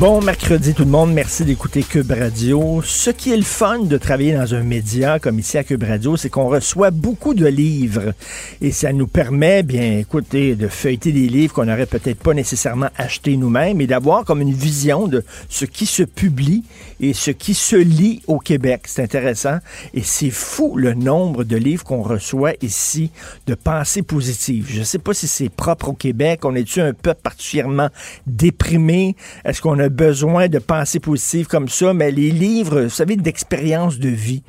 Bon mercredi tout le monde, merci d'écouter Cube Radio. Ce qui est le fun de travailler dans un média comme ici à Cube Radio, c'est qu'on reçoit beaucoup de livres et ça nous permet, bien écoutez, de feuilleter des livres qu'on n'aurait peut-être pas nécessairement achetés nous-mêmes et d'avoir comme une vision de ce qui se publie et ce qui se lit au Québec. C'est intéressant et c'est fou le nombre de livres qu'on reçoit ici de pensées positives. Je ne sais pas si c'est propre au Québec, on est-tu un peuple particulièrement déprimé? Est-ce qu'on a besoin de pensées positives comme ça, mais les livres, vous savez, d'expérience de vie,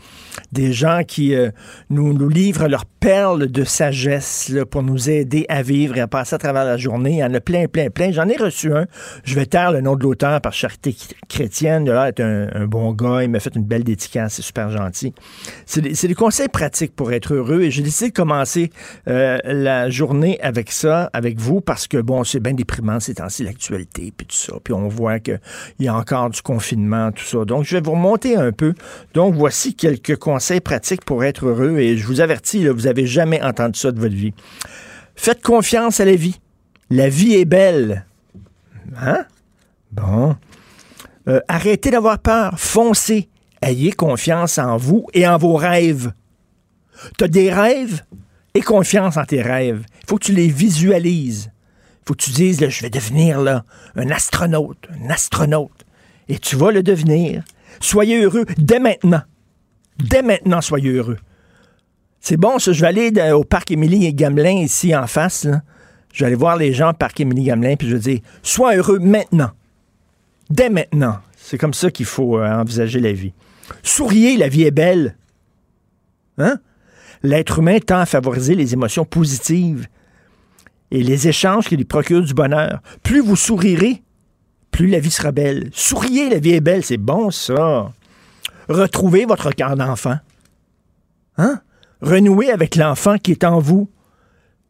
des gens qui euh, nous, nous livrent leurs perles de sagesse pour nous aider à vivre et à passer à travers la journée. Il y en a plein, plein, plein. J'en ai reçu un. Je vais taire le nom de l'auteur par charité chrétienne. Là, est un, un, bon gars. Il m'a fait une belle dédicace. C'est super gentil. C'est des, des, conseils pratiques pour être heureux et j'ai décidé de commencer euh, la journée avec ça, avec vous, parce que, bon, c'est bien déprimant ces temps-ci, l'actualité, puis tout ça. Puis on voit qu'il y a encore du confinement, tout ça. Donc, je vais vous remonter un peu. Donc, voici quelques conseils pratiques pour être heureux et je vous avertis, vous avez jamais entendu ça de votre vie. Faites confiance à la vie. La vie est belle. Hein? Bon. Euh, arrêtez d'avoir peur. Foncez. Ayez confiance en vous et en vos rêves. Tu as des rêves? Aie confiance en tes rêves. Il faut que tu les visualises. Il faut que tu dises, je vais devenir un astronaute, un astronaute. Et tu vas le devenir. Soyez heureux dès maintenant. Dès maintenant, soyez heureux. C'est bon, ça. Je vais aller au parc Émilie et Gamelin, ici en face. Je vais aller voir les gens au parc Émilie Gamelin, puis je vais dire Sois heureux maintenant. Dès maintenant. C'est comme ça qu'il faut euh, envisager la vie. Souriez, la vie est belle. Hein? L'être humain tend à favoriser les émotions positives et les échanges qui lui procurent du bonheur. Plus vous sourirez, plus la vie sera belle. Souriez, la vie est belle, c'est bon ça. Retrouvez votre cœur d'enfant. Hein? Renouez avec l'enfant qui est en vous.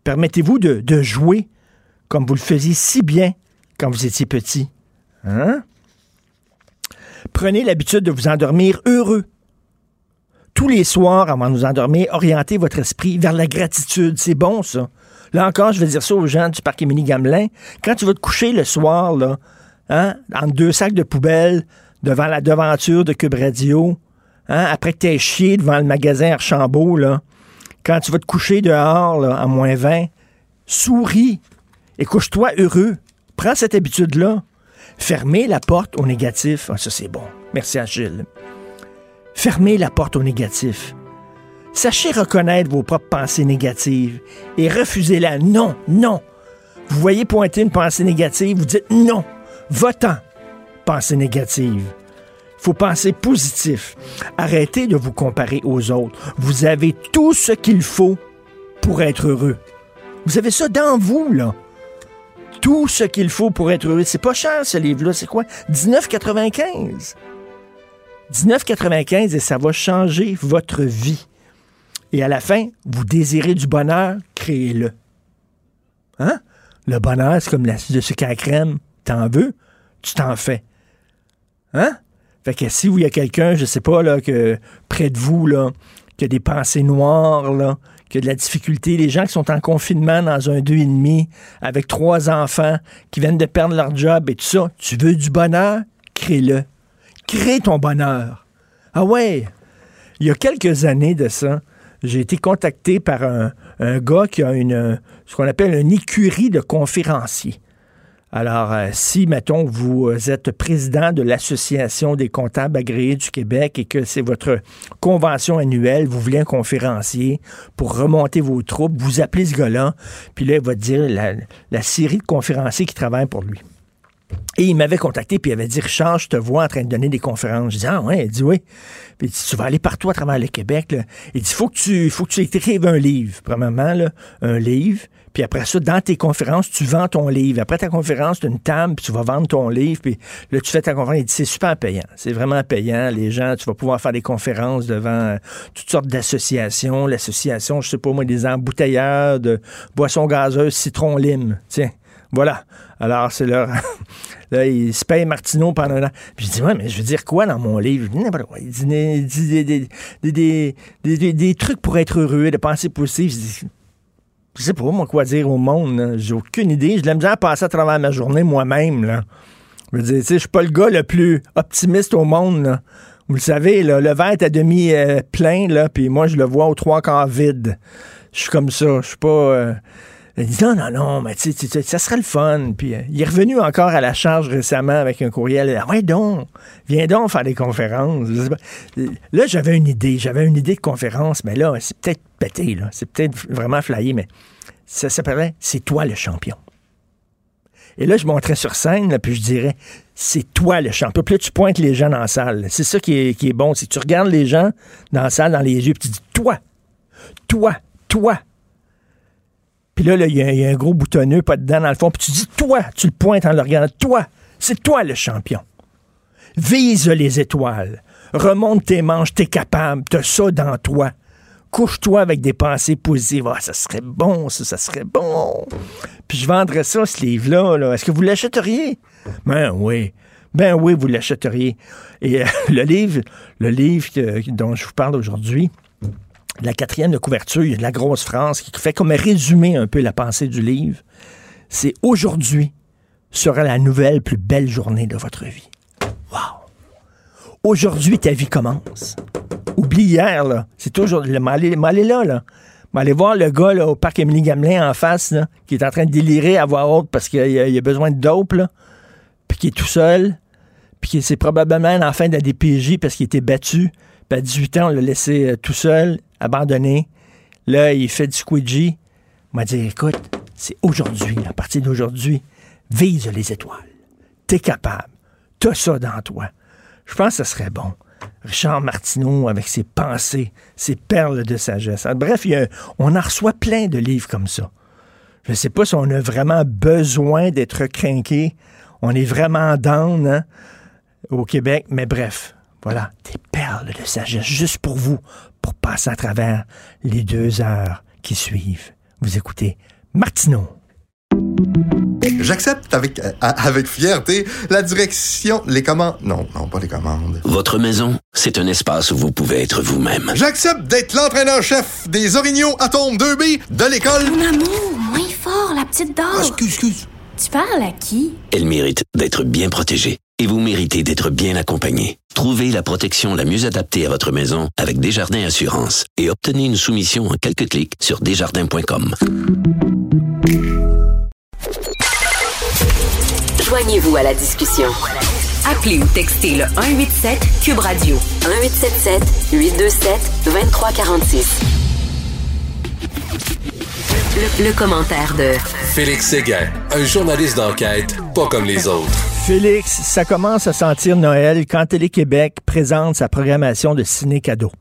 Permettez-vous de, jouer comme vous le faisiez si bien quand vous étiez petit. Hein? Prenez l'habitude de vous endormir heureux. Tous les soirs, avant de nous endormir, orientez votre esprit vers la gratitude. C'est bon, ça. Là encore, je vais dire ça aux gens du parc Émilie Gamelin. Quand tu vas te coucher le soir, là, hein, entre deux sacs de poubelle, devant la devanture de Cube Radio, hein, après que chié devant le magasin Archambault, là, quand tu vas te coucher dehors là, à moins 20, souris et couche-toi heureux. Prends cette habitude-là. Fermez la porte au négatif. Ah, ça, c'est bon. Merci, Achille. Fermez la porte au négatif. Sachez reconnaître vos propres pensées négatives et refusez-la. Non, non. Vous voyez pointer une pensée négative, vous dites non. Votant, pensée négative. Faut penser positif. Arrêtez de vous comparer aux autres. Vous avez tout ce qu'il faut pour être heureux. Vous avez ça dans vous, là. Tout ce qu'il faut pour être heureux. C'est pas cher, ce livre-là. C'est quoi? 19,95. 19,95 et ça va changer votre vie. Et à la fin, vous désirez du bonheur, créez-le. Hein? Le bonheur, c'est comme la de sucre à crème. T'en veux? Tu t'en fais. Hein? Fait que si il y a quelqu'un, je sais pas, là, que près de vous, là, qui a des pensées noires, là, qui a de la difficulté, les gens qui sont en confinement dans un deux et demi, avec trois enfants, qui viennent de perdre leur job et tout ça, tu veux du bonheur? Crée-le. Crée ton bonheur. Ah ouais! Il y a quelques années de ça, j'ai été contacté par un, gars qui a une, ce qu'on appelle une écurie de conférenciers. Alors, euh, si, mettons, vous êtes président de l'Association des comptables agréés du Québec et que c'est votre convention annuelle, vous voulez un conférencier pour remonter vos troupes, vous appelez ce gars-là, puis là, il va dire la, la série de conférenciers qui travaillent pour lui. Et il m'avait contacté, puis il avait dit Richard, je te vois en train de donner des conférences. Je dis Ah ouais, il dit oui. Puis il dit Tu vas aller partout à travers le Québec. Là. Il dit Faut que tu faut que tu écrives un livre, premièrement, là, un livre. Puis après ça, dans tes conférences, tu vends ton livre. Après ta conférence, tu as une table, puis tu vas vendre ton livre. Puis là, tu fais ta conférence. Il dit C'est super payant. C'est vraiment payant. Les gens, tu vas pouvoir faire des conférences devant euh, toutes sortes d'associations. L'association, je sais pas moi, des embouteilleurs de boissons gazeuses citron-lime. Tiens. Voilà. Alors, c'est leur. là, ils se payent Martineau pendant un an. Puis je dis, ouais, mais je veux dire quoi dans mon livre? Il dit, Il des, des, des trucs pour être heureux, de penser positif. Je sais pas, moi, quoi dire au monde. J'ai aucune idée. Je l'aime bien passer à travers ma journée moi-même. Je veux dire, tu sais, je suis pas le gars le plus optimiste au monde. Vous le savez, le verre est à demi euh, plein, puis moi, je le vois aux trois quarts vide. Je suis comme ça. Je suis pas. Euh, il dit non, non, non, mais tu sais, ça serait le fun. Puis euh, il est revenu encore à la charge récemment avec un courriel. Ah, ouais, donc, viens donc faire des conférences. Là, j'avais une idée. J'avais une idée de conférence, mais là, c'est peut-être pété. C'est peut-être vraiment flyé, mais ça s'appellerait C'est toi le champion. Et là, je monterais sur scène, puis je dirais C'est toi le champion. Puis là, tu pointes les gens dans la salle. C'est ça qui est, qui est bon. Que tu regardes les gens dans la salle, dans les yeux, puis tu dis Toi, toi, toi, puis là, il y, a un gros boutonneux, pas dedans dans le fond. Puis tu dis, toi, tu le pointes en le regardant, toi, c'est toi le champion. Vise les étoiles. Remonte tes manches, t'es capable, t'as ça dans toi. Couche-toi avec des pensées positives. Ah, ça serait bon, ça, ça serait bon. Puis je vendrais ça, ce livre-là. -là, Est-ce que vous l'achèteriez? Ben oui. Ben oui, vous l'achèteriez. Et euh, le livre, le livre dont je vous parle aujourd'hui, la quatrième de couverture, il y a de la grosse France qui fait comme résumer un peu la pensée du livre. C'est aujourd'hui sera la nouvelle plus belle journée de votre vie. Wow! Aujourd'hui, ta vie commence. Oublie hier, là. C'est toujours. M'aller là, là. M'aller voir le gars au parc Émilie Gamelin en face, qui est en train de délirer à voix haute parce qu'il a, besoin de dope, puis qui est tout seul, puis c'est probablement en fin de la DPJ parce qu'il était battu. Puis à 18 ans, on l'a laissé euh, tout seul abandonné. Là, il fait du squidgy. Il m'a dit, écoute, c'est aujourd'hui, à partir d'aujourd'hui, vise les étoiles. T'es capable. T'as ça dans toi. Je pense que ce serait bon. Richard Martineau avec ses pensées, ses perles de sagesse. Bref, on en reçoit plein de livres comme ça. Je ne sais pas si on a vraiment besoin d'être craqué. On est vraiment down hein, au Québec, mais bref, voilà, des perles de sagesse juste pour vous, pour passer à travers les deux heures qui suivent. Vous écoutez Martineau. J'accepte avec, euh, avec fierté la direction, les commandes. Non, non, pas les commandes. Votre maison, c'est un espace où vous pouvez être vous-même. J'accepte d'être l'entraîneur-chef des Orignaux Atomes 2B de l'école. Mon amour, moins fort, la petite dame. Ah, excuse, excuse. Tu parles à qui? Elle mérite d'être bien protégée et vous méritez d'être bien accompagné. Trouvez la protection la mieux adaptée à votre maison avec Desjardins Assurance et obtenez une soumission en quelques clics sur desjardins.com. Joignez-vous à la discussion. Appelez ou textez le 187 Cube Radio 1877 827 2346. Le, le, commentaire de Félix Séguin, un journaliste d'enquête pas comme les autres. Félix, ça commence à sentir Noël quand Télé-Québec présente sa programmation de ciné-cadeau.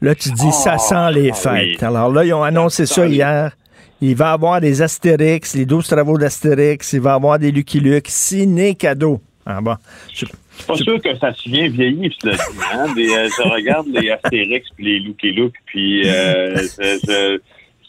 Là, tu dis, ça sent les fêtes. Alors là, ils ont annoncé ça hier. Il va y avoir des Astérix, les 12 travaux d'Astérix. Il va y avoir des Lucky Luke, ciné-cadeau. Ah bon. Je, suis pas sûr que ça se vient vieilli, cela hein? euh, je regarde les Astérix puis les Lucky Luke, puis euh, je, je,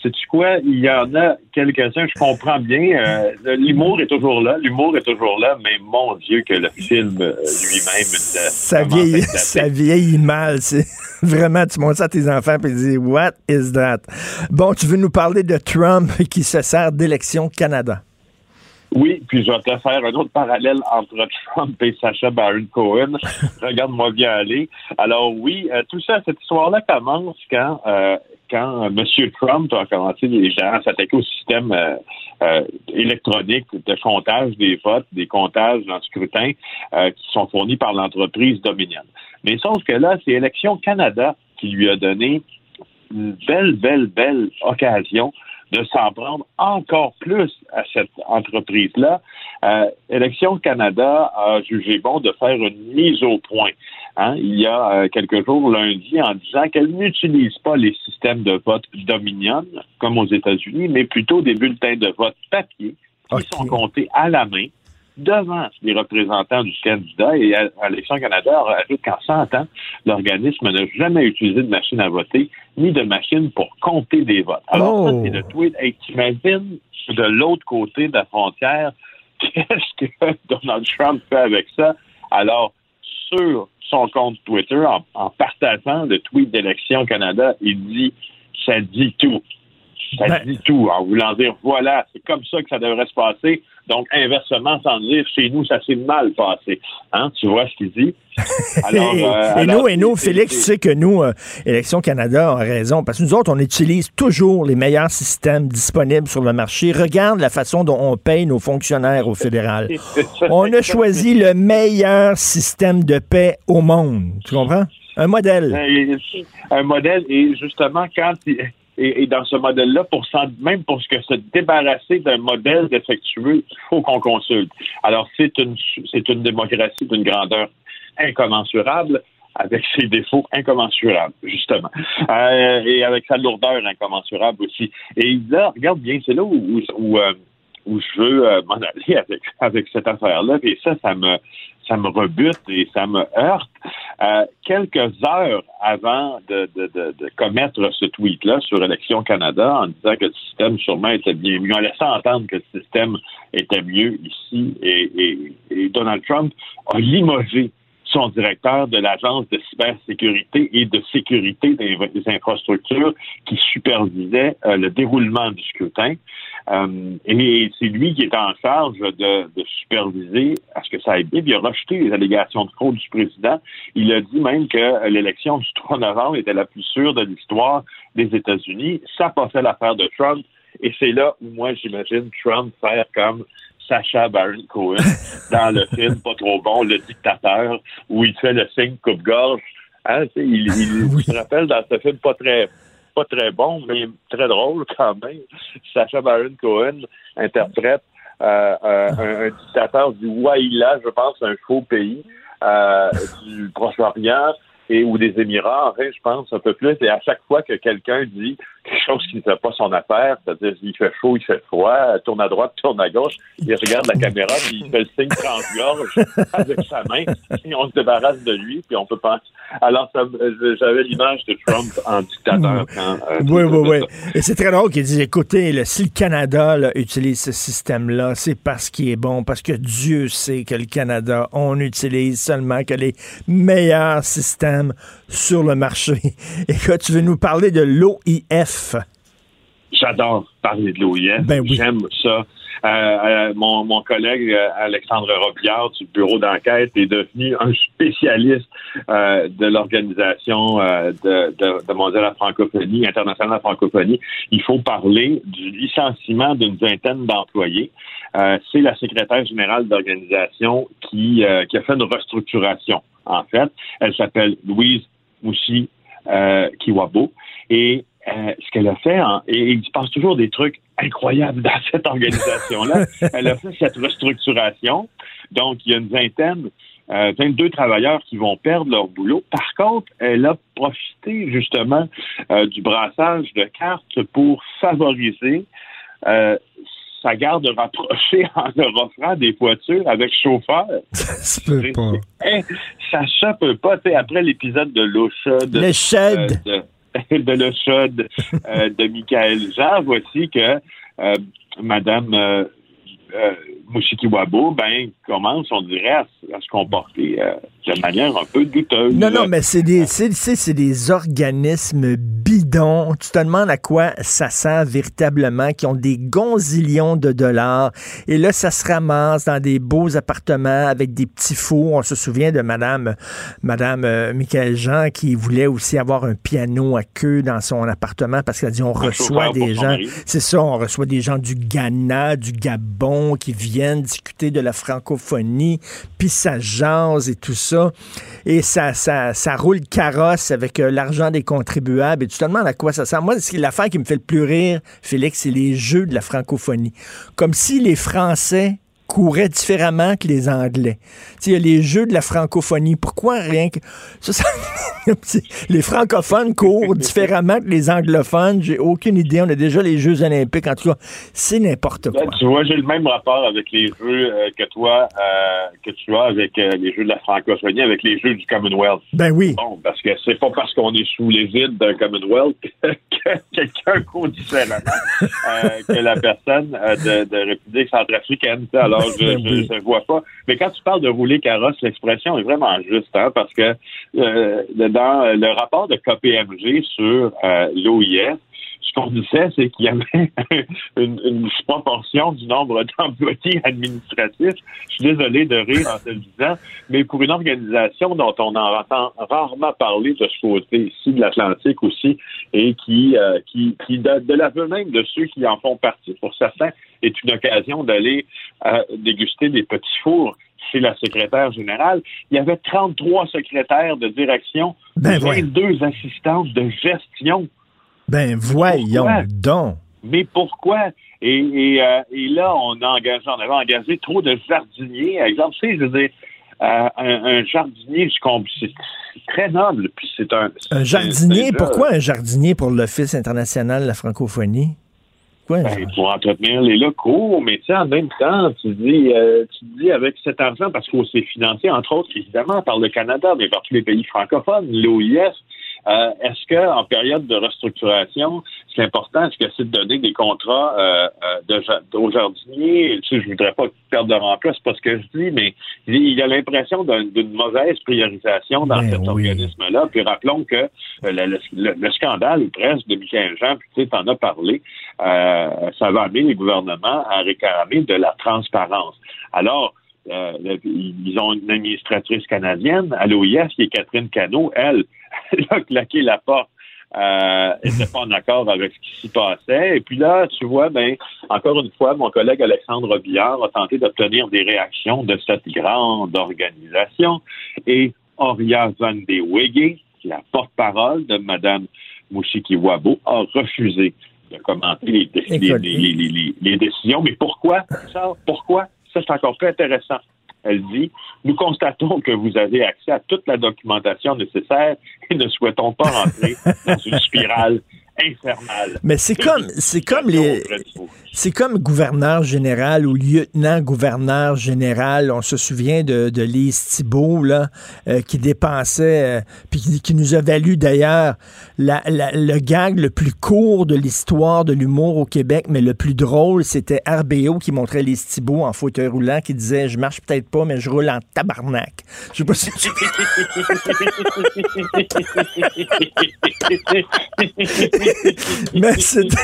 sais-tu quoi? Il y en a quelques-uns, je comprends bien. Euh, l'humour est toujours là, l'humour est toujours là, mais mon Dieu que le film euh, lui-même... Ça vieillit, ça vieillit mal, c'est... Vraiment, tu montres ça à tes enfants et tu dis What is that? Bon, tu veux nous parler de Trump qui se sert d'élection Canada? Oui, puis je vais te faire un autre parallèle entre Trump et Sacha Baron Cohen. Regarde-moi bien aller. Alors oui, euh, tout ça, cette histoire-là commence quand quand euh, M. Trump a commencé gens à s'attaquer au système euh, euh, électronique de comptage des votes, des comptages dans le scrutin qui sont fournis par l'entreprise Dominion. Mais sauf que là, c'est Élection Canada qui lui a donné une belle, belle, belle occasion de s'en prendre encore plus à cette entreprise-là. Euh, Élection Canada a jugé bon de faire une mise au point. Hein, il y a euh, quelques jours, lundi, en disant qu'elle n'utilise pas les systèmes de vote Dominion, comme aux États-Unis, mais plutôt des bulletins de vote papier qui sont comptés à la main devant les représentants du candidat et Élection Canada ajoute qu'en 100 ans, l'organisme n'a jamais utilisé de machine à voter ni de machine pour compter des votes. Alors, ça, c'est le oh. tweet. Hey, t'imagines de l'autre côté de la frontière, qu'est-ce que Donald Trump fait avec ça? Alors, sur son compte Twitter, en, en partageant le tweet d'Élection Canada, il dit ça dit tout. Ça ben- dit tout en voulant dire voilà, c'est comme ça que ça devrait se passer. Donc, inversement, sans dire chez nous, ça s'est mal passé. Hein? Tu vois ce qu'il dit? Euh, et, nous, et nous, Félix, tu sais que nous, euh, Élection Canada, a raison, parce que nous autres, on utilise toujours les meilleurs systèmes disponibles sur le marché. Regarde la façon dont on paye nos fonctionnaires au fédéral. on a choisi le meilleur système de paix au monde. Tu comprends? Un modèle. Ben, un modèle, et justement, quand et, dans ce modèle-là, pour même pour que se débarrasser d'un modèle défectueux, il faut qu'on consulte. Alors, c'est une, c'est une démocratie d'une grandeur incommensurable avec ses défauts incommensurables, justement, euh, et avec sa lourdeur incommensurable aussi. Et là, regarde bien, c'est là où, où, euh, je veux euh, m'en aller avec, avec cette affaire-là. Et ça, ça me, ça me rebute et ça me heurte. Euh, quelques heures avant de, de, de, de commettre ce tweet-là sur Élection Canada, en disant que le système sûrement était bien mieux, en laissant entendre que le système était mieux ici, et, et, et Donald Trump a limogé son directeur de l'Agence de cybersécurité et de sécurité des, infrastructures qui supervisait euh, le déroulement du scrutin. Euh, et c'est lui qui est en charge de, superviser à ce que ça aille bien. il a rejeté les allégations de fraude du président. Il a dit même que l'élection du 3 novembre était la plus sûre de l'histoire des États-Unis. Ça passait l'affaire de Trump. Et c'est là où moi, j'imagine Trump faire comme Sacha Baron Cohen dans le film Pas trop bon, Le dictateur, où il fait le signe coupe-gorge. Hein, il, il se rappelle dans ce film pas très pas très bon, mais très drôle quand même. Sacha Baron Cohen interprète euh, un, dictateur du Waïla, je pense, un faux pays euh, du Proche-Orient et ou des Émirats, je pense, un peu plus. Et à chaque fois que quelqu'un dit quelque chose qui ne fait pas son affaire, c'est-à-dire il fait chaud, il fait froid, tourne à droite, tourne à gauche, il regarde la caméra, puis il fait le signe transgorge avec sa main, et on se débarrasse de lui, puis on peut pas. Alors, j'avais l'image de Trump en dictateur. Quand, euh, oui, oui, oui. Et c'est très drôle qu'il dise, écoutez, si le Canada utilise ce système-là, c'est parce qu'il est bon, parce que Dieu sait que le Canada, on utilise seulement que les meilleurs systèmes sur le marché. Et que tu veux nous parler de l'OIF. J'adore parler de l'OIF. Ben J'aime ça. Euh, euh, mon, mon, collègue euh, Alexandre Robillard du bureau d'enquête est devenu un spécialiste de l'organisation de, de, de la francophonie, internationale de la francophonie. Il faut parler du licenciement d'une vingtaine d'employés. C'est la secrétaire générale d'organisation qui, qui a fait une restructuration. En fait, elle s'appelle Louise Moussi Kiwabo et euh, ce qu'elle a fait, et il se passe toujours des trucs incroyables dans cette organisation-là. Elle a fait cette restructuration. Donc, il y a une vingtaine, euh, 22 travailleurs qui vont perdre leur boulot. Par contre, elle a profité justement euh, du brassage de cartes pour favoriser euh, sa garde rapprochée en leur offrant des voitures avec chauffeur. ça peut pas. Ça se peut pas. après l'épisode de l'eau chaude. Le shed. de l'eau chaude euh, de Michael Jean, voici que euh, Madame euh, Mushikiwabo, ben, commence, on dirait, à, se comporter euh, de manière un peu douteuse. Non, non, mais c'est des, c'est, des organismes bidons. Tu te demandes à quoi ça sert véritablement, qui ont des gonzillions de dollars. Et là, ça se ramasse dans des beaux appartements avec des petits fours. On se souvient de Madame, Madame euh, Michael Jean qui voulait aussi avoir un piano à queue dans son appartement parce qu'elle dit on reçoit des gens. C'est ça, on reçoit des gens du Ghana, du Gabon qui viennent discuter de la francophonie, puis ça jase et tout ça. Et ça, ça, roule carrosse avec euh, l'argent des contribuables. Et tu te demandes à quoi ça sert. Moi, l'affaire qui me fait le plus rire, Félix, c'est les jeux de la francophonie. Comme si les Français couraient différemment que les Anglais. Il y a les Jeux de la francophonie. Pourquoi rien que... les francophones courent différemment que les anglophones. J'ai aucune idée. On a déjà les Jeux olympiques. En tout cas, c'est n'importe quoi. tu vois, j'ai le même rapport avec les Jeux euh, que toi, euh, que tu as avec euh, les Jeux de la francophonie, avec les Jeux du Commonwealth. Ben oui. Bon, parce que c'est pas parce qu'on est sous les vides d'un Commonwealth que, quelqu'un court différemment que la personne de, de République centrafricaine. Alors, alors je ne ben vois pas. Mais quand tu parles de rouler carrosse, l'expression est vraiment juste, hein, parce que euh, dans le rapport de KPMG sur euh, l'OIS, ce qu'on disait, c'est qu'il y avait une, une proportion du nombre d'employés administratifs. Je suis désolé de rire en te le disant, mais pour une organisation dont on entend rarement parler de ce côté ici de l'Atlantique aussi, et qui, euh, qui, qui de, de l'aveu même de ceux qui en font partie, pour certains, est une occasion d'aller euh, déguster des petits fours chez la secrétaire générale. Il y avait 33 secrétaires de direction, ben 22 assistantes de gestion. Ben voyons donc. Mais pourquoi? Et, euh, et, là, on, a engagé, on avait engagé trop de jardiniers. Exemple, tu sais, je veux dire, euh, un, jardinier, c'est très noble. Puis c'est un, un jardinier, pourquoi un jardinier pour l'Office international de la francophonie? Ben, pour entretenir les locaux, mais tu sais, en même temps, tu dis, euh, tu dis avec cet argent, parce qu'on s'est financé, entre autres, évidemment, par le Canada, mais par tous les pays francophones, l'OIS, euh, est-ce que en période de restructuration, c'est important, est-ce que c'est de donner des contrats euh, euh de, aux jardiniers? Tu sais, je voudrais pas perdre de remploi, c'est pas ce que je dis, mais il y a l'impression d'une mauvaise priorisation dans ben cet organisme-là. Puis rappelons que euh, le, le, scandale presque de Michael Jean, puis tu sais, t'en as parlé, euh, ça va amener les gouvernements à réclamer de la transparence. Alors, euh, ils ont une administratrice canadienne à l'OIF qui est Catherine Cano. Elle, elle a claqué la porte. Euh, n'était pas en accord avec ce qui s'y passait. Et puis là, tu vois, ben, encore une fois, mon collègue Alexandre Billard a tenté d'obtenir des réactions de cette grande organisation. Et Oria Van de Wege, la porte-parole de Mme Mushikiwabo, a refusé de commenter les, les, décisions. Mais pourquoi? Ça? Pourquoi? Ça, c'est encore plus intéressant. Elle dit, nous constatons que vous avez accès à toute la documentation nécessaire et ne souhaitons pas rentrer dans une spirale Mais c'est comme, c'est comme les, c'est comme gouverneur général ou lieutenant-gouverneur général. On se souvient de, de Lise Thibault, là, euh, qui dépensait, euh, puis qui, nous a valu d'ailleurs le gag le plus court de l'histoire de l'humour au Québec, mais le plus drôle, c'était RBO qui montrait Lise Thibault en fauteuil roulant, qui disait Je marche peut-être pas, mais je roule en tabarnak. Je sais pas si mais c'était.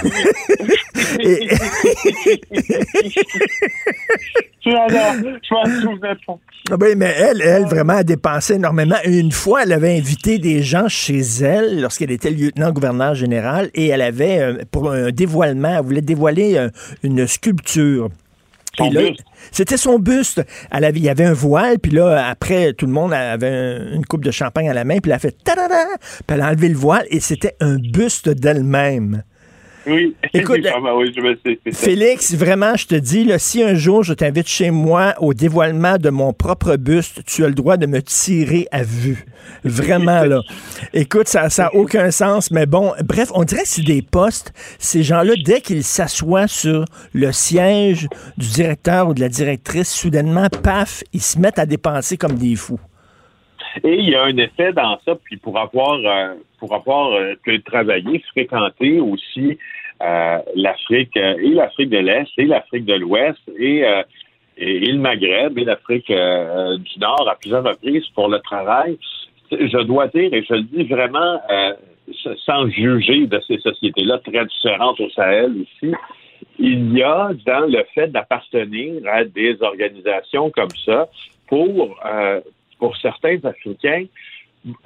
je Oui, mais elle, elle, vraiment, a dépensé énormément. Une fois, elle avait invité des gens chez elle lorsqu'elle était lieutenant-gouverneur général et elle avait, euh, pour un dévoilement, elle voulait dévoiler euh, une sculpture. C'était son buste. Elle avait, il y avait un voile, puis là, après, tout le monde avait une coupe de champagne à la main, puis elle a fait ta puis elle a enlevé le voile, et c'était un buste d'elle-même. Oui. Écoute, Félix, vraiment, je te dis, là, si un jour je t'invite chez moi au dévoilement de mon propre buste, tu as le droit de me tirer à vue. Vraiment, là. Écoute, ça n'a aucun sens, mais bon, bref, on dirait que c'est des postes. Ces gens-là, dès qu'ils s'assoient sur le siège du directeur ou de la directrice, soudainement, paf, ils se mettent à dépenser comme des fous. Et il y a un effet dans ça, puis pour avoir, euh, pour avoir euh, travaillé, fréquenté aussi euh, l'Afrique et l'Afrique de l'Est et l'Afrique de l'Ouest et et, le Maghreb et l'Afrique euh, du Nord à plusieurs reprises pour le travail. Je dois dire, et je le dis vraiment euh, sans juger de ces sociétés-là très différentes au Sahel ici, il y a dans le fait d'appartenir à des organisations comme ça, pour, euh, pour certains Africains,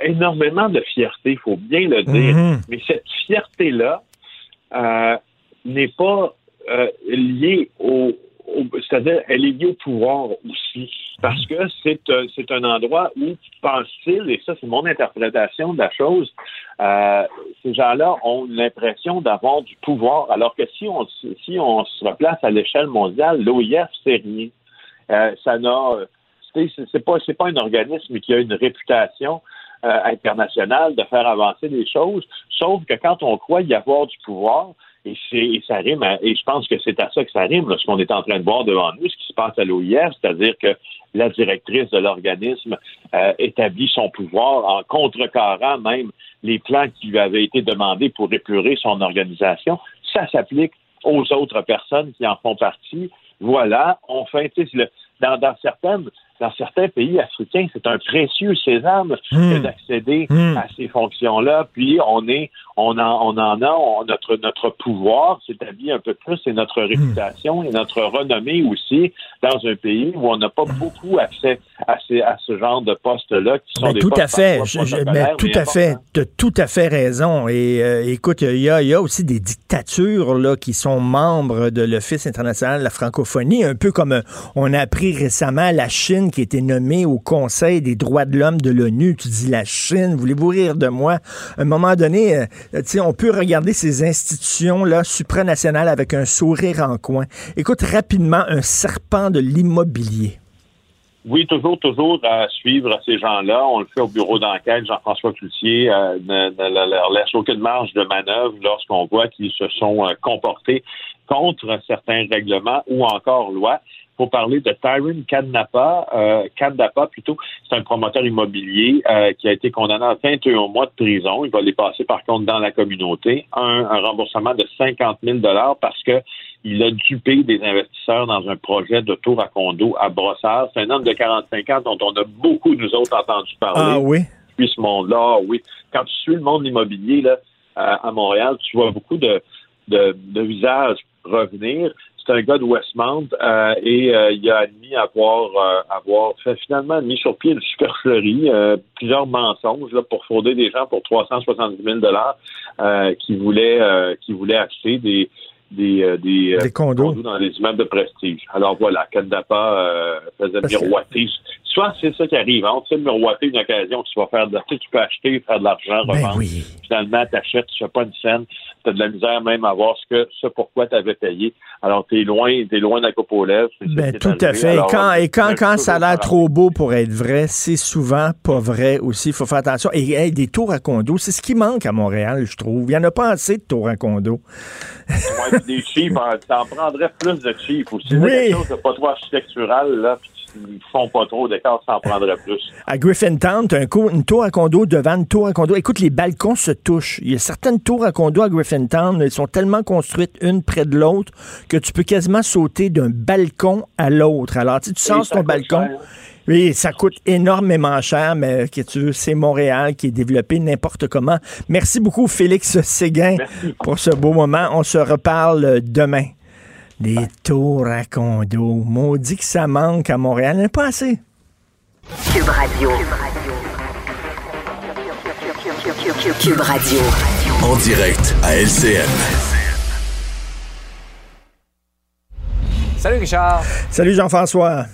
énormément de fierté, il faut bien le dire. Mhm. Mais cette fierté-là euh, n'est pas euh, liée au, c'est-à-dire elle est liée au pouvoir aussi, parce que c'est un, c'est un endroit où, pense-t-il, et ça c'est mon interprétation de la chose, euh, ces gens-là ont l'impression d'avoir du pouvoir, alors que si on, si on se replace à l'échelle mondiale, l'OIF, c'est rien. Euh, ça n'a, c'est pas, c'est pas un organisme qui a une réputation euh, internationale de faire avancer les choses, sauf que quand on croit y avoir du pouvoir, et, ça rime, et je pense que c'est à ça que ça rime, ce qu'on est en train de voir devant nous, ce qui se passe à l'OIF, c'est-à-dire que la directrice de l'organisme euh, établit son pouvoir en contrecarrant même les plans qui lui avaient été demandés pour épurer son organisation. Ça s'applique aux autres personnes qui en font partie. Voilà, on fait, dans certaines dans certains pays africains, c'est un précieux sésame Hmm. d'accéder Hmm. à ces fonctions-là. Puis on est, on en, on en a, on- notre notre pouvoir s'établit un peu plus et notre Hmm. réputation et notre renommée aussi dans un pays où on n'a pas beaucoup accès à, ces, à ce genre de postes-là qui sont Ben, des tout à fait. Je- je- ben, tout à fait. Tu as tout à fait raison. Et euh, écoute, il y a, y a aussi des dictatures là, qui sont membres de l'Office international de la francophonie, un peu comme on a appris récemment la Chine qui a été nommée au Conseil des droits de l'homme de l'ONU. Tu dis la Chine, voulez-vous rire de moi? À un moment donné, euh, on peut regarder ces institutions-là supranationales avec un sourire en coin. Écoute, rapidement, un serpent de l'immobilier. Oui, toujours, toujours à suivre ces gens-là. On le fait au bureau d'enquête. Jean-François Cloutier euh, ne, laisse aucune marge de manœuvre lorsqu'on voit qu'ils se sont euh, comportés contre certains règlements ou encore lois. Il faut parler de Tyron Kadnapa, euh, plutôt. C'est un promoteur immobilier euh, qui a été condamné à 21 mois de prison. Il va les passer par contre dans la communauté. Un, un remboursement de 50 000 parce que il a dupé des investisseurs dans un projet de tour à condo à Brossard. C'est un homme de 45 ans dont on a beaucoup, nous autres, entendu parler. Ah oui? Puis ce monde-là, oui. Quand tu suis le monde immobilier là, à à Montréal, tu vois beaucoup de, de, de visages revenir. C'est un gars de Westmount euh, et euh, il a admis avoir, euh, avoir fait finalement mis sur pied une supercherie, euh, plusieurs mensonges là, pour frauder des gens pour 370 000 dollars euh, qui voulaient euh, qui voulaient acheter des des, euh, des, euh, Des condos. dans des immeubles de prestige. Alors voilà, Kadapa euh, faisait Parce que- miroiter. Soit c'est ça qui arrive, hein, tu sais, miroiter une occasion, tu vas faire de, tu sais, tu peux acheter, faire de l'argent, Ben revendre. oui. Finalement, tu achètes, tu fais pas une scène, tu as de la misère même à voir ce que ce pourquoi tu avais payé. Alors, tu es loin, t'es loin d'un coupe aux lèvres. Ben, tout à fait. Et quand, et quand, ça a l'air trop beau pour être vrai, c'est souvent pas vrai aussi. Il faut faire attention. Et hey, des tours à condo, c'est ce qui manque à Montréal, je trouve. Il n'y en a pas assez de tours à condo. Ouais, puis des chiffres, hein, t'en prendrais plus de chiffres aussi. Oui. Quelque chose de pas trop architectural, là, puis ils font pas trop d'écart, t'en prendrais plus. À Griffintown, tu as un une tour à condo devant une tour à condo. Écoute, les balcons se touchent. Il y a certaines tours à condo à Griffintown, elles sont tellement construites une près de l'autre que tu peux quasiment sauter d'un balcon à l'autre. Alors, tu sens ça ton balcon. cher. Oui, ça coûte énormément cher, mais que tu veux, c'est Montréal qui est développé n'importe comment. Merci beaucoup, Félix Séguin, pour ce beau moment. On se reparle demain. Des tours à condo. Maudit que ça manque à Montréal. Il n'y en a pas assez. Cube Radio. Cube Radio. En direct à LCN. Salut Richard. Salut Jean-François.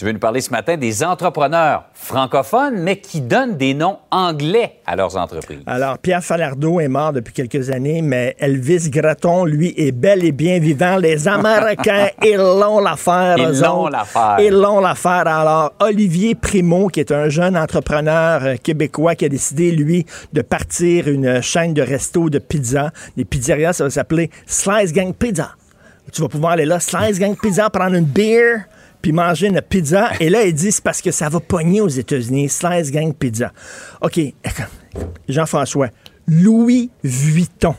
Tu veux nous parler ce matin des entrepreneurs francophones, mais qui donnent des noms anglais à leurs entreprises. Alors, Pierre Falardeau est mort depuis quelques années, mais Elvis Gratton, lui, est bel et bien vivant. Les Américains, ils l'ont l'affaire. Ils l'ont l'affaire. Ils l'ont l'affaire. Alors, Olivier Primo, qui est un jeune entrepreneur euh, québécois qui a décidé, lui, de partir une chaîne de resto de pizza. Des pizzerias, ça va s'appeler Slice Gang Pizza. Tu vas pouvoir aller là, Slice Gang Pizza, prendre une beer, puis manger une pizza. Et là, il dit, c'est parce que ça va pogner aux États-Unis. Slice Gang Pizza. OK. Jean-François, Louis Vuitton,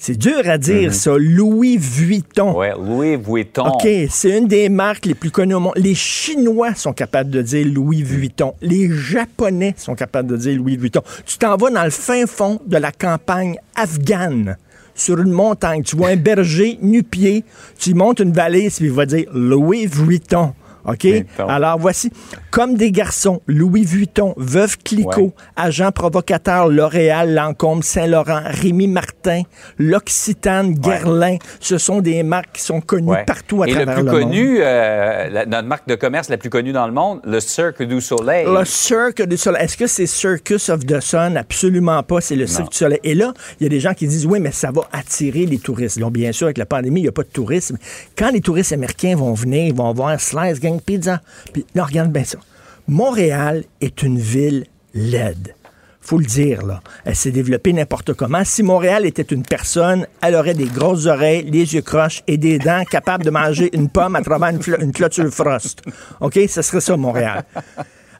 C'est dur à Mhm. dire, ça. Louis Vuitton. Ouais, Louis Vuitton. OK, c'est une des marques les plus connues au monde. Les Chinois sont capables de dire Louis Vuitton. Les Japonais sont capables de dire Louis Vuitton. Tu t'en vas dans le fin fond de la campagne afghane, sur une montagne. Tu vois un berger nu-pied. Tu montes une valise, puis il va dire Louis Vuitton. OK? Alors voici, comme des garçons, Louis Vuitton, Veuve Ouais. Agent Provocateur, L'Oréal, Lancôme, Saint-Laurent, Rémi Martin, L'Occitane, Guerlain, ce sont des marques qui sont connues Ouais. partout à Et le travers plus le monde. connu, euh, la- notre marque de commerce la plus connue dans le monde, le Cirque du Soleil. Le Cirque du Soleil. Est-ce que c'est Circus of the Sun? Absolument pas. C'est le Cirque du Soleil. Et là, il y a des gens qui disent, oui, mais ça va attirer les touristes. Donc, bien sûr, avec la pandémie, il n'y a pas de tourisme. Quand les touristes américains vont venir, ils vont voir Slice Gang Pizza. Puis, regarde bien ça. Montréal est une ville laide. Faut le dire, là. Elle s'est développée n'importe comment. Si Montréal était une personne, elle aurait des grosses oreilles, les yeux croches et des dents capables de manger une pomme à travers une, clôture frost. OK? Ce serait ça, Montréal.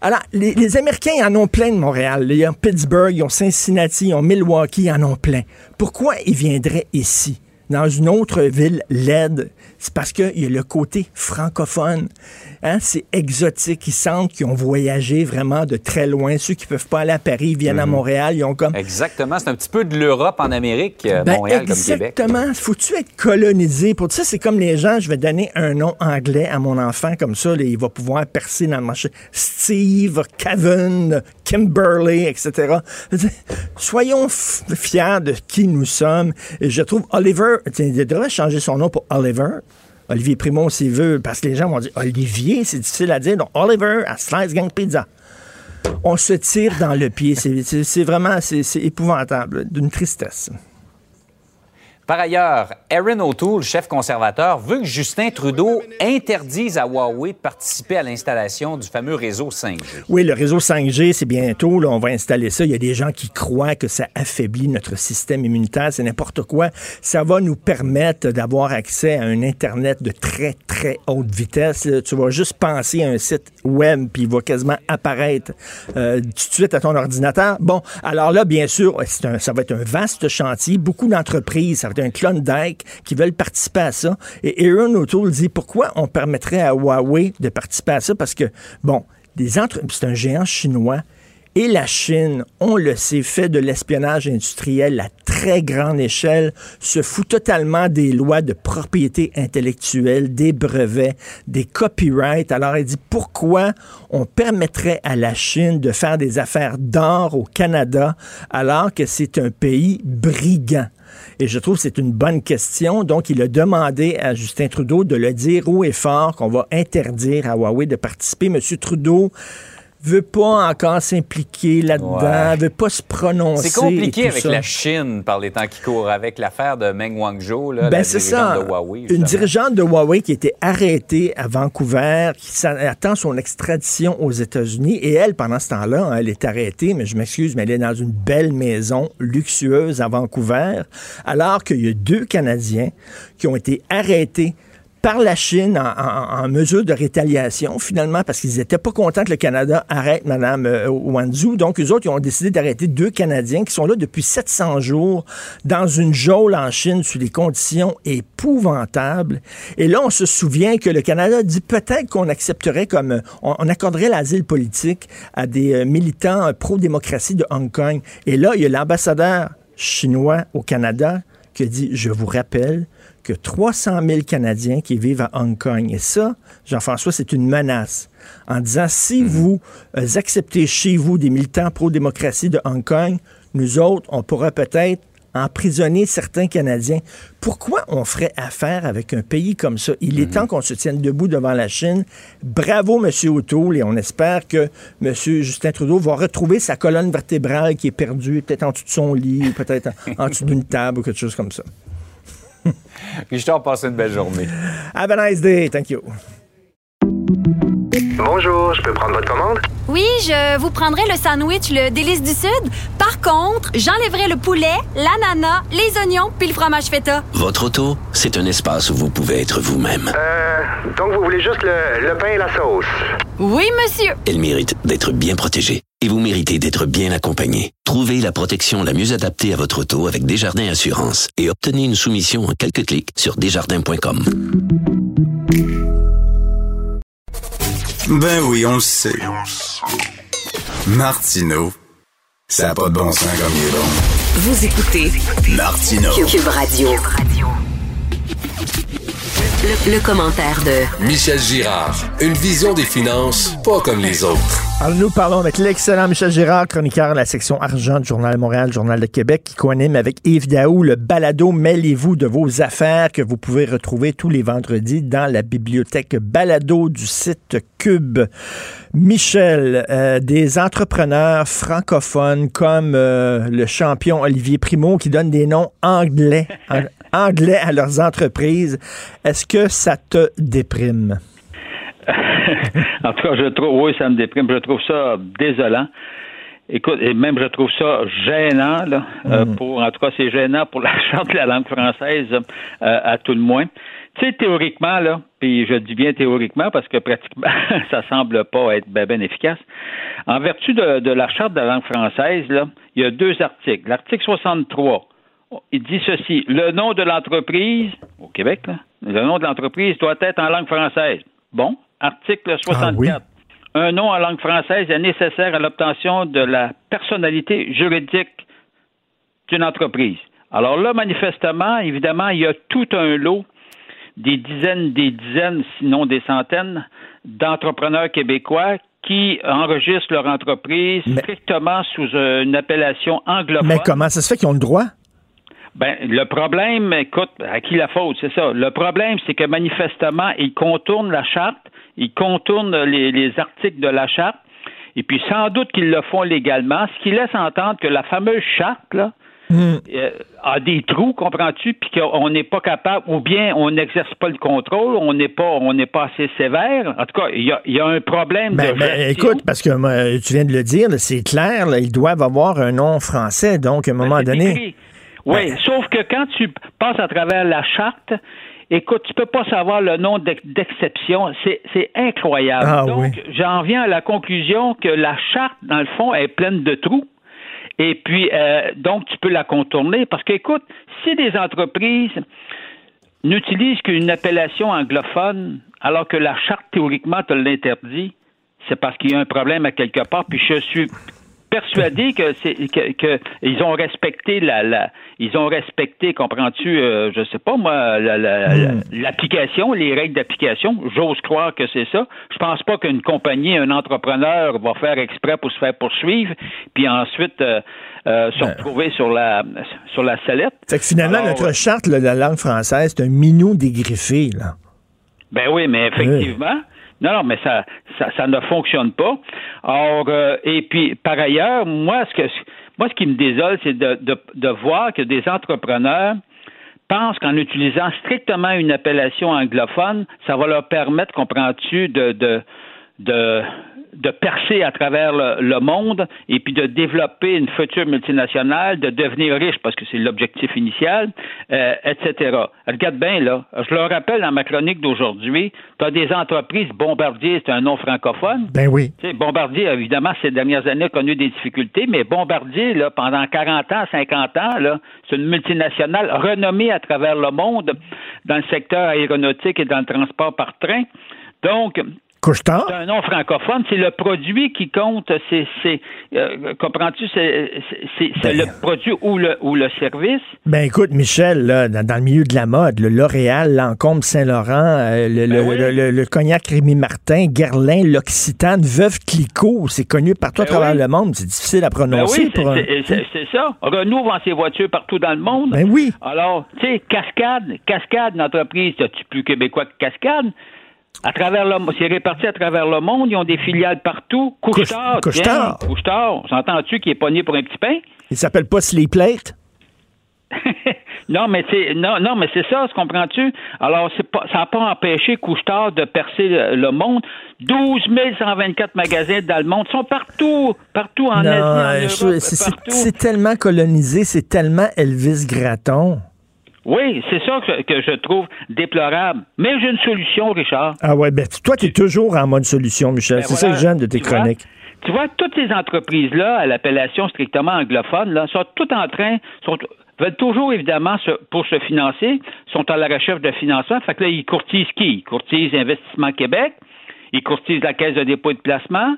Alors, les, les Américains en ont plein de Montréal. Ils ont Pittsburgh, ils ont Cincinnati, ils ont Milwaukee, ils en ont plein. Pourquoi ils viendraient ici? Dans une autre ville laide, c'est parce qu'il y a le côté francophone. Hein? C'est exotique. Ils sentent qu'ils ont voyagé vraiment de très loin. Ceux qui peuvent pas aller à Paris viennent à Montréal. Ils ont comme Exactement. C'est un petit peu de l'Europe en Amérique, euh, ben, Montréal comme Québec. Exactement. Faut-tu être colonisé? Pour ça, c'est comme les gens, je vais donner un nom anglais à mon enfant, comme ça, là, il va pouvoir percer dans le marché. Steve, Kevin, Kimberly, etc. Soyons fiers de qui nous sommes. Et je trouve Oliver, il devrait changer son nom pour Oliver. Olivier Primo, s'il veut, parce que les gens vont dire Olivier, c'est difficile à dire. Donc, Oliver à Slice Gang Pizza on se tire dans le pied. C'est- vraiment c'est épouvantable, d'une tristesse. Par ailleurs, Aaron O'Toole, chef conservateur, veut que Justin Trudeau interdise à Huawei de participer à l'installation du fameux réseau 5G. Oui, le réseau 5G, c'est bientôt, on va installer ça. Il y a des gens qui croient que ça affaiblit notre système immunitaire, c'est n'importe quoi. Ça va nous permettre d'avoir accès à un Internet de très, très haute vitesse. Tu vas juste penser à un site web, puis il va quasiment apparaître euh, tout de suite à ton ordinateur. Bon, alors là, bien sûr, ça va être un vaste chantier. Beaucoup d'entreprises, ça va être un Klondike qui veulent participer à ça. Et Aaron O'Toole dit pourquoi on permettrait à Huawei de participer à ça? Parce que, bon, c'est un géant chinois. Et la Chine, on le sait, fait de l'espionnage industriel à très grande échelle, se fout totalement des lois de propriété intellectuelle, des brevets, des copyrights. Alors, elle dit pourquoi on permettrait à la Chine de faire des affaires d'or au Canada alors que c'est un pays brigand? Et je trouve que c'est une bonne question. Donc, il a demandé à Justin Trudeau de le dire haut et fort qu'on va interdire à Huawei de participer. Monsieur Trudeau veut pas encore s'impliquer là-dedans, Ouais. veut pas se prononcer. C'est compliqué avec ça. la Chine par les temps qui courent, avec l'affaire de Meng Wanzhou, là, Ben la dirigeante ça. de Huawei. Une justement. dirigeante de Huawei qui était arrêtée à Vancouver, qui attend son extradition aux États-Unis. Et elle, pendant ce temps-là, hein, elle est arrêtée, mais je m'excuse, mais elle est dans une belle maison luxueuse à Vancouver, alors qu'il y a deux Canadiens qui ont été arrêtés par la Chine en, mesure de rétaliation, finalement, parce qu'ils n'étaient pas contents que le Canada arrête Mme euh, Wanzhou. Donc, eux autres, ils ont décidé d'arrêter deux Canadiens qui sont là depuis 700 jours dans une geôle en Chine sous des conditions épouvantables. Et là, on se souvient que le Canada dit peut-être qu'on accepterait comme... euh, On, accorderait l'asile politique à des euh, militants pro-démocratie de Hong Kong. Et là, il y a l'ambassadeur chinois au Canada qui a dit, je vous rappelle que 300 000 Canadiens qui vivent à Hong Kong. Et ça, Jean-François, c'est une menace. En disant, si vous euh, acceptez chez vous des militants pro-démocratie de Hong Kong, nous autres, on pourra peut-être emprisonner certains Canadiens. Pourquoi on ferait affaire avec un pays comme ça? Il est temps qu'on se tienne debout devant la Chine. Bravo, M. O'Toole, et on espère que M. Justin Trudeau va retrouver sa colonne vertébrale qui est perdue, peut-être en dessous de son lit, peut-être en, en dessous d'une table ou quelque chose comme ça. Richard, passe une belle journée. Have a nice day. Thank you. Bonjour, je peux prendre votre commande? Oui, je vous prendrai le sandwich, le délice du Sud. Par contre, j'enlèverai le poulet, l'ananas, les oignons puis le fromage feta. Votre auto, c'est un espace où vous pouvez être vous-même. Euh, donc vous voulez juste le, le pain et la sauce? Oui, monsieur. Elle mérite d'être bien protégée. Et vous méritez d'être bien accompagné. Trouvez la protection la mieux adaptée à votre auto avec Desjardins Assurance et obtenez une soumission en quelques clics sur desjardins.com. Ben oui, on le sait. Martineau, ça n'a pas de bon sens comme il est bon. Vous écoutez Martineau. Cube Radio. Le, le commentaire de Michel Girard. Une vision des finances pas comme les autres. Alors, nous parlons avec l'excellent Michel Girard, chroniqueur de la section argent du Journal de Montréal, Journal de Québec, qui coanime avec Yves Daou le balado Mêlez-vous de vos affaires que vous pouvez retrouver tous les vendredis dans la bibliothèque balado du site Cube. Michel, euh, des entrepreneurs francophones comme euh, le champion Olivier Primo qui donne des noms anglais, en- anglais à leurs entreprises, est-ce que ça te déprime? en tout cas, je trouve, oui, ça me déprime. Je trouve ça désolant. Écoute, et même je trouve ça gênant, là, euh, pour, en tout cas, c'est gênant pour la charte de la langue française, euh, à tout le moins. Tu sais, théoriquement, là, puis je dis bien théoriquement parce que pratiquement, ça semble pas être ben, ben efficace. En vertu de, de la charte de la langue française, là, il y a deux articles. L'article 63, il dit ceci. Le nom de l'entreprise, au Québec, là, le nom de l'entreprise doit être en langue française. Bon. Article 64. Un nom en langue française est nécessaire à l'obtention de la personnalité juridique d'une entreprise. Alors là, manifestement, évidemment, il y a tout un lot, des dizaines, des dizaines, sinon des centaines, d'entrepreneurs québécois qui enregistrent leur entreprise strictement sous une appellation anglophone. Mais comment ça se fait qu'ils ont le droit? Ben, le problème, écoute, à qui la faute, c'est ça. Le problème, c'est que manifestement, ils contournent la charte, ils contournent les, les articles de la charte, et puis sans doute qu'ils le font légalement, ce qui laisse entendre que la fameuse charte, là, euh, a des trous, comprends-tu, puis qu'on n'est pas capable, ou bien on n'exerce pas le contrôle, on n'est pas, on n'est pas assez sévère. En tout cas, il y a, il y a un problème Ben, de ben, écoute, parce que tu viens de le dire, c'est clair, là, ils doivent avoir un nom français, donc à un moment Ben, c'est donné. écrit. Oui, sauf que quand tu passes à travers la charte, écoute, tu peux pas savoir le nom d'ex- d'exception. C'est c'est incroyable. Ah, Donc, oui. j'en viens à la conclusion que la charte, dans le fond, est pleine de trous. Et puis, euh, donc, tu peux la contourner parce qu'écoute, si des entreprises n'utilisent qu'une appellation anglophone, alors que la charte, théoriquement, te l'interdit, c'est parce qu'il y a un problème à quelque part. Puis je suis persuadé que c'est que, que ils ont respecté la, la ils ont respecté comprends-tu euh, je sais pas moi la- la- la- l'application les règles d'application. J'ose croire que c'est ça. Je pense pas qu'une compagnie un entrepreneur va faire exprès pour se faire poursuivre puis ensuite euh, euh, se retrouver sur la sur la sellette. Fait que finalement, Alors, notre charte, là, de la langue française, c'est un minou dégriffé, là. Ben oui, mais effectivement. Non, non, mais ça, ça, ça ne fonctionne pas. Or, euh, et puis, par ailleurs, moi, ce que moi, ce qui me désole, c'est de, voir que des entrepreneurs pensent qu'en utilisant strictement une appellation anglophone, ça va leur permettre, comprends-tu, de, de, de, de percer à travers le, le monde et puis de développer une future multinationale, de devenir riche parce que c'est l'objectif initial, euh, etc. Regarde bien, là, je le rappelle dans ma chronique d'aujourd'hui, tu as des entreprises, Bombardier, c'est un nom francophone. Ben oui. Tu sais, Bombardier, évidemment, ces dernières années a connu des difficultés, mais Bombardier, là, pendant 40 ans, 50 ans, là, c'est une multinationale renommée à travers le monde dans le secteur aéronautique et dans le transport par train. Donc, Couche-tard? c'est un nom francophone, c'est le produit qui compte, c'est, euh, comprends-tu, c'est, Ben- le produit ou le, ou le service? Ben écoute, Michel, là, dans, dans le milieu de la mode, le L'Oréal, Lancôme, Saint-Laurent, euh, le, le- Ben oui. le- cognac Rémy Martin, Guerlain, l'Occitane, Veuve Clicquot, c'est connu partout à Ben travers oui. le monde. C'est difficile à Ben prononcer oui, c'est, pour un... c'est- c'est- c'est ça. Renault vend ses voitures partout dans le monde. Ben oui. Alors, tu sais, Cascade, Cascade, une entreprise, tu plus québécois que Cascade? À travers le, c'est réparti à travers le monde. Ils ont des filiales partout. Couche-tard, Couche-Tard. Couche-tard. S'entends-tu qu'il est pogné pour un petit pain? Il s'appelle pas Sleep Plate? Non, mais c'est non, non, mais c'est ça, comprends-tu? Alors, c'est pas, ça n'a pas empêché Couche-Tard de percer le, le monde. 12 124 magasins dans le monde sont partout, partout en non, Asie, en je- Europe, c'est- c'est tellement colonisé, c'est tellement Elvis Gratton. Oui, c'est ça que, que je trouve déplorable. Mais j'ai une solution, Richard. Ah ouais, ben toi, tu es toujours en mode solution, Michel. Ben c'est ça que j'aime de tes vois? chroniques. tu vois, toutes ces entreprises-là, à l'appellation strictement anglophone, là, sont toutes en train, sont, veulent toujours, évidemment, pour se financer, sont à la recherche de financement. Fait que là, ils courtisent qui? Ils courtisent Investissement Québec, ils courtisent la Caisse de dépôt et de placement,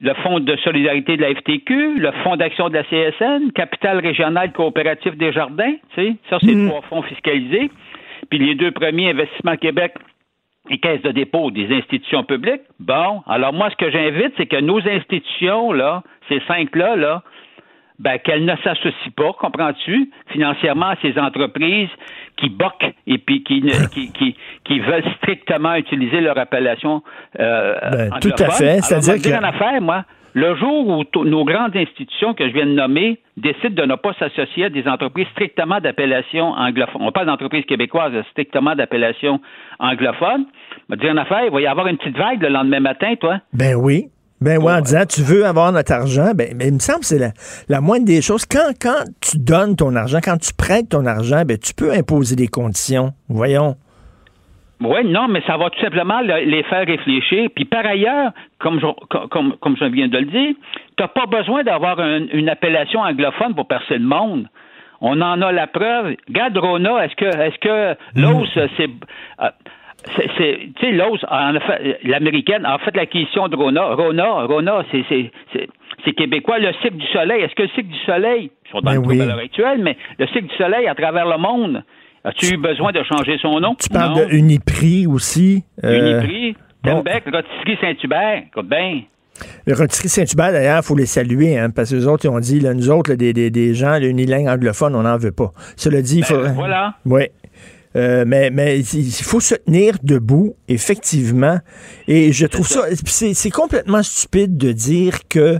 le Fonds de solidarité de la FTQ, le Fonds d'action de la CSN, Capital régional coopératif des jardins, tu sais, ça, c'est trois fonds fiscalisés. Puis les deux premiers, Investissement Québec et Caisse de dépôt des institutions publiques. Bon, alors moi, ce que j'invite, c'est que nos institutions, là, ces cinq-là, là, ben, qu'elles ne s'associent pas, comprends-tu, financièrement à ces entreprises qui boquent et puis qui, qui, qui, qui, veulent strictement utiliser leur appellation euh, ben, Tout à fait. C'est-à-dire que... en affaire, moi, le jour où nos grandes institutions que je viens de nommer décident de ne pas s'associer à des entreprises strictement d'appellation anglophone, on parle d'entreprises québécoises strictement d'appellation anglophone, me dire en affaire, il va y avoir une petite vague le lendemain matin, toi. Ben oui. Ben oui, en disant tu veux avoir notre argent, ben, il me semble que c'est la, la, moindre des choses. Quand, quand tu donnes ton argent, quand tu prêtes ton argent, ben tu peux imposer des conditions. Voyons. Oui, non, mais ça va tout simplement les faire réfléchir. Puis par ailleurs, comme je, comme, comme je viens de le dire, tu n'as pas besoin d'avoir une appellation anglophone pour percer le monde. On en a la preuve. Regarde Rona, est-ce que est-ce que l'os, mm. c'est. C'est, tu sais, l'os, l'américaine, a fait l'acquisition de Rona. Rona, Rona, c'est, c'est, c'est, québécois. Le cycle du soleil, est-ce que le cycle du soleil, ils sont dans ben le à l'heure actuelle, mais le cycle du soleil à travers le monde, As-tu eu besoin de changer son nom? Tu parles de Uniprix aussi. Euh, Uniprix, Tembec, Rotisserie Saint-Hubert. Écoute bien. Le Rotisserie Saint-Hubert, d'ailleurs, il faut les saluer, hein, parce que les autres, ils ont dit, là, nous autres, des, des, des, gens, unilingues anglophones, on n'en veut pas. Cela dit, il ben, faudrait. Voilà. Oui. Euh, mais, mais il faut se tenir debout, effectivement. Et je trouve ça, c'est complètement stupide de dire que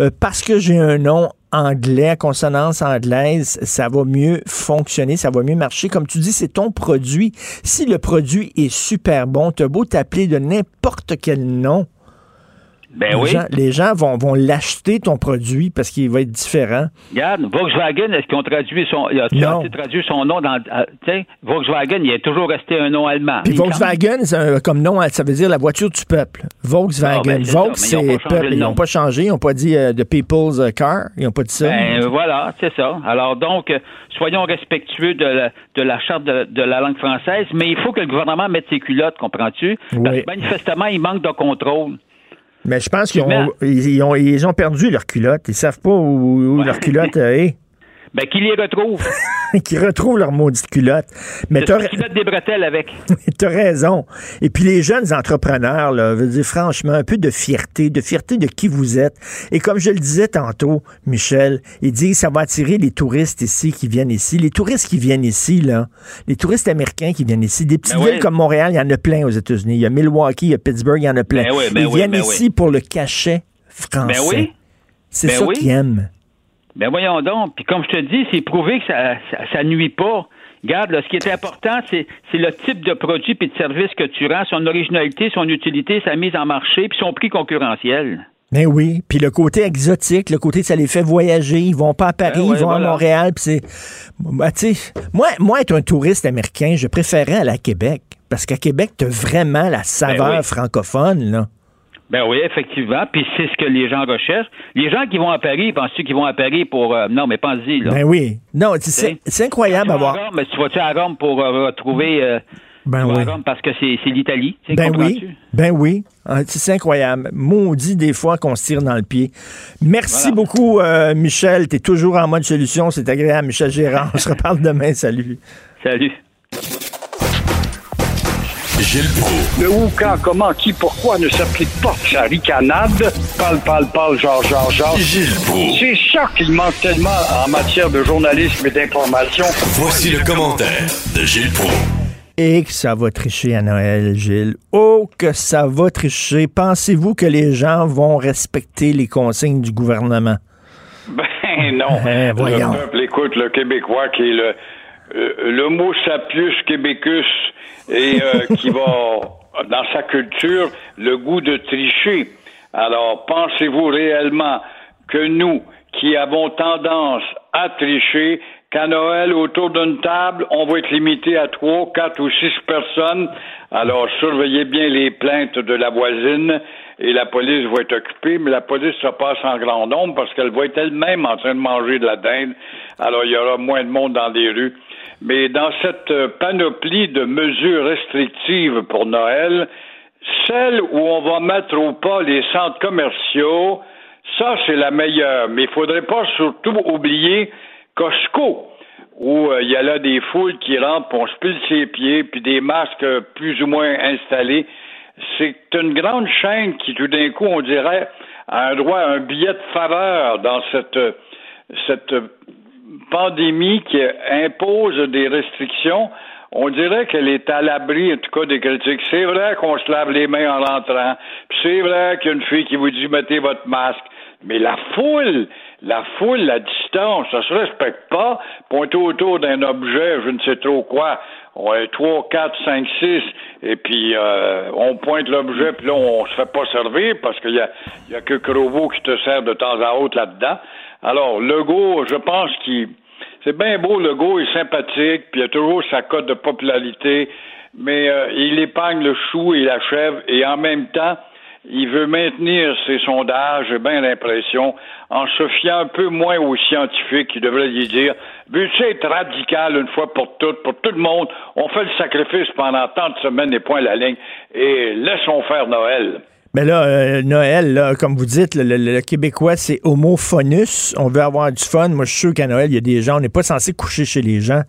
euh, parce que j'ai un nom anglais, consonance anglaise, ça va mieux fonctionner, ça va mieux marcher. Comme tu dis, c'est ton produit. Si le produit est super bon, t'as beau t'appeler de n'importe quel nom, ben les oui. Gens, les gens vont, vont l'acheter ton produit parce qu'il va être différent. Regarde, Volkswagen, est-ce qu'ils ont traduit son, traduit son nom dans, euh, sais, Volkswagen, il est toujours resté un nom allemand. Puis Volkswagen, comme nom, ça veut dire la voiture du peuple. Volkswagen, ah, ben, Volks, c'est peuple. Ils n'ont pas changé, ils n'ont pas dit euh, the people's euh, car, ils n'ont pas dit ça. Ben, voilà, c'est ça. Alors donc, soyons respectueux de la, de la charte de, la langue française, mais il faut que le gouvernement mette ses culottes, comprends-tu? Parce que manifestement, il manque de contrôle. Mais je pense qu'ils ont, ils ont, ils ont perdu leur culotte. Ils savent pas où, leur culotte est. Ben, qu'ils les retrouvent. qu'ils retrouvent leur maudite culotte. Mais t'as des bretelles avec. t'as raison. Et puis les jeunes entrepreneurs, là, veut dire franchement, un peu de fierté, de fierté de qui vous êtes. Et comme je le disais tantôt, Michel, il dit ça va attirer les touristes ici qui viennent ici. Les touristes qui viennent ici, là, les touristes américains qui viennent ici. Des petites ben villes comme Montréal, il y en a plein aux États-Unis. Il y a Milwaukee, il y a Pittsburgh, il y en a plein. Ben ben Ils viennent ici pour le cachet français. C'est ça qu'ils aiment. Ben voyons donc. Puis comme je te dis, c'est prouvé que ça, ça, nuit pas. Regarde, ce qui est important, c'est, le type de produit et de service que tu rends, son originalité, son utilité, sa mise en marché, puis son prix concurrentiel. Ben oui, puis le côté exotique, le côté ça les fait voyager, ils vont pas à Paris, ben ils vont à Montréal, puis c'est sais, moi moi être un touriste américain, je préférerais aller à Québec parce qu'à Québec tu as vraiment la saveur ben francophone là. Ben oui, effectivement. Puis c'est ce que les gens recherchent. Les gens qui vont à Paris, penses-tu qu'ils vont à Paris pour. Euh, non, mais pense-y, là. Ben oui. Non, c'est incroyable à voir. mais tu vas-tu à Rome pour euh, retrouver. Euh, ben oui. Rome parce que c'est l'Italie. Ben oui. Ben oui. Ah, c'est incroyable. Maudit des fois qu'on se tire dans le pied. Merci beaucoup, Michel. Tu es toujours en mode solution. C'est agréable, Michel Gérard. On se reparle demain. Salut. Salut. Gilles Le où, quand, comment, qui, pourquoi ne s'applique pas? Sa ricanade. Parle, parle, parle, genre, genre, genre. Gilles C'est ça qu'il manque tellement en matière de journalisme et d'information. Voici le commentaire de Gilles Proulx. Et que ça va tricher à Noël, Gilles. Oh, que ça va tricher. Pensez-vous que les gens vont respecter les consignes du gouvernement? Ben non. Voyons. Le peuple écoute le Québécois qui est le, euh, le mot sapius québécus et euh, qui va, dans sa culture, le goût de tricher. Alors, pensez-vous réellement que nous, qui avons tendance à tricher, qu'à Noël, autour d'une table, on va être limité à trois, quatre ou six personnes? Alors, surveillez bien les plaintes de la voisine et la police va être occupée, mais la police se passe en grand nombre parce qu'elle va être elle-même en train de manger de la dinde. Alors, il y aura moins de monde dans les rues. Mais dans cette panoplie de mesures restrictives pour Noël, celle où on va mettre au pas les centres commerciaux, ça, c'est la meilleure. Mais il faudrait pas surtout oublier Costco, où euh, il y a là des foules qui rentrent, puis on se ses pieds, puis des masques plus ou moins installés. C'est une grande chaîne qui, tout d'un coup, on dirait, a un droit à un billet de faveur dans cette, cette pandémie qui impose des restrictions. On dirait qu'elle est à l'abri, en tout cas, des critiques. C'est vrai qu'on se lave les mains en rentrant. C'est vrai qu'il y a une fille qui vous dit mettez votre masque. Mais la foule, la foule, la distance, ça se respecte pas. Pointer autour d'un objet, je ne sais trop quoi. On est 3, 4, 5, 6, et puis euh, on pointe l'objet, puis là, on se fait pas servir parce qu'il y a, y a que Crovo qui te sert de temps à autre là-dedans. Alors, Legault, je pense qu'il c'est bien beau, Legault est sympathique, puis il a toujours sa cote de popularité, mais euh, il épargne le chou et la chèvre, et en même temps, il veut maintenir ses sondages, j'ai bien l'impression, en se fiant un peu moins aux scientifiques qui devraient lui dire veux-tu être radical une fois pour toutes, pour tout le monde, on fait le sacrifice pendant tant de semaines et point la ligne, et laissons faire Noël. Mais là, euh, Noël, là, comme vous dites, le, le, Québécois, c'est homophonus. On veut avoir du fun. Moi, je suis sûr qu'à Noël, il y a des gens, on n'est pas censé coucher chez les gens,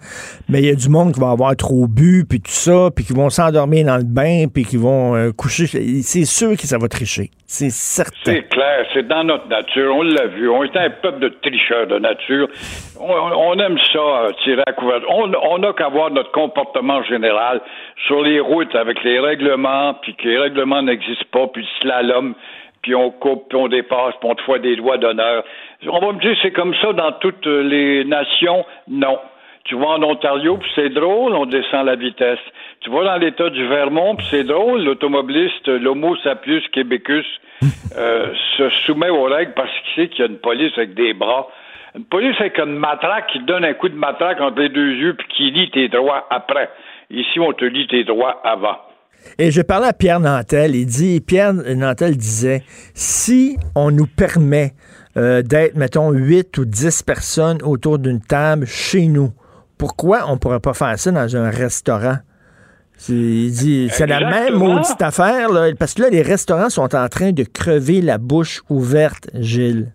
mais il y a du monde qui va avoir trop bu, puis tout ça, puis qui vont s'endormir dans le bain, puis qui vont euh, coucher. C'est sûr que ça va tricher. C'est certain. C'est clair, c'est dans notre nature. On l'a vu. On est un peuple de tricheurs de nature. On, aime ça, euh, tirer à couvert. On n'a qu'à voir notre comportement général sur les routes avec les règlements, puis que les règlements n'existent pas, puis slalom, puis on coupe, puis on dépasse, puis on te fait des doigts d'honneur. On va me dire c'est comme ça dans toutes les nations. Non. Tu vas en Ontario, puis c'est drôle, on descend la vitesse. Tu vas dans l'État du Vermont, puis c'est drôle, l'automobiliste, l'homo sapiens québécus, euh, se soumet aux règles parce qu'il sait qu'il y a une police avec des bras. Une police avec une matraque qui te donne un coup de matraque entre les deux yeux, puis qui lit tes droits après. Ici, on te lit tes droits avant. Et je parlais à Pierre Nantel. Il dit, Pierre Nantel disait, si on nous permet euh, d'être, mettons, 8 ou 10 personnes autour d'une table chez nous, pourquoi on ne pourrait pas faire ça dans un restaurant? Il dit, c'est la même maudite affaire, parce que là, les restaurants sont en train de crever la bouche ouverte, Gilles.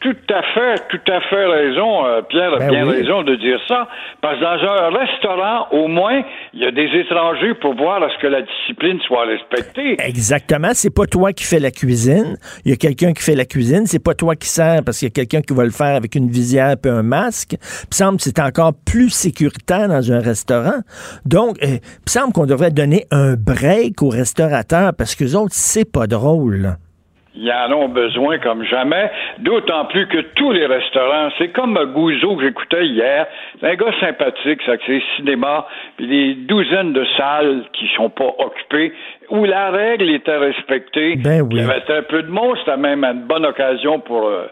Tout à fait, tout à fait raison. Euh, Pierre a ben bien raison de dire ça. Parce que dans un restaurant, au moins, il y a des étrangers pour voir à ce que la discipline soit respectée. Exactement. C'est pas toi qui fais la cuisine. Il y a quelqu'un qui fait la cuisine. C'est pas toi qui sert parce qu'il y a quelqu'un qui va le faire avec une visière et un masque. Il semble que c'est encore plus sécuritaire dans un restaurant. Donc, euh, il semble qu'on devrait donner un break aux restaurateurs parce que les autres, c'est pas drôle. Ils en ont besoin comme jamais, d'autant plus que tous les restaurants, c'est comme Gouzeau que j'écoutais hier, c'est un gars sympathique, ça, c'est cinéma, puis des douzaines de salles qui sont pas occupées, où la règle était respectée. Ben oui. Il y avait un peu de monde, c'était même une bonne occasion pour euh,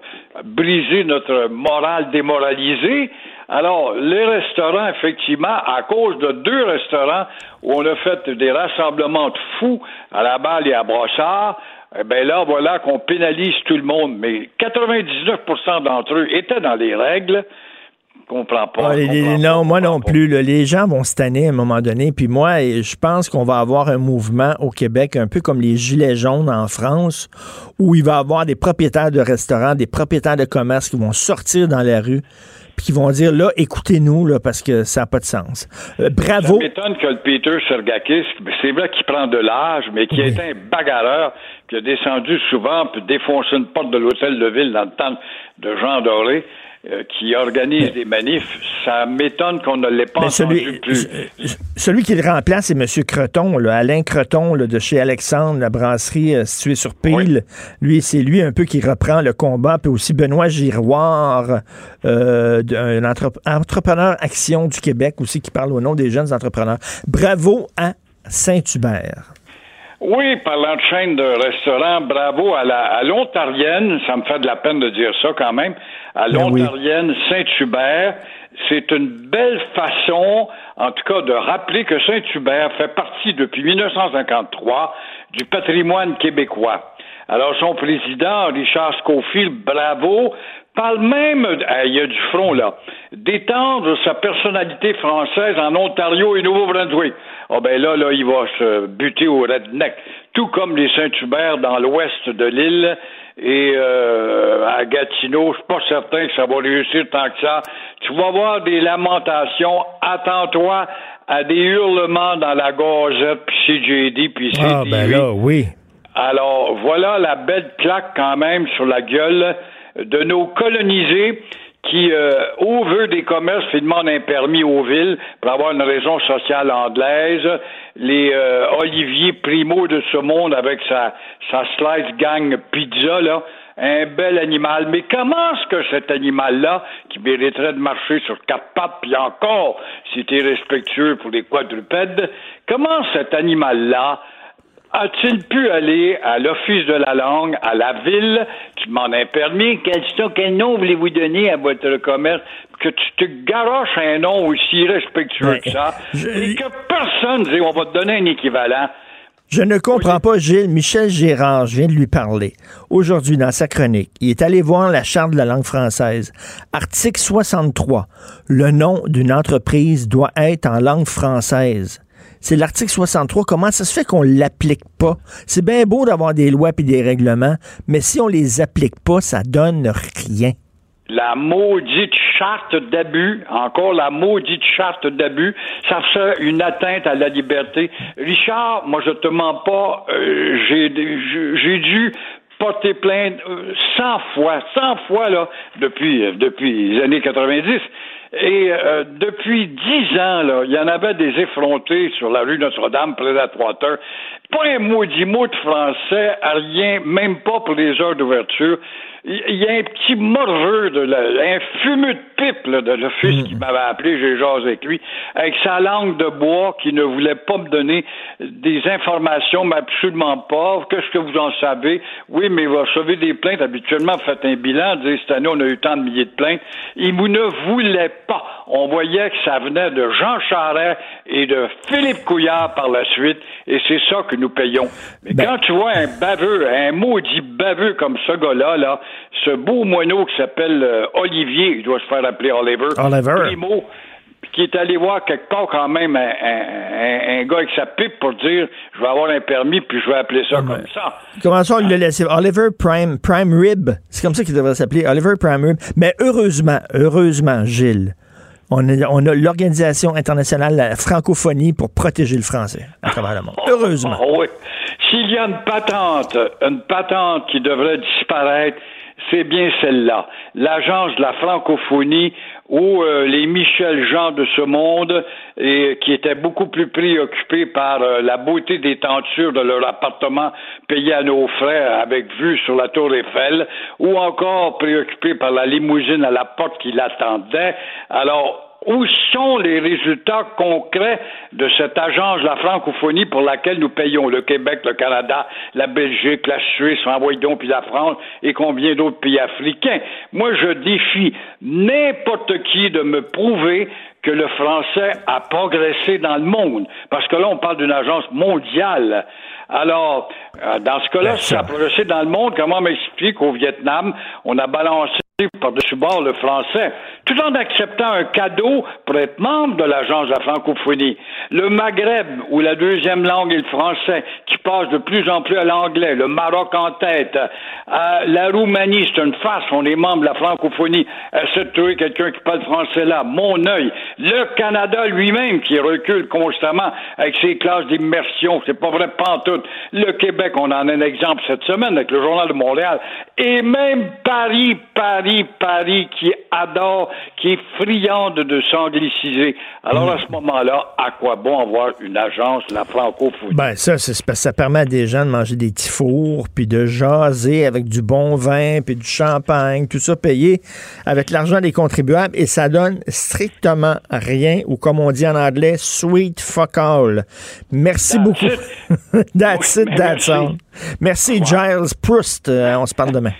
briser notre morale démoralisée. Alors, les restaurants, effectivement, à cause de deux restaurants où on a fait des rassemblements de fous à la balle et à Brossard, eh bien là, voilà qu'on pénalise tout le monde. Mais 99% d'entre eux étaient dans les règles. Comprends pas. Ah, non, moi non plus. les gens vont se tanner à un moment donné. Puis moi, je pense qu'on va avoir un mouvement au Québec, un peu comme les Gilets jaunes en France, où il va y avoir des propriétaires de restaurants, des propriétaires de commerce qui vont sortir dans la rue puis qui vont dire là, écoutez-nous là, parce que ça n'a pas de sens. Euh, bravo. Ça m'étonne que le Peter Sergakis, c'est vrai qu'il prend de l'âge, mais qui est un bagarreur, qui a descendu souvent, puis défoncé une porte de l'hôtel de ville dans le temps de Jean Doré. Euh, qui organise des manifs, ça m'étonne qu'on ne l'ait pas entendu plus. Celui qui le remplace, c'est M. Creton, Alain Creton de chez Alexandre, la brasserie euh, située sur Pile. Lui, c'est lui un peu qui reprend le combat. Puis aussi Benoît Giroir, euh, un entrepreneur Action du Québec aussi, qui parle au nom des jeunes entrepreneurs. Bravo à Saint-Hubert. Oui, parlant de chaîne de restaurants, bravo à la l'Ontarienne, ça me fait de la peine de dire ça quand même, à ben l'Ontarienne Saint-Hubert. c'est une belle façon, en tout cas, de rappeler que Saint-Hubert fait partie depuis 1953 du patrimoine québécois. Alors, son président, Richard Scofield, bravo, parle même, il y a du front là, d'étendre sa personnalité française en Ontario et Nouveau-Brunswick. Oh ben là, là, il va se buter au redneck, tout comme les Saint-Hubert dans l'ouest de l'île et euh, à Gatineau, je suis pas certain que ça va réussir tant que ça. Tu vas voir des lamentations, attends-toi à des hurlements dans la gazette, puis CJD, puis CTV. Ah, ben là, oui. Alors, voilà la belle claque quand même sur la gueule de nos colonisés qui, euh, au vœu des commerces, et demandent un permis aux villes pour avoir une raison sociale anglaise. Les euh, Olivier Primo de ce monde avec sa, sa slice gang pizza, là, un bel animal. Mais comment est-ce que cet animal-là, qui mériterait de marcher sur quatre pattes, puis encore, si t'es respectueux pour les quadrupèdes, comment cet animal-là a-t-il pu aller à l'Office de la langue, à la ville, tu demandes un permis, quel, quel nom voulez-vous donner à votre commerce, que tu te garoches un nom aussi respectueux que ça, et que personne dit on va te donner un équivalent. Je ne comprends pas, Gilles. Michel Gérard, je viens de lui parler. Aujourd'hui, dans sa chronique, il est allé voir la Charte de la langue française. Article 63. Le nom d'une entreprise doit être en langue française. C'est l'article 63. Comment ça se fait qu'on l'applique pas? C'est bien beau d'avoir des lois et des règlements, mais si on les applique pas, ça donne rien. La maudite charte d'abus, encore la maudite charte d'abus, ça fait une atteinte à la liberté. Richard, moi je te mens pas, euh, j'ai dû porter plainte euh, 100 fois, 100 fois là depuis euh, depuis les années 90. Et euh, depuis dix ans, là, il y en avait des effrontés sur la rue Notre-Dame, près de Trois-Heures. Pas un maudit mot de français, rien, même pas pour les heures d'ouverture. Il y a un petit morveux, de la, un fumeux pipe là, de l'office qui m'avait appelé, j'ai jasé avec lui, avec sa langue de bois qui ne voulait pas me donner des informations, mais absolument pas. Qu'est-ce que vous en savez? Oui, mais vous recevez des plaintes. Habituellement, vous faites un bilan, vous cette année, on a eu tant de milliers de plaintes. Il ne voulait pas. On voyait que ça venait de Jean Charest et de Philippe Couillard par la suite, et c'est ça que nous payons. Mais quand tu vois un baveux, un maudit baveux comme ce gars-là, là, ce beau moineau qui s'appelle euh, Olivier, il doit se faire appeler Oliver, Oliver. Primo, qui est allé voir quelque part quand même un, un, un, gars avec sa pipe pour dire je vais avoir un permis puis je vais appeler ça comme ça. Comment ça, on l'a laissé? Oliver Prime, Prime Rib. C'est comme ça qu'il devrait s'appeler. Oliver Prime Rib. Mais heureusement, heureusement, Gilles, on a, on a l'Organisation internationale de la francophonie pour protéger le français à travers le monde. Heureusement. Oh, oui. S'il y a une patente, une patente qui devrait disparaître, c'est bien celle-là. L'Agence de la francophonie où euh, les Michel Jean de ce monde, et, qui étaient beaucoup plus préoccupés par euh, la beauté des tentures de leur appartement payé à nos frais avec vue sur la tour Eiffel, ou encore préoccupés par la limousine à la porte qui l'attendait. Alors, où sont les résultats concrets de cette agence la francophonie pour laquelle nous payons? Le Québec, le Canada, la Belgique, la Suisse, donc puis la France et combien d'autres pays africains? Moi, je défie n'importe qui de me prouver que le français a progressé dans le monde. Parce que là, on parle d'une agence mondiale. Alors, dans ce cas-là, ça a progressé dans le monde, comment m'expliquer qu'au Vietnam, on a balancé par-dessus bord le français, tout en acceptant un cadeau pour être membre de l'Agence de la francophonie. Le Maghreb, où la deuxième langue est le français, qui passe de plus en plus à l'anglais, le Maroc en tête, euh, la Roumanie, c'est une farce, on est membre de la francophonie, essaie de trouver quelqu'un qui parle français là, mon œil. Le Canada lui-même, qui recule constamment avec ses classes d'immersion, c'est pas vrai pantoute. Le Québec, on en a un exemple cette semaine avec le Journal de Montréal, et même Paris, Paris, Paris, qui adore, qui est friande de s'angliciser. Alors, à ce moment-là, à quoi bon avoir une agence, la francophonie? Ben, ça, c'est parce que ça permet à des gens de manger des petits fours, puis de jaser avec du bon vin, puis du champagne, tout ça payé avec l'argent des contribuables, et ça donne strictement rien, ou comme on dit en anglais, sweet fuck all. Merci beaucoup. that's it, that's all. Merci, Giles Proust. Euh, on se parle demain.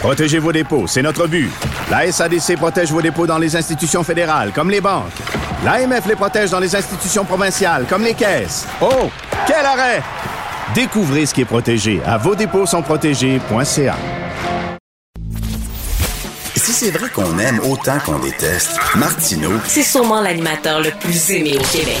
Protégez vos dépôts, c'est notre but. La SADC protège vos dépôts dans les institutions fédérales, comme les banques. L'AMF les protège dans les institutions provinciales, comme les caisses. Oh, quel arrêt! Découvrez ce qui est protégé à vos dépôts sont protégés.ca. Si c'est vrai qu'on aime autant qu'on déteste, Martineau, C'est sûrement l'animateur le plus aimé au Québec.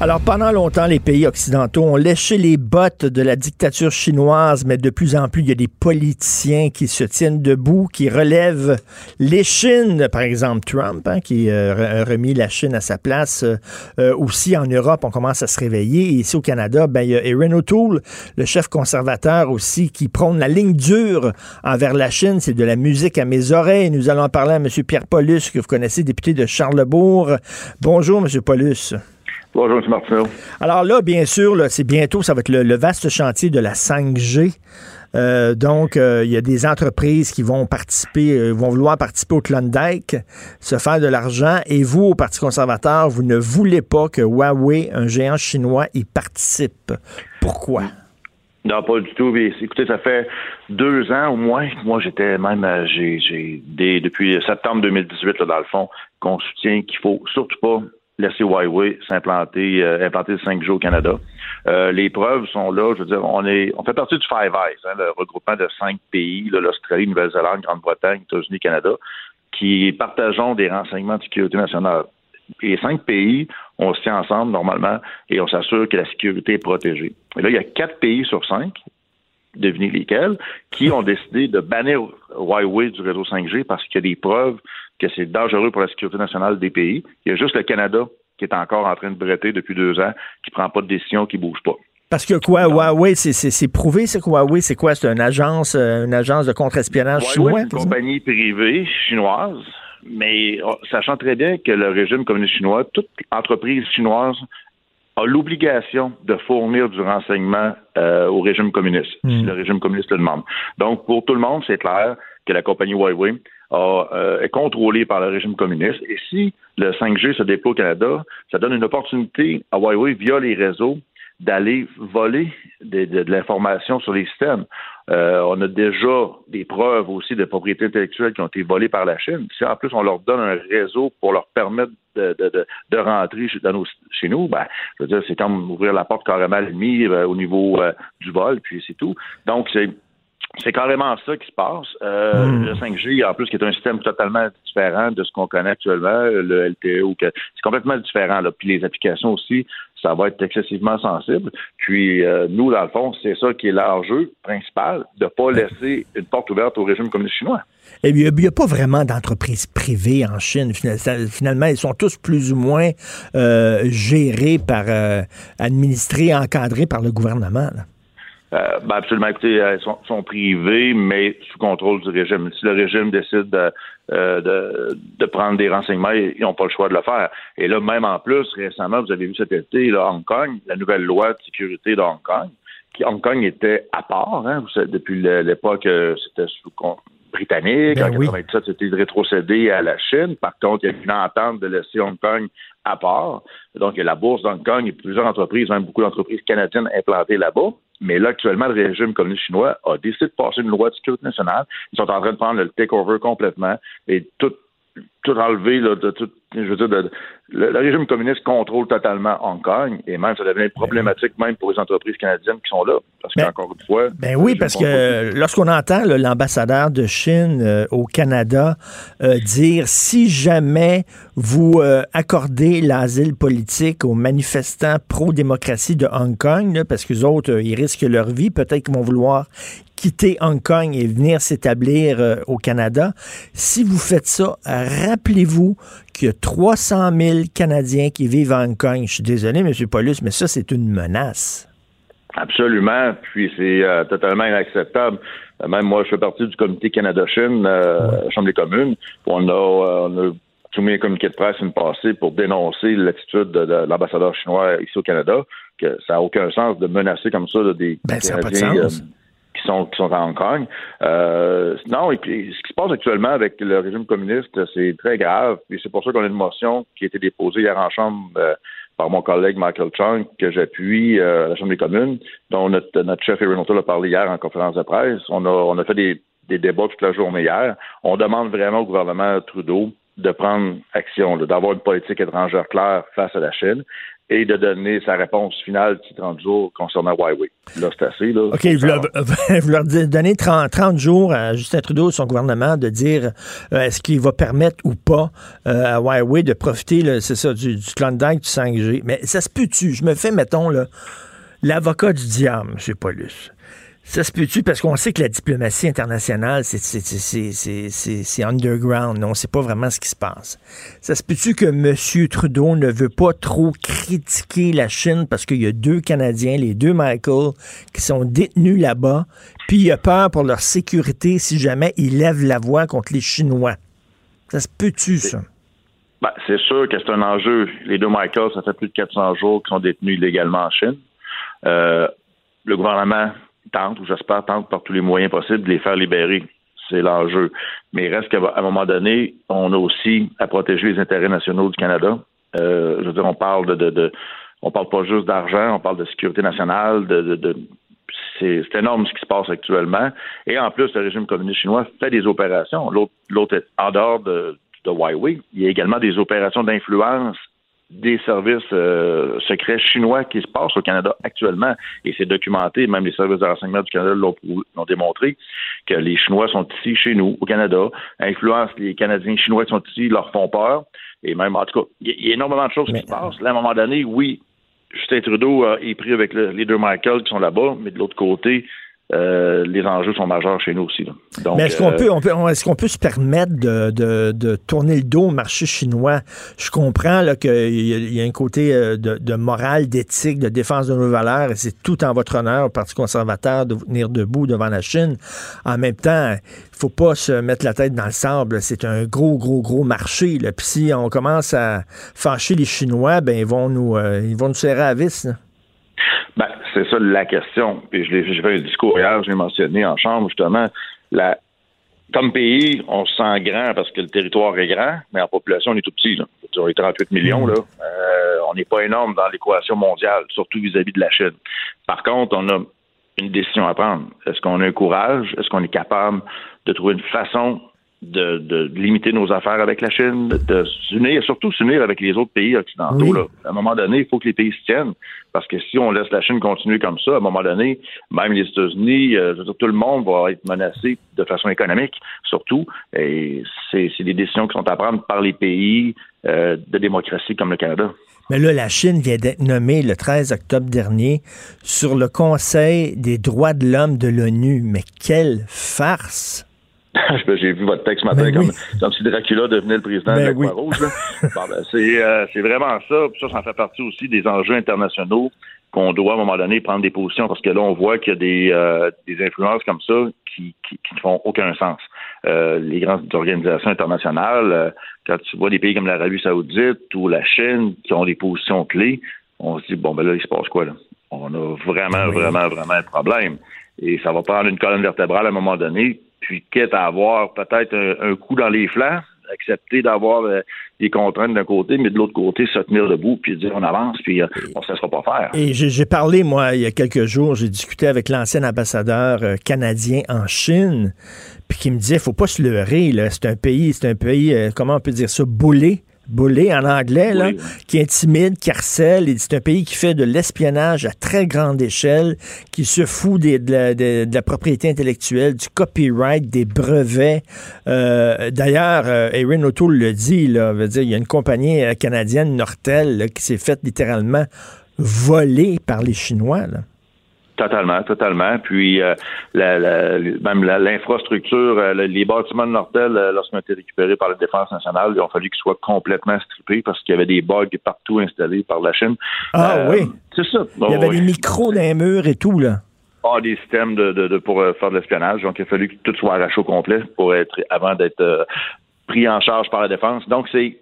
Alors, pendant longtemps, les pays occidentaux ont léché les bottes de la dictature chinoise, mais de plus en plus, il y a des politiciens qui se tiennent debout, qui relèvent les Chines, par exemple Trump, hein, qui euh, a remis la Chine à sa place. Euh, euh, aussi, en Europe, on commence à se réveiller. Et ici, au Canada, ben, il y a Erin O'Toole, le chef conservateur aussi, qui prône la ligne dure envers la Chine. C'est de la musique à mes oreilles. Nous allons parler à M. Pierre Paulus, que vous connaissez, député de Charlebourg. Bonjour, M. Paulus. Bonjour, M. Martineau. Alors là, bien sûr, c'est bientôt, ça va être le, le vaste chantier de la 5G. Euh, donc, euh, il y a des entreprises qui vont participer, euh, vont vouloir participer au Klondike, se faire de l'argent, et vous, au Parti conservateur, vous ne voulez pas que Huawei, un géant chinois, y participe. Pourquoi? Non, pas du tout. Mais, écoutez, ça fait deux ans au moins. Moi, j'étais même, j'ai, des, depuis septembre 2018, là, dans le fond, qu'on soutient qu'il faut surtout pas laisser Huawei s'implanter, euh, implanter le 5G au Canada. Euh, les preuves sont là. Je veux dire, on est, on fait partie du Five Eyes, hein, le regroupement de cinq pays, l'Australie, Nouvelle-Zélande, Grande-Bretagne, États-Unis, Canada, qui partageons des renseignements de sécurité nationale. Et cinq pays, on se tient ensemble normalement et on s'assure que la sécurité est protégée. Et là, il y a quatre pays sur cinq, devinez lesquels, qui ont décidé de bannir Huawei du réseau 5G parce qu'il y a des preuves que c'est dangereux pour la sécurité nationale des pays. Il y a juste le Canada qui est encore en train de bretter depuis deux ans, qui prend pas de décision, qui bouge pas. Parce que quoi, Huawei, c'est- c'est c'est prouvé, c'est que Huawei, c'est quoi? C'est une agence, euh, une agence de contre-espionnage chinois? c'est une compagnie privée chinoise, mais oh, sachant très bien que le régime communiste chinois, toute entreprise chinoise a l'obligation de fournir du renseignement euh, au régime communiste, si le régime communiste le demande. Donc, pour tout le monde, c'est clair que la compagnie Huawei euh, est contrôlée par le régime communiste. Et si le 5G se déploie au Canada, ça donne une opportunité à Huawei, via les réseaux, d'aller voler de, de- de l'information sur les systèmes. Euh, on a déjà des preuves aussi de propriété intellectuelle qui ont été volées par la Chine. Si en plus on leur donne un réseau pour leur permettre de, de, de, rentrer chez, nos- chez nous, ben, je veux dire, c'est comme ouvrir la porte carrément à euh, au niveau euh, du vol, puis c'est tout. Donc, c'est c'est carrément ça qui se passe. Euh, Mm. Le 5G, en plus, qui est un système totalement différent de ce qu'on connaît actuellement, le LTE, ou que c'est complètement différent. Là. Puis les applications aussi, ça va être excessivement sensible. Puis euh, nous, dans le fond, c'est ça qui est l'enjeu principal, de ne pas laisser une porte ouverte au régime communiste chinois. Eh bien, il n'y a pas vraiment d'entreprises privées en Chine. Finalement, ils sont tous plus ou moins euh, gérés par, euh, administrés, encadrés par le gouvernement. là. Euh, ben absolument. Écoutez, elles sont, sont privées, mais sous contrôle du régime. Si le régime décide de, euh, de, de prendre des renseignements, ils n'ont pas le choix de le faire. Et là, même en plus, récemment, vous avez vu cet été, là, Hong Kong, la nouvelle loi de sécurité de Hong Kong, qui Hong Kong était à part, hein, vous savez, depuis l'époque, euh, c'était sous britannique. Ben en oui. 97, c'était rétrocédé à la Chine. Par contre, il y a une entente de laisser Hong Kong à part. Donc, il y a la bourse d'Hong Kong et plusieurs entreprises, même beaucoup d'entreprises canadiennes implantées là-bas. Mais là, actuellement, le régime communiste chinois a décidé de passer une loi de sécurité nationale. Ils sont en train de prendre le takeover complètement et tout, tout enlever, là, de tout, je veux dire, de- le, le régime communiste contrôle totalement Hong Kong et même ça devient problématique même pour les entreprises canadiennes qui sont là. Parce qu'encore une fois. Ben oui, parce que lorsqu'on entend l'ambassadeur de Chine euh, au Canada euh, dire si jamais vous euh, accordez l'asile politique aux manifestants pro-démocratie de Hong Kong, là, parce que les autres, ils risquent leur vie, peut-être qu'ils vont vouloir quitter Hong Kong et venir s'établir euh, au Canada. Si vous faites ça, rappelez-vous qu'il y a 300 000 Canadiens qui vivent à Hong Kong. Je suis désolé, M. Paulus, mais ça, c'est une menace. Absolument. Puis c'est euh, totalement inacceptable. Euh, même moi, je fais partie du comité Canada-Chine, euh, Chambre des communes. On a, on a soumis un communiqué de presse une passée pour dénoncer l'attitude de, de l'ambassadeur chinois ici au Canada, que ça n'a aucun sens de menacer comme ça là, des Ben, ça n'a pas de Canadiens, sens. Qui sont qui sont à Hong Kong. Euh, non, et puis ce qui se passe actuellement avec le régime communiste, c'est très grave. Et c'est pour ça qu'on a une motion qui a été déposée hier en chambre euh, par mon collègue Michael Chung, que j'appuie euh, à la Chambre des communes, dont notre, notre chef Erin a parlé hier en conférence de presse. On a, on a fait des, des débats toute la journée hier. On demande vraiment au gouvernement Trudeau de prendre action, d'avoir une politique étrangère claire face à la Chine et de donner sa réponse finale d'ici 30 jours concernant Huawei. Là, c'est assez. Là, OK, vous leur, vous leur donnez 30, 30, jours à Justin Trudeau et son gouvernement de dire euh, est-ce qu'il va permettre ou pas euh, à Huawei de profiter, c'est ça, du, du Klondike, du 5G. Mais ça se peut-tu? Je me fais, mettons, l'avocat du diable, M. Paulus. Ça se peut-tu? Parce qu'on sait que la diplomatie internationale, c'est underground. On ne sait pas vraiment ce qui se passe. Ça se peut-tu que M. Trudeau ne veut pas trop critiquer la Chine parce qu'il y a deux Canadiens, les deux Michael, qui sont détenus là-bas, puis il a peur pour leur sécurité si jamais ils lèvent la voix contre les Chinois? Ça se peut-tu, ça? Ben, c'est sûr que c'est un enjeu. Les deux Michael, ça fait plus de 400 jours qu'ils sont détenus illégalement en Chine. Euh, le gouvernement tente, ou j'espère tente par tous les moyens possibles de les faire libérer. C'est l'enjeu. Mais il reste qu'à un moment donné, on a aussi à protéger les intérêts nationaux du Canada. Euh, je veux dire, on parle de, de, on parle pas juste d'argent, on parle de sécurité nationale, de, de, c'est énorme ce qui se passe actuellement. Et en plus, le régime communiste chinois fait des opérations. L'autre, en dehors de, de Huawei, il y a également des opérations d'influence des services euh, secrets chinois qui se passent au Canada actuellement. Et c'est documenté, même les services de renseignement du Canada l'ont démontré, que les Chinois sont ici, chez nous, au Canada, influencent les Canadiens chinois qui sont ici, leur font peur. Et même, en tout cas, il y, a énormément de choses qui se passent. Là, à un moment donné, oui, Justin Trudeau euh, est pris avec les deux Michael qui sont là-bas, mais de l'autre côté, euh, les enjeux sont majeurs chez nous aussi. Donc, Mais est-ce qu'on peut, on peut, est-ce qu'on peut se permettre de, de, de, tourner le dos au marché chinois? Je comprends qu'il y, a un côté euh, de, de morale, d'éthique, de défense de nos valeurs, et c'est tout en votre honneur au Parti conservateur de venir debout devant la Chine. En même temps, il faut pas se mettre la tête dans le sable. C'est un gros, gros, gros marché. Là. Puis si on commence à fâcher les Chinois, ben ils vont nous, euh, ils vont nous serrer à vis. Là. Ben, c'est ça la question. Puis je j'ai fait un discours hier, j'ai mentionné en chambre justement la comme pays, on se sent grand parce que le territoire est grand, mais en population, on est tout petit. Là. On est 38 millions. Là. Euh, on n'est pas énorme dans l'équation mondiale, surtout vis-à-vis de la Chine. Par contre, on a une décision à prendre. Est-ce qu'on a un courage? Est-ce qu'on est capable de trouver une façon de, de, limiter nos affaires avec la Chine, de, s'unir, surtout s'unir avec les autres pays occidentaux. Là. À un moment donné, il faut que les pays se tiennent, parce que si on laisse la Chine continuer comme ça, à un moment donné, même les États-Unis, euh, tout le monde va être menacé de façon économique, surtout. Et c'est, des décisions qui sont à prendre par les pays euh, de démocratie comme le Canada. Mais là, la Chine vient d'être nommée le 13 octobre dernier sur le Conseil des droits de l'homme de l'ONU. Mais quelle farce! J'ai vu votre texte ce matin ben comme, si Dracula devenait le président ben de la Croix-Rouge. ben, euh, c'est vraiment ça. ça, ça fait partie aussi des enjeux internationaux qu'on doit à un moment donné prendre des positions parce que là, on voit qu'il y a des, euh, des influences comme ça qui, qui, qui ne font aucun sens. Euh, les grandes organisations internationales, quand tu vois des pays comme l'Arabie Saoudite ou la Chine qui ont des positions clés, on se dit bon ben là, il se passe quoi là? On a vraiment, vraiment, vraiment un problème. Et ça va prendre une colonne vertébrale à un moment donné puis quitte à avoir peut-être un, coup dans les flancs, accepter d'avoir euh, des contraintes d'un côté, mais de l'autre côté, se tenir debout, puis dire on avance, puis euh, on ne se pas faire. Et j'ai parlé, moi, il y a quelques jours, j'ai discuté avec l'ancien ambassadeur euh, canadien en Chine, puis qui me disait, faut pas se leurrer, c'est un pays, c'est un pays, comment on peut dire ça, boulé? Bully en anglais, là, qui intimide, qui harcèle. C'est un pays qui fait de l'espionnage à très grande échelle, qui se fout des, de, la, de, la, propriété intellectuelle, du copyright, des brevets. Euh, D'ailleurs, euh, Erin O'Toole le dit, là, veut dire, il y a une compagnie euh, canadienne, Nortel, qui s'est faite littéralement voler par les Chinois. Là. Totalement, totalement. Puis euh, la, la, même l'infrastructure, euh, les bâtiments de Nortel, euh, lorsqu'ils ont été récupérés par la Défense nationale, il a fallu qu'ils soient complètement strippés parce qu'il y avait des bugs partout installés par la Chine. Ah oui. C'est ça. il y avait des micros dans les murs et tout, là. Ah, des systèmes de, de, pour faire de l'espionnage. Donc, il a fallu que tout soit arraché au complet pour être avant d'être pris en charge par la défense. Donc, c'est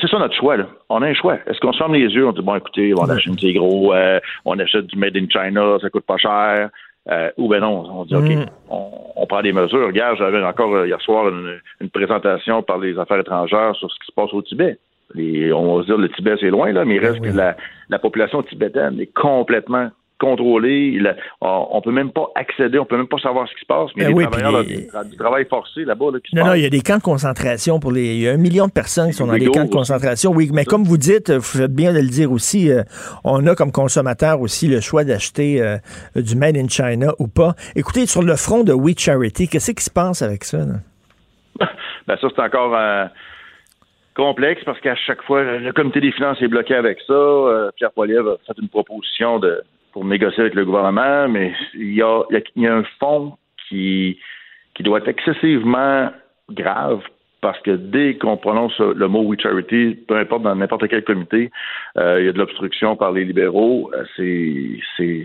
c'est ça notre choix. Là. On a un choix. Est-ce qu'on se ferme les yeux, on dit bon écoutez, on achète c'est gros, euh, on achète du made in China, ça coûte pas cher. Euh, ou ben non, on dit OK, mm. on, prend des mesures. Regarde, j'avais encore euh, hier soir une, présentation par les affaires étrangères sur ce qui se passe au Tibet. Les, on va se dire le Tibet c'est loin là, mais il reste que la, la population tibétaine est complètement a- on, on peut même pas accéder, on peut même pas savoir ce qui se passe. Mais Ben les oui, travailleurs là, du, travail forcé là-bas là, Non, non, il y a des camps de concentration pour les. Il y a un million de personnes qui sont dans les Légaux camps de concentration. Oui, mais comme vous dites, vous faites bien de le dire aussi, euh, on a comme consommateur aussi le choix d'acheter euh, du Made in China ou pas. Écoutez, sur le front de We Charity, qu'est-ce qui se passe avec ça? là? Ben ça, c'est encore euh, complexe parce qu'à chaque fois, le comité des finances est bloqué avec ça. Euh, Pierre Poilievre a fait une proposition de pour négocier avec le gouvernement, mais il y a, y a- un fonds qui, qui doit être excessivement grave parce que dès qu'on prononce le mot We Charity, peu importe dans n'importe quel comité, euh, il y a de l'obstruction par les libéraux. Euh, c'est, c'est,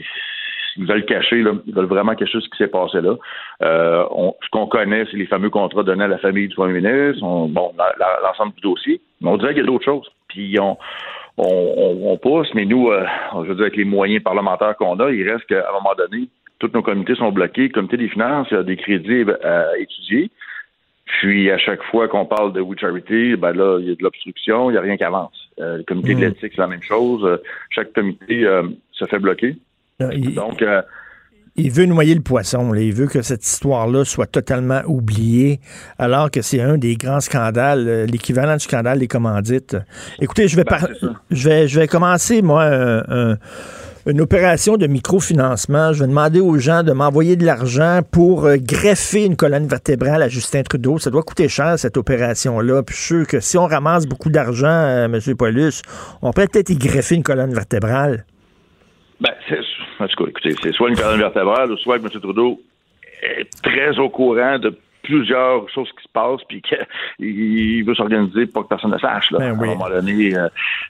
ils veulent cacher, là, ils veulent vraiment cacher ce qui s'est passé là. Euh, on- ce qu'on connaît, c'est les fameux contrats donnés à la famille du premier ministre, on- bon, l'ensemble du dossier. Mais on dirait qu'il y a d'autres choses. Puis on, on, on- on pousse, mais nous, euh, je veux dire, avec les moyens parlementaires qu'on a, il reste qu'à un moment donné, tous nos comités sont bloqués. Le comité des finances, il y a des crédits à étudier. Puis à chaque fois qu'on parle de We Charity, ben là, il y a de l'obstruction, il n'y a rien qui avance. Euh, le comité de Mm. l'éthique, c'est la même chose. Euh, chaque comité euh, se fait bloquer. Il, Donc, euh, il veut noyer le poisson. là. Il veut que cette histoire-là soit totalement oubliée, alors que c'est un des grands scandales, euh, l'équivalent du scandale des commandites. Écoutez, je vais, par- je vais, je vais commencer, moi, un- un- une opération de microfinancement. Je vais demander aux gens de m'envoyer de l'argent pour euh, greffer une colonne vertébrale à Justin Trudeau. Ça doit coûter cher, cette opération-là. Puis je suis sûr que si on ramasse beaucoup d'argent, euh, M. Paulus, on peut peut-être y greffer une colonne vertébrale. Ben, en tout cas, écoutez, c'est soit une colonne vertébrale ou soit que M. Trudeau est très au courant de plusieurs choses qui se passent puis qu'il veut s'organiser pour que personne ne sache là, Ben oui. à un moment donné. euh.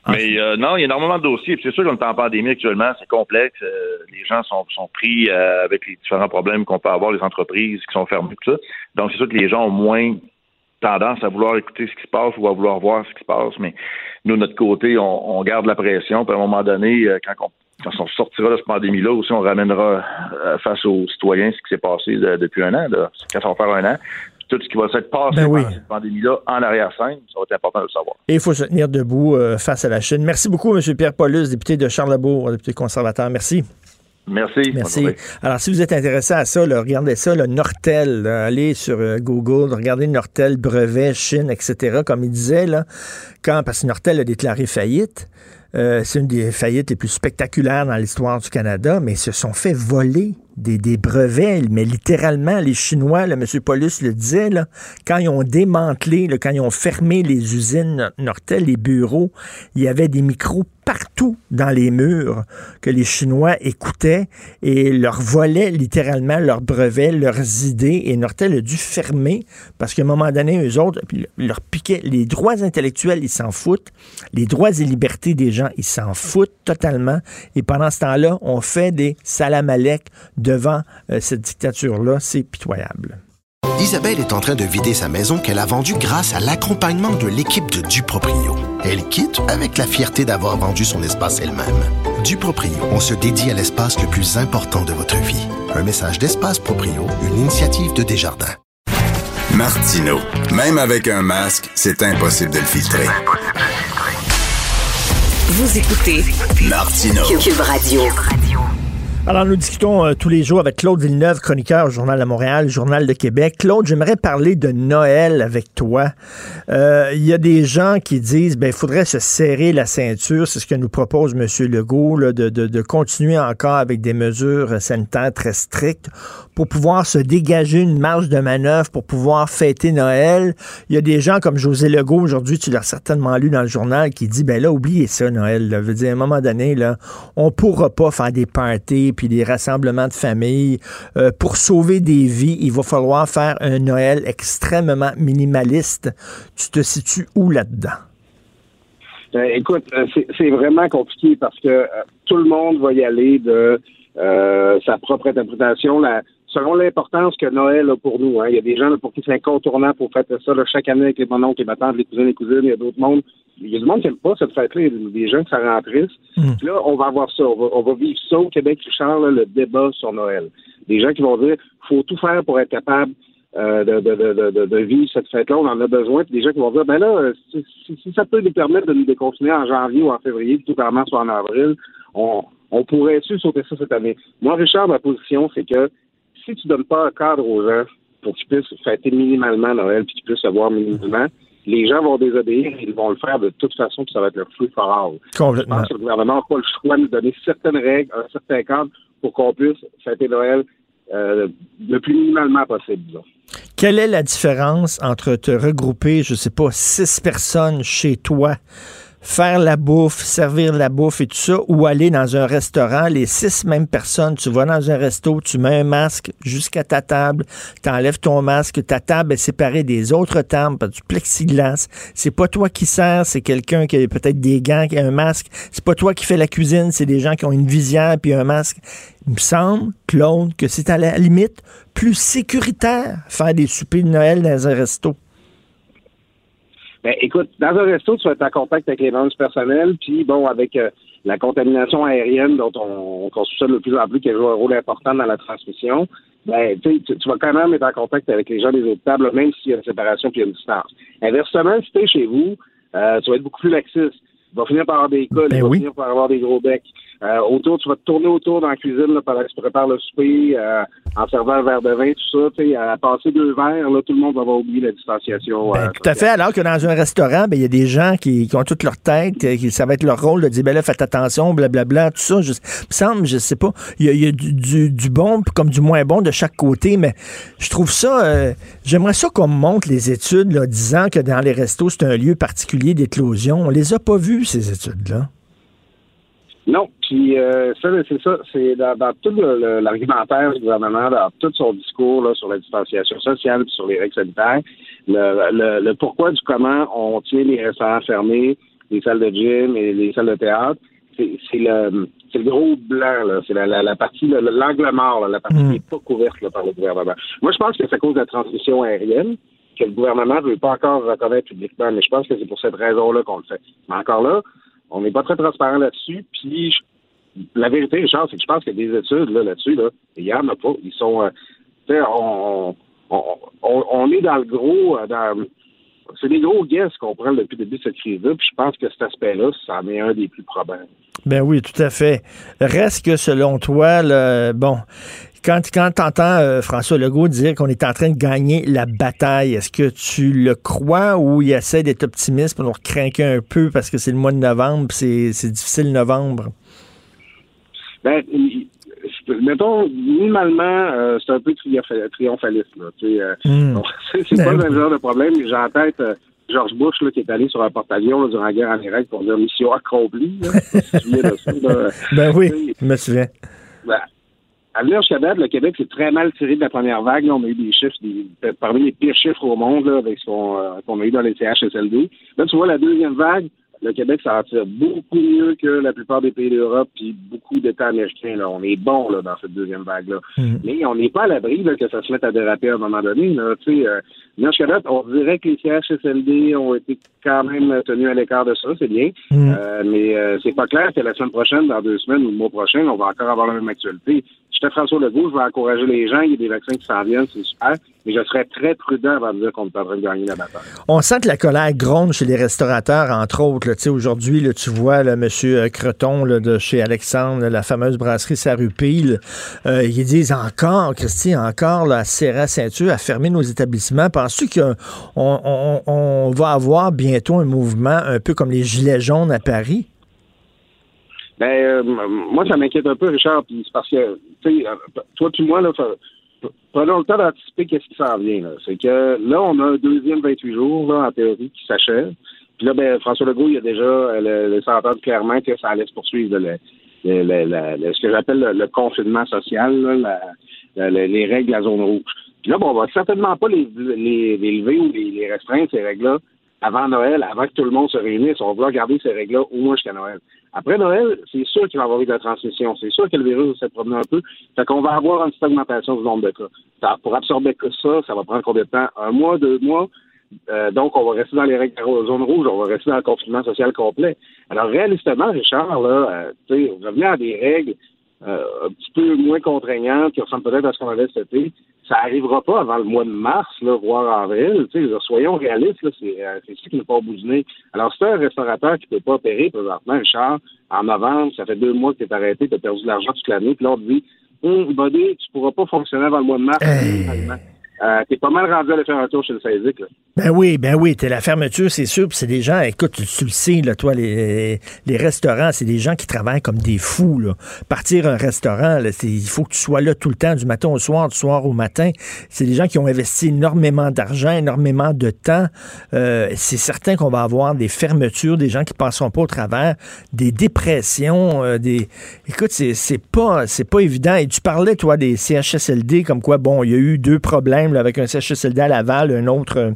mais euh, non, il y a énormément de dossiers. C'est sûr qu'on est en pandémie actuellement, c'est complexe. euh, les gens sont, sont pris avec les différents problèmes qu'on peut avoir, les entreprises qui sont fermées, tout ça. Donc c'est sûr que les gens ont moins tendance à vouloir écouter ce qui se passe ou à vouloir voir ce qui se passe, mais nous, de notre côté, on, on garde la pression. Puis à un moment donné, quand, on, quand on sortira de cette pandémie-là, aussi, on ramènera euh, face aux citoyens ce qui s'est passé de- depuis un an, là, quand ça va faire un an. Tout ce qui va s'être passé Ben oui. pendant cette pandémie-là en arrière-scène, ça va être important de le savoir. Et il faut se tenir debout euh, face à la Chine. Merci beaucoup, M. Pierre Paulus, député de Charlebourg, député conservateur. Merci. Merci. Merci. Alors, si vous êtes intéressé à ça, là, regardez ça, le Nortel. là, allez sur euh, Google, regardez Nortel, brevet, Chine, etc. Comme il disait, là, quand, parce que Nortel a déclaré faillite. Euh, c'est une des faillites les plus spectaculaires dans l'histoire du Canada, mais ils se sont fait voler des, brevets, mais littéralement, les Chinois, là, M. Paulus le disait, quand ils ont démantelé, quand ils ont fermé les usines Nortel, les bureaux, il y avait des micros partout dans les murs que les Chinois écoutaient et leur volaient littéralement leurs brevets, leurs idées. Et Nortel a dû fermer parce qu'à un moment donné, eux autres, leur piquaient les droits intellectuels, ils s'en foutent. Les droits et libertés des gens, ils s'en foutent totalement. Et pendant ce temps-là, on fait des salamalek devant euh, cette dictature-là. C'est pitoyable. Isabelle est en train de vider sa maison qu'elle a vendue grâce à l'accompagnement de l'équipe de Duproprio. Elle quitte avec la fierté d'avoir vendu son espace elle-même. Duproprio, on se dédie à l'espace le plus important de votre vie. Un message d'Espace Proprio, une initiative de Desjardins. Martino. Même avec un masque, c'est impossible de le filtrer. Vous écoutez Martino. Cube Radio. Alors, nous discutons euh, tous les jours avec Claude Villeneuve, chroniqueur au Journal de Montréal, Journal de Québec. Claude, j'aimerais parler de Noël avec toi. Euh, Il y a des gens qui disent, ben, il faudrait se serrer la ceinture. C'est ce que nous propose M. Legault, de, de, continuer encore avec des mesures sanitaires très strictes pour pouvoir se dégager une marge de manœuvre, pour pouvoir fêter Noël. Il y a des gens comme José Legault, aujourd'hui, tu l'as certainement lu dans le journal, qui dit, ben là, oubliez ça, Noël. Là. Veut dire, à un moment donné, là, on pourra pas faire des parties puis des rassemblements de famille. Euh, pour sauver des vies, il va falloir faire un Noël extrêmement minimaliste. Tu te situes où là-dedans? Euh, écoute, euh, c'est- vraiment compliqué parce que tout le monde va y aller de sa propre interprétation, selon l'importance que Noël a pour nous. hein. Il y a des gens là, pour qui c'est incontournable pour fêter ça là, chaque année avec les mon oncle, les ma tante, les cousins, les cousines. Il y a d'autres mondes. Il y a du monde qui n'aime pas cette fête-là. Il y a des gens que ça rend triste. Puis là, on va avoir ça. On va, on va vivre ça au Québec, Richard, là, le débat sur Noël. Des gens qui vont dire faut tout faire pour être capable euh, de, de, de, de, de vivre cette fête-là. On en a besoin. Puis des gens qui vont dire, ben là, si, si- si ça peut nous permettre de nous déconfiner en janvier ou en février, plutôt qu'en mars ou en avril, on, on pourrait-tu sauter ça cette année? Moi, Richard, ma position, c'est que si tu donnes pas un cadre aux gens pour qu'ils puissent fêter minimalement Noël, puis qu'ils puissent se voir minimalement, les gens vont désobéir et ils vont le faire de toute façon, puis ça va être leur flou for all. Je Complètement. pense que le gouvernement n'a pas le choix de nous donner certaines règles, un certain cadre pour qu'on puisse fêter Noël euh, le plus minimalement possible, disons. Quelle est la différence entre te regrouper, je sais pas, six personnes chez toi, faire la bouffe, servir la bouffe et tout ça, ou aller dans un restaurant, les six mêmes personnes, tu vas dans un resto, tu mets un masque jusqu'à ta table, tu enlèves ton masque, ta table est séparée des autres tables par du plexiglas. C'est pas toi qui sers, c'est quelqu'un qui a peut-être des gants, qui a un masque. C'est pas toi qui fais la cuisine, c'est des gens qui ont une visière puis un masque. Il me semble, Claude, que c'est à la limite plus sécuritaire faire des soupers de Noël dans un resto. Ben, écoute, dans un resto, tu vas être en contact avec les membres du personnel, puis bon, avec euh, la contamination aérienne dont on, on soupçonne de plus en plus qu'elle joue un rôle important dans la transmission, ben, tu, sais, tu vas quand même être en contact avec les gens des autres tables, même s'il y a une séparation puis il y a une distance. Inversement, si tu es chez vous, euh, tu vas être beaucoup plus laxiste. Tu vas finir par avoir des cols, tu vas finir par avoir des gros becs. Euh, autour, tu vas te tourner autour dans la cuisine là, pendant que tu prépares le souper, euh, en servant un verre de vin, tout ça. Tu sais, à passer deux verres, là, tout le monde va avoir oublié la distanciation. euh, Tout à fait. Alors que dans un restaurant, ben, il y a des gens qui, qui ont toute leur tête, euh, qui, ça va être leur rôle de dire, ben là, faites attention, blablabla, tout ça. Je, me semble, je sais pas, il y a, y a du, du, du bon comme du moins bon de chaque côté, mais je trouve ça, euh, j'aimerais ça qu'on montre les études, là, disant que dans les restos, c'est un lieu particulier d'éclosion. On les a pas vues, ces études-là. Non, puis euh, ça, c'est ça, c'est dans, dans tout l'argumentaire du gouvernement, dans tout son discours là, sur la distanciation sociale puis sur les règles sanitaires, le, le, le pourquoi du comment on tient les restaurants fermés, les salles de gym et les salles de théâtre, c'est le c'est le gros blanc, là. C'est la, la, la partie, le- le- l'angle mort, là, la partie qui n'est pas couverte là, par le gouvernement. Moi, je pense que c'est à cause de la transmission aérienne que le gouvernement ne veut pas encore reconnaître publiquement, mais je pense que c'est pour cette raison-là qu'on le fait. Mais encore là, on n'est pas très transparent là-dessus. Puis la vérité, Richard, c'est que je pense qu'il y a des études là, là-dessus, là, il n'y en a pas. Ils sont. euh, on, on, on, on est dans le gros. euh, dans- c'est des gros guesses qu'on prend depuis le début de cette crise-là. Puis je pense que cet aspect-là, ça en est un des plus probables. Ben oui, tout à fait. Reste que selon toi, là, bon, quand, quand tu entends François Legault dire qu'on est en train de gagner la bataille, est-ce que tu le crois ou il essaie d'être optimiste pour nous craquer un peu parce que c'est le mois de novembre, c'est c'est difficile novembre? Ben, je- mettons, minimalement, euh, c'est un peu triompha- triomphaliste. Euh, Hmm. c'est c'est pas le même genre de problème. J'ai en tête euh, George Bush là, qui est allé sur un porte-avions durant la guerre en Irak pour dire mission accomplie. Là. Je sais pas si tu te souviens de ça, là. Ben oui, je me souviens. À venir jusqu'à date, le Québec s'est très mal tiré de la première vague. Là, on a eu des chiffres, des, parmi les pires chiffres au monde là, avec ce qu'on euh, a eu dans les CHSLD. Là, tu vois, la deuxième vague, le Québec s'en tire beaucoup mieux que la plupart des pays d'Europe puis beaucoup d'États américains. Là. On est bon là, dans cette deuxième vague-là. Mais on n'est pas à l'abri que ça se mette à déraper à un moment donné. Là. Tu sais, euh, on dirait que les CHSLD ont été quand même tenus à l'écart de ça, c'est bien. Euh, mais euh, c'est pas clair que la semaine prochaine, dans deux semaines ou le mois prochain, on va encore avoir la même actualité. J'étais François Legault, je vais encourager les gens, il y a des vaccins qui s'en viennent, c'est super, mais je serais très prudent avant de dire qu'on est en train de gagner la bataille. On sent que la colère gronde chez les restaurateurs, entre autres. Tu Aujourd'hui, tu vois là, M. Creton là, de chez Alexandre, la fameuse brasserie Sarupille, euh, ils disent encore, Christy, encore là, à serrer la ceinture, à fermer nos établissements. Penses-tu qu'on on, on va avoir bientôt un mouvement un peu comme les Gilets jaunes à Paris? Ben, euh, moi, ça m'inquiète un peu, Richard, puis c'est parce que, tu sais, euh, toi puis moi, là, prenons le temps d'anticiper qu'est-ce qui s'en vient. C'est que là, on a un deuxième 28 jours, là, en théorie, qui s'achève. Puis là, ben, François Legault, il a déjà euh, le, clairement que ça allait se poursuivre, le, le- le- ce que j'appelle le, confinement social, là, la- la- les règles de la zone rouge. Puis là, bon, on va certainement pas les, les, les lever ou les, les restreindre, ces règles-là, avant Noël, avant que tout le monde se réunisse. On va garder ces règles-là au moins jusqu'à Noël. Après Noël, c'est sûr qu'il va y avoir eu de la transmission. C'est sûr que le virus va se promener un peu. Fait qu'on va avoir une petite augmentation du nombre de cas. Pour absorber que ça, ça va prendre combien de temps? Un mois, deux mois? Euh, donc, on va rester dans les règles zone rouge, on va rester dans le confinement social complet. Alors, réalistement, Richard, là, euh, revenir à des règles euh, un petit peu moins contraignantes, qui ressemblent peut-être à ce qu'on avait cet été, ça arrivera pas avant le mois de mars, là, voire avril. Tu sais, soyons réalistes, là, c'est, euh, c'est ça qui n'est pas au bout du nez. Alors, c'est un restaurateur qui ne peut pas opérer présentement, Richard, en novembre, ça fait deux mois que tu es arrêté, tu as perdu de l'argent toute l'année, puis là, on te dit, hum, buddy, tu pourras pas fonctionner avant le mois de mars. Euh, t'es pas mal rendu à aller faire un tour chez le Saisic, là. Ben oui, ben oui, t'es la fermeture, c'est sûr. Puis c'est des gens, écoute, tu, le sais, là, toi, les, les restaurants, c'est des gens qui travaillent comme des fous. Partir un restaurant, c'est- il faut que tu sois là tout le temps, du matin au soir, du soir au matin. C'est des gens qui ont investi énormément d'argent, énormément de temps. Euh, c'est certain qu'on va avoir des fermetures, des gens qui passeront pas au travers, des dépressions, euh, des. Écoute, c'est c'est pas c'est pas évident. Et tu parlais, toi, des CHSLD, comme quoi, bon, il y a eu deux problèmes avec un CHSLD à Laval, un autre.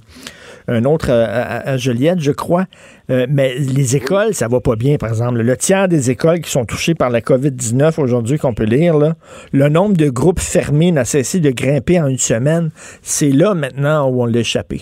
un autre euh, à, Joliette, je crois. Euh, mais les écoles, ça va pas bien, par exemple. Le tiers des écoles qui sont touchées par la COVID-19 aujourd'hui, qu'on peut lire, là, le nombre de groupes fermés n'a cessé de grimper en une semaine. C'est là maintenant où on l'a échappé.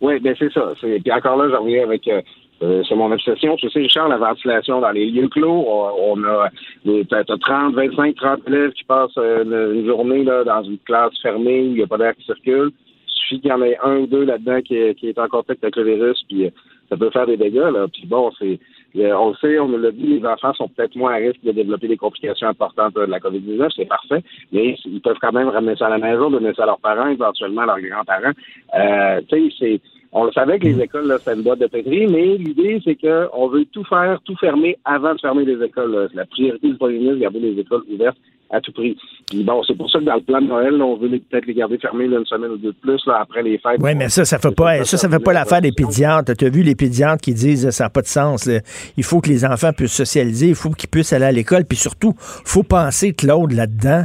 Oui, ben c'est ça. Puis encore là, j'en reviens avec euh, euh, c'est mon obsession. Tu sais, Richard, la ventilation dans les lieux clos, on, a des- t'as t'as 30, 25, 30 élèves qui passent euh, une, journée là, dans une classe fermée où il n'y a pas d'air qui circule. Il suffit qu'il y en ait un ou deux là-dedans qui, qui est en contact avec le virus, puis euh, ça peut faire des dégâts. Là. Puis bon, c'est on le sait, on nous l'a dit, les enfants sont peut-être moins à risque de développer des complications importantes de la COVID-19, c'est parfait, mais ils peuvent quand même ramener ça à la maison, donner ça à leurs parents, éventuellement à leurs grands-parents. Euh, tu sais, c'est on le savait que les écoles, là, c'était une boîte de pétri, mais l'idée, c'est qu'on veut tout faire, tout fermer avant de fermer les écoles. là. La priorité du premier ministre, garder les écoles ouvertes à tout prix. Puis bon, c'est pour ça que dans le plan de Noël, là, on veut peut-être les garder fermées là, une semaine ou deux de plus là, après les fêtes. Oui, mais ça, ça fait pas, ça, ça fait pas l'affaire des pédiatres. Tu as vu les pédiatres qui disent ça n'a pas de sens. là. Il faut que les enfants puissent socialiser, il faut qu'ils puissent aller à l'école, puis surtout, faut penser, Claude, là-dedans,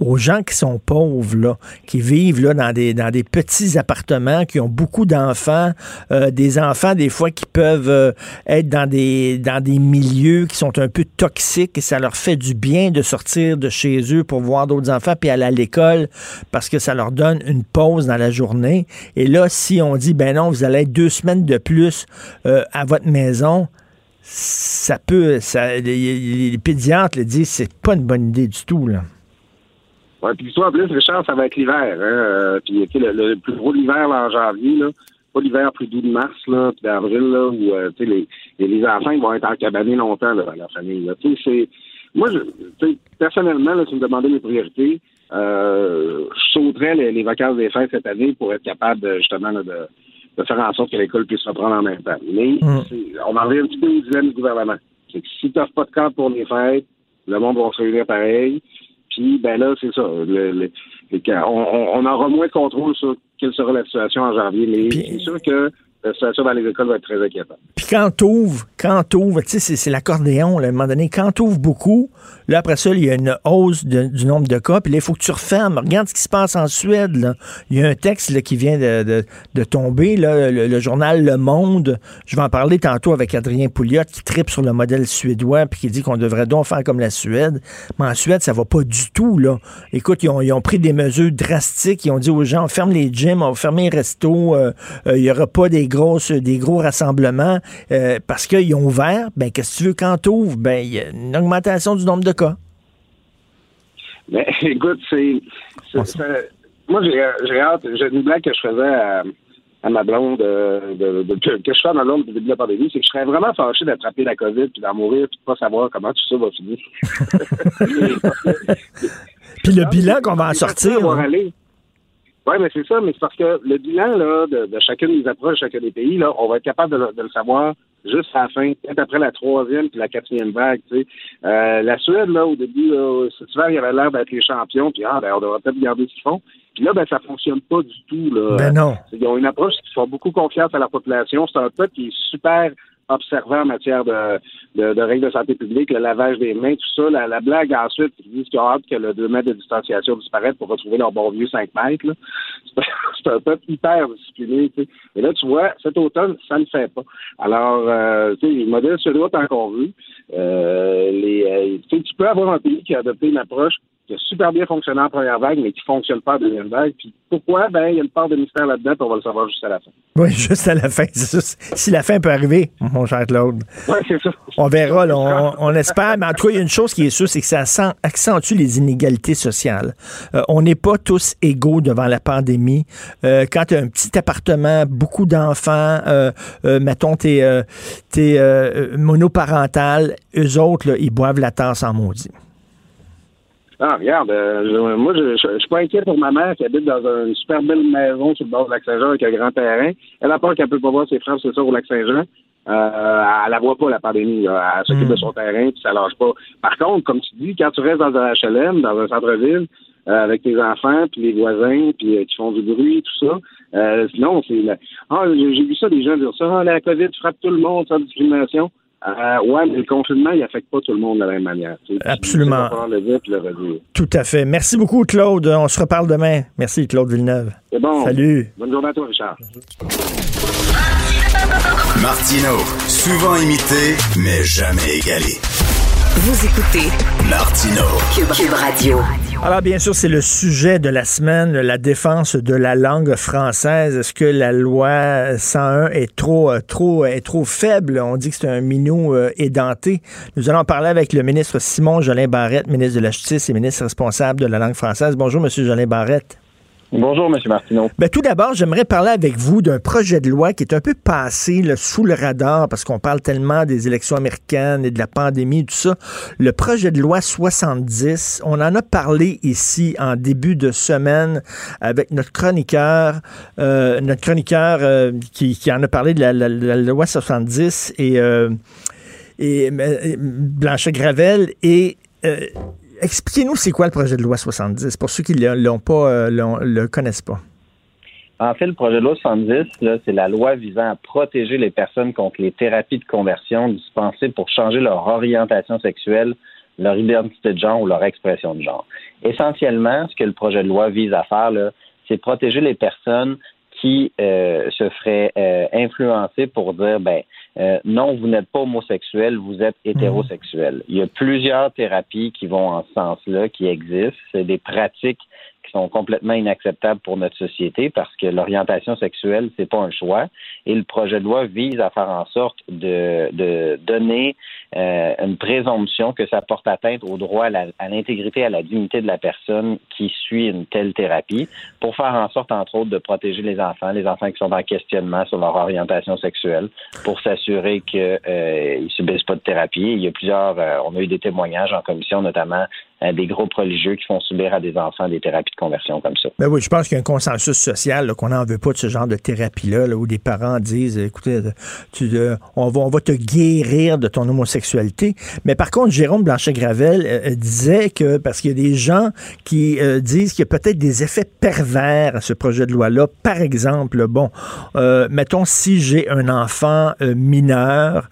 aux gens qui sont pauvres, là, qui vivent là, dans, des, dans des petits appartements, qui ont beaucoup d'enfants, euh, des enfants des fois qui peuvent euh, être dans des, dans des milieux qui sont un peu toxiques et ça leur fait du bien de sortir de chez eux pour voir d'autres enfants puis aller à l'école parce que ça leur donne une pause dans la journée. Et là, si on dit, ben non, vous allez être deux semaines de plus euh, à votre maison, ça peut, ça, les, les- pédiatres le disent, c'est pas une bonne idée du tout, là. Ouais, puis toi, en plus, Richard, ça va être l'hiver. Hein? euh, puis tu sais, le, le plus gros l'hiver là, en janvier, là, pas l'hiver plus doux de mars, là, puis d'avril, là, où euh, tu sais, les, les, les enfants ils vont être encabanés longtemps là, dans leur famille. Là. Tu sais, c'est. Moi, je, tu sais, personnellement, là, si vous me demandez mes priorités, euh, je sauterais les, les vacances des fêtes cette année pour être capable de, justement là, de, de faire en sorte que l'école puisse reprendre en même temps. Mais c'est- on en revient un petit peu au dilemme du gouvernement. C'est que si tu n'offres pas de camp pour les fêtes, le monde va se réunir pareil. Puis, ben là, c'est ça. Le- le- on- on aura moins de contrôle sur quelle sera la situation en janvier. Mais c'est sûr que la situation dans les écoles va être très inquiétante. Puis quand t'ouvres, quand t'ouvres, tu sais, c'est- l'accordéon, à un moment donné, quand t'ouvres beaucoup, là, après ça, il y a une hausse du nombre de cas, puis là, il faut que tu refermes. Regarde ce qui se passe en Suède, là. Il y a un texte là, qui vient de, de- de tomber, là, le, journal Le Monde. Je vais en parler tantôt avec Adrien Pouliot, qui tripe sur le modèle suédois, puis qui dit qu'on devrait donc faire comme la Suède. Mais en Suède, ça va pas du tout, là. Écoute, ils ont, ils ont pris des mesures drastiques. Ils ont dit aux gens, ferme les gyms, on va fermer les restos, euh, euh, il y aura pas des grosses, des gros rassemblements, euh, parce qu'ils ont ouvert. Ben, qu'est-ce que tu veux quand t'ouvres? Ben, il y a une augmentation du nombre de cas. Mais écoute, c'est. moi, j'ai j'ai hâte. J'ai une blague que je faisais à, à ma blonde, euh, de, de- que, que je fais à ma blonde depuis le début de la pandémie, c'est que je serais vraiment fâché d'attraper la COVID puis d'en mourir puis de pas savoir comment tout ça va finir. Puis le bilan qu'on va en sortir. Hein. Ouais, mais c'est ça, mais c'est parce que le bilan là, de, de chacune des approches, de chacun des pays, là, on va être capable de, le- de le savoir juste à la fin, peut-être après la troisième puis la quatrième vague. Tu sais. Euh, la Suède, là, au début, là, cet hiver, il avait l'air d'être les champions, puis ah, ben, on devrait peut-être regarder ce qu'ils font. Puis là, ben, ça fonctionne pas du tout. Là. Ben non. Ils ont une approche qui font beaucoup confiance à la population. C'est un peuple qui est super observant en matière de, règles de santé publique, le lavage des mains, tout ça. La, la blague ensuite, ils disent qu'ils ont hâte que le 2 mètres de distanciation disparaisse pour retrouver leur bon vieux 5 mètres. C'est un peuple hyper discipliné. Et là, tu vois, cet automne, ça ne le fait pas. Alors, euh, tu sais, les modèles suédois tant qu'on veut. Euh, euh, tu peux avoir un pays qui a adopté une approche qui a super bien fonctionné en première vague, mais qui ne fonctionne pas en deuxième vague. Puis pourquoi? Ben, il y a une part de mystère là-dedans, puis on va le savoir juste à la fin. Oui, juste à la fin. Si la fin peut arriver, mon cher Claude. Oui, c'est ça. On verra, là, on, espère. Mais en tout cas, il y a une chose qui est sûre, c'est que ça accentue les inégalités sociales. Euh, on n'est pas tous égaux devant la pandémie. Euh, quand tu as un petit appartement, beaucoup d'enfants, euh, mettons, t'es es, monoparental, eux autres, là, ils boivent la tasse en maudit. Ah, regarde, euh, moi, je, je, suis pas inquiet pour ma mère qui habite dans une super belle maison sur le bord du lac Saint-Jean avec un grand terrain. Elle a peur qu'elle peut pas voir ses frères, c'est ça, au lac Saint-Jean. Euh, elle la voit pas, la pandémie. Elle s'occupe de son terrain, puis ça lâche pas. Par contre, comme tu dis, quand tu restes dans un HLM, dans un centre-ville, euh, avec tes enfants, puis les voisins, puis euh, qui font du bruit, tout ça, euh, sinon, c'est... Ah, j'ai vu ça, des gens dire ça, ah, la COVID frappe tout le monde, sans discrimination. Euh, ouais, mais le confinement, il n'affecte pas tout le monde de la même manière. Absolument. tout à fait. Merci beaucoup, Claude. On se reparle demain. Merci, Claude Villeneuve. C'est bon. Salut. Bonne journée à toi, Richard. Martino, souvent imité, mais jamais égalé. Vous écoutez Martino, Cube Radio. Alors, bien sûr, c'est le sujet de la semaine, la défense de la langue française. Est-ce que la loi 101 est trop, euh, trop, est trop faible? On dit que c'est un minou euh, édenté. Nous allons parler avec le ministre Simon Jolin Barrette, ministre de la Justice et ministre responsable de la langue française. Bonjour, Monsieur Jolin Barrette. Bonjour, M. Martineau. Ben, tout d'abord, j'aimerais parler avec vous d'un projet de loi qui est un peu passé sous le radar parce qu'on parle tellement des élections américaines et de la pandémie tout ça. Le projet de loi 70, on en a parlé ici en début de semaine avec notre chroniqueur, euh, notre chroniqueur euh, qui, en a parlé de la, loi 70 et, euh, Gravel et expliquez-nous c'est quoi le projet de loi 70 pour ceux qui ne l'ont pas, euh, le connaissent pas. En fait, le projet de loi 70, c'est la loi visant à protéger les personnes contre les thérapies de conversion dispensées pour changer leur orientation sexuelle, leur identité de genre ou leur expression de genre. Essentiellement, ce que le projet de loi vise à faire, c'est protéger les personnes qui euh, se feraient euh, influencer pour dire ben euh, non, vous n'êtes pas homosexuel, vous êtes hétérosexuel. Il y a plusieurs thérapies qui vont en ce sens-là, qui existent. C'est des pratiques qui sont complètement inacceptables pour notre société parce que l'orientation sexuelle, c'est pas un choix. Et le projet de loi vise à faire en sorte de, de donner euh, une présomption que ça porte atteinte au droit à l'intégrité, à, à, la dignité de la personne qui suit une telle thérapie, pour faire en sorte, entre autres, de protéger les enfants, les enfants qui sont en questionnement sur leur orientation sexuelle, pour s'assurer qu'ils euh, ne subissent pas de thérapie. Il y a plusieurs, euh, on a eu des témoignages en commission, notamment des groupes religieux qui font subir à des enfants des thérapies de conversion comme ça. Ben oui, je pense qu'il y a un consensus social qu'on n'en veut pas de ce genre de thérapie-là, où des parents disent, écoutez, tu, on, va, on va te guérir de ton homosexualité. Mais par contre, Jérôme Blanchet-Gravel euh, euh, disait que, parce qu'il y a des gens qui euh, disent qu'il y a peut-être des effets pervers à ce projet de loi-là. Par exemple, bon, mettons si j'ai un enfant mineur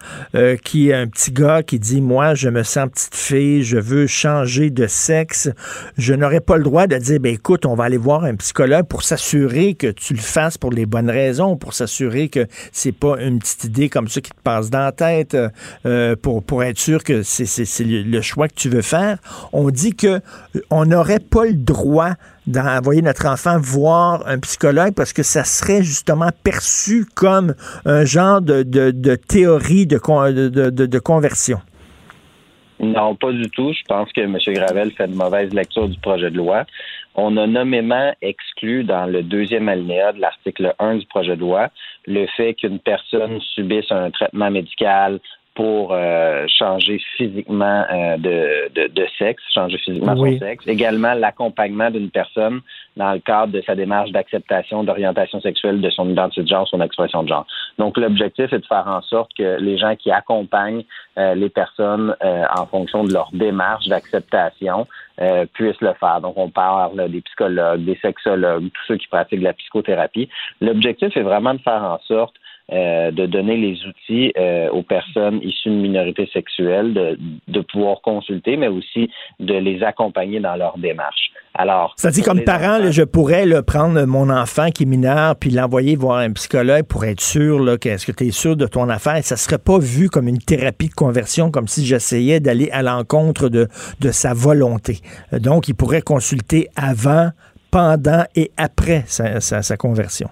qui est un petit gars qui dit, moi, je me sens petite fille, je veux changer de sexe, je n'aurais pas le droit de dire, ben écoute, on va aller voir un psychologue pour s'assurer que tu le fasses pour les bonnes raisons, pour s'assurer que c'est pas une petite idée comme ça qui te passe dans la tête, euh, pour, pour être sûr que c'est le choix que tu veux faire. On dit que on n'aurait pas le droit d'envoyer notre enfant voir un psychologue parce que ça serait justement perçu comme un genre de, de, théorie de, de, de conversion. Non, pas du tout. Je pense que M. Gravel fait une mauvaise lecture du projet de loi. On a nommément exclu dans le deuxième alinéa de l'article 1 du projet de loi le fait qu'une personne subisse un traitement médical pour euh, changer physiquement euh, de, de, de, sexe, changer physiquement son sexe. Également, l'accompagnement d'une personne dans le cadre de sa démarche d'acceptation d'orientation sexuelle de son identité de genre, son expression de genre. Donc, l'objectif est de faire en sorte que les gens qui accompagnent euh, les personnes en fonction de leur démarche d'acceptation puissent le faire. Donc, on parle des psychologues, des sexologues, tous ceux qui pratiquent la psychothérapie. L'objectif est vraiment de faire en sorte euh, de donner les outils euh, aux personnes issues de minorités sexuelles de, de pouvoir consulter, mais aussi de les accompagner dans leur démarche. Alors, ça dit comme parent, enfants- là, je pourrais là, prendre mon enfant qui est mineur puis l'envoyer voir un psychologue pour être sûr là, que est-ce que tu es sûr de ton affaire? Ça serait pas vu comme une thérapie de conversion, comme si j'essayais d'aller à l'encontre de, de sa volonté. Euh, Donc, il pourrait consulter avant, pendant et après sa, sa- sa conversion.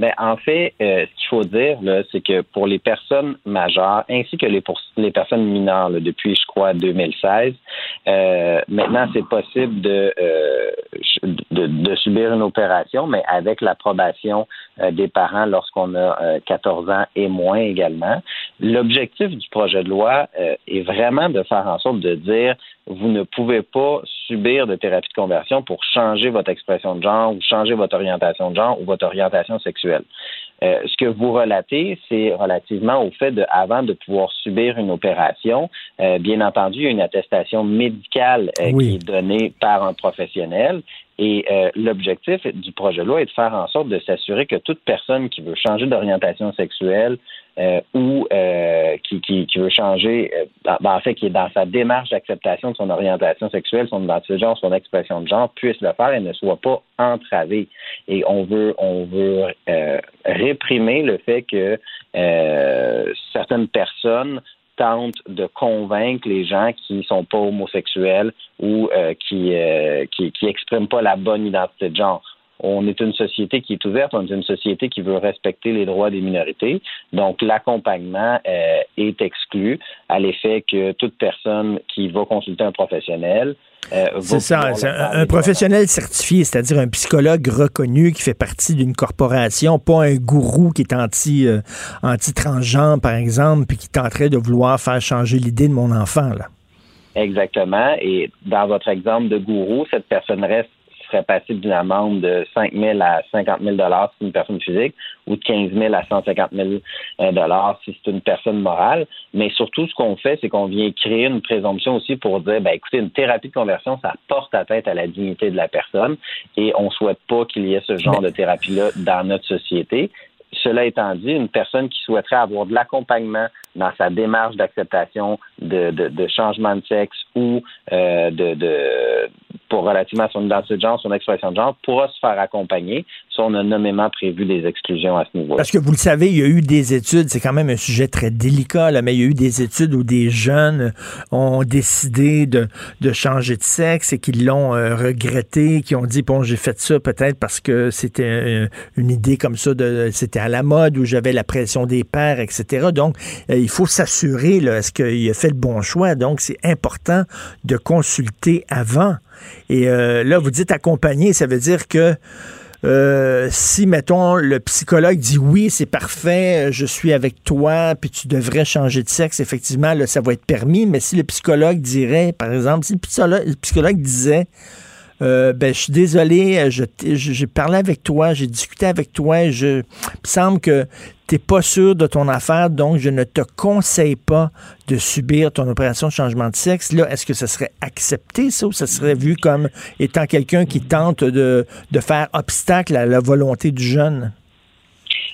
Ben, en fait, euh, ce qu'il faut dire, c'est que pour les personnes majeures, ainsi que les, pour les personnes mineures, là, depuis, je crois, 2016, euh, maintenant, c'est possible de, euh, de, de subir une opération, mais avec l'approbation euh, des parents lorsqu'on a euh, 14 ans et moins également. L'objectif du projet de loi euh, est vraiment de faire en sorte de dire vous ne pouvez pas subir de thérapie de conversion pour changer votre expression de genre ou changer votre orientation de genre ou votre orientation sexuelle. Euh, ce que vous relatez, c'est relativement au fait de, avant de pouvoir subir une opération, euh, bien entendu, il y a une attestation médicale euh, Oui. qui est donnée par un professionnel. Et euh, l'objectif du projet de loi est de faire en sorte de s'assurer que toute personne qui veut changer d'orientation sexuelle euh, ou euh, qui, qui, qui veut changer, euh, en fait, qui est dans sa démarche d'acceptation de son orientation sexuelle, son identité de genre, son expression de genre, puisse le faire et ne soit pas entravé. Et on veut, on veut euh, réprimer le fait que euh, certaines personnes tentent de convaincre les gens qui sont pas homosexuels ou euh, qui, euh, qui qui expriment pas la bonne identité de genre. On est une société qui est ouverte, on est une société qui veut respecter les droits des minorités. Donc, l'accompagnement euh, est exclu à l'effet que toute personne qui va consulter un professionnel euh, C'est ça, un, un professionnel certifié, c'est-à-dire un psychologue reconnu qui fait partie d'une corporation, pas un gourou qui est anti, euh, anti-transgenre, par exemple, puis qui tenterait de vouloir faire changer l'idée de mon enfant. Là. Exactement. Et dans votre exemple de gourou, cette personne reste serait passible d'une amende de 5 000 à 50 000 dollars si c'est une personne physique ou de 15 000 à 150 000 dollars si c'est une personne morale. Mais surtout, ce qu'on fait, c'est qu'on vient créer une présomption aussi pour dire, ben écoutez, une thérapie de conversion, ça porte atteinte à la dignité de la personne et on souhaite pas qu'il y ait ce genre de thérapie-là dans notre société. Cela étant dit, une personne qui souhaiterait avoir de l'accompagnement dans sa démarche d'acceptation de, de, changement de sexe ou euh, de, de pour relativement à son identité de genre, son expression de genre, pourra se faire accompagner. Ça, on a nommément prévu des exclusions à ce niveau. Parce que vous le savez, il y a eu des études, c'est quand même un sujet très délicat, là, mais il y a eu des études où des jeunes ont décidé de, de changer de sexe et qu'ils l'ont euh, regretté, qui ont dit, bon, j'ai fait ça peut-être parce que c'était euh, une idée comme ça, c'était à la mode, où j'avais la pression des pères, etc. Donc, il faut s'assurer, est-ce qu'il a fait le bon choix? Donc, c'est important de consulter avant. Et euh, là, vous dites accompagner, ça veut dire que euh, si, mettons, le psychologue dit oui, c'est parfait, je suis avec toi, puis tu devrais changer de sexe, effectivement, là, ça va être permis. Mais si le psychologue dirait, par exemple, si le psychologue disait, euh, ben, je suis désolé, je- j'ai parlé avec toi, j'ai discuté avec toi, je, il me semble que tu n'es pas sûr de ton affaire, donc je ne te conseille pas de subir ton opération de changement de sexe. Là, est-ce que ça serait accepté, ça, ou ça serait vu comme étant quelqu'un qui tente de, de faire obstacle à la volonté du jeune?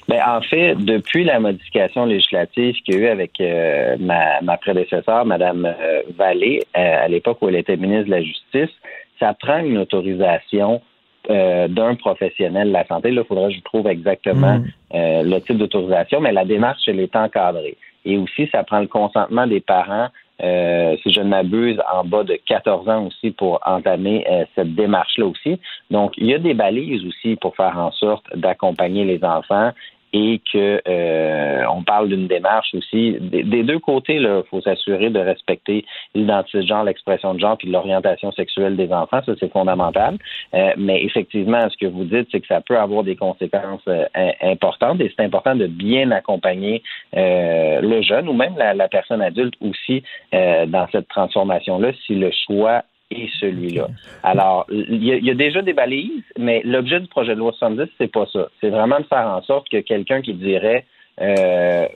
Ben, en fait, depuis la modification législative qu'il y a eu avec euh, ma, ma prédécesseur, Mme euh, Vallée, euh, à l'époque où elle était ministre de la Justice, ça prend une autorisation euh, d'un professionnel de la santé. Là, il faudrait que je trouve exactement euh, le type d'autorisation, mais la démarche, elle est encadrée. Et aussi, ça prend le consentement des parents, euh, si je ne m'abuse, en bas de 14 ans aussi pour entamer cette démarche-là aussi. Donc, il y a des balises aussi pour faire en sorte d'accompagner les enfants et que euh, on parle d'une démarche aussi des, deux côtés. Il faut s'assurer de respecter l'identité de genre, l'expression de genre, puis l'orientation sexuelle des enfants. Ça, c'est fondamental. Euh, mais effectivement, ce que vous dites, c'est que ça peut avoir des conséquences euh, importantes et c'est important de bien accompagner euh, le jeune ou même la, la personne adulte aussi euh, dans cette transformation-là si le choix et celui-là. Alors, il y, a, déjà des balises, mais l'objet du projet de loi 70, c'est pas ça. C'est vraiment de faire en sorte que quelqu'un qui dirait euh,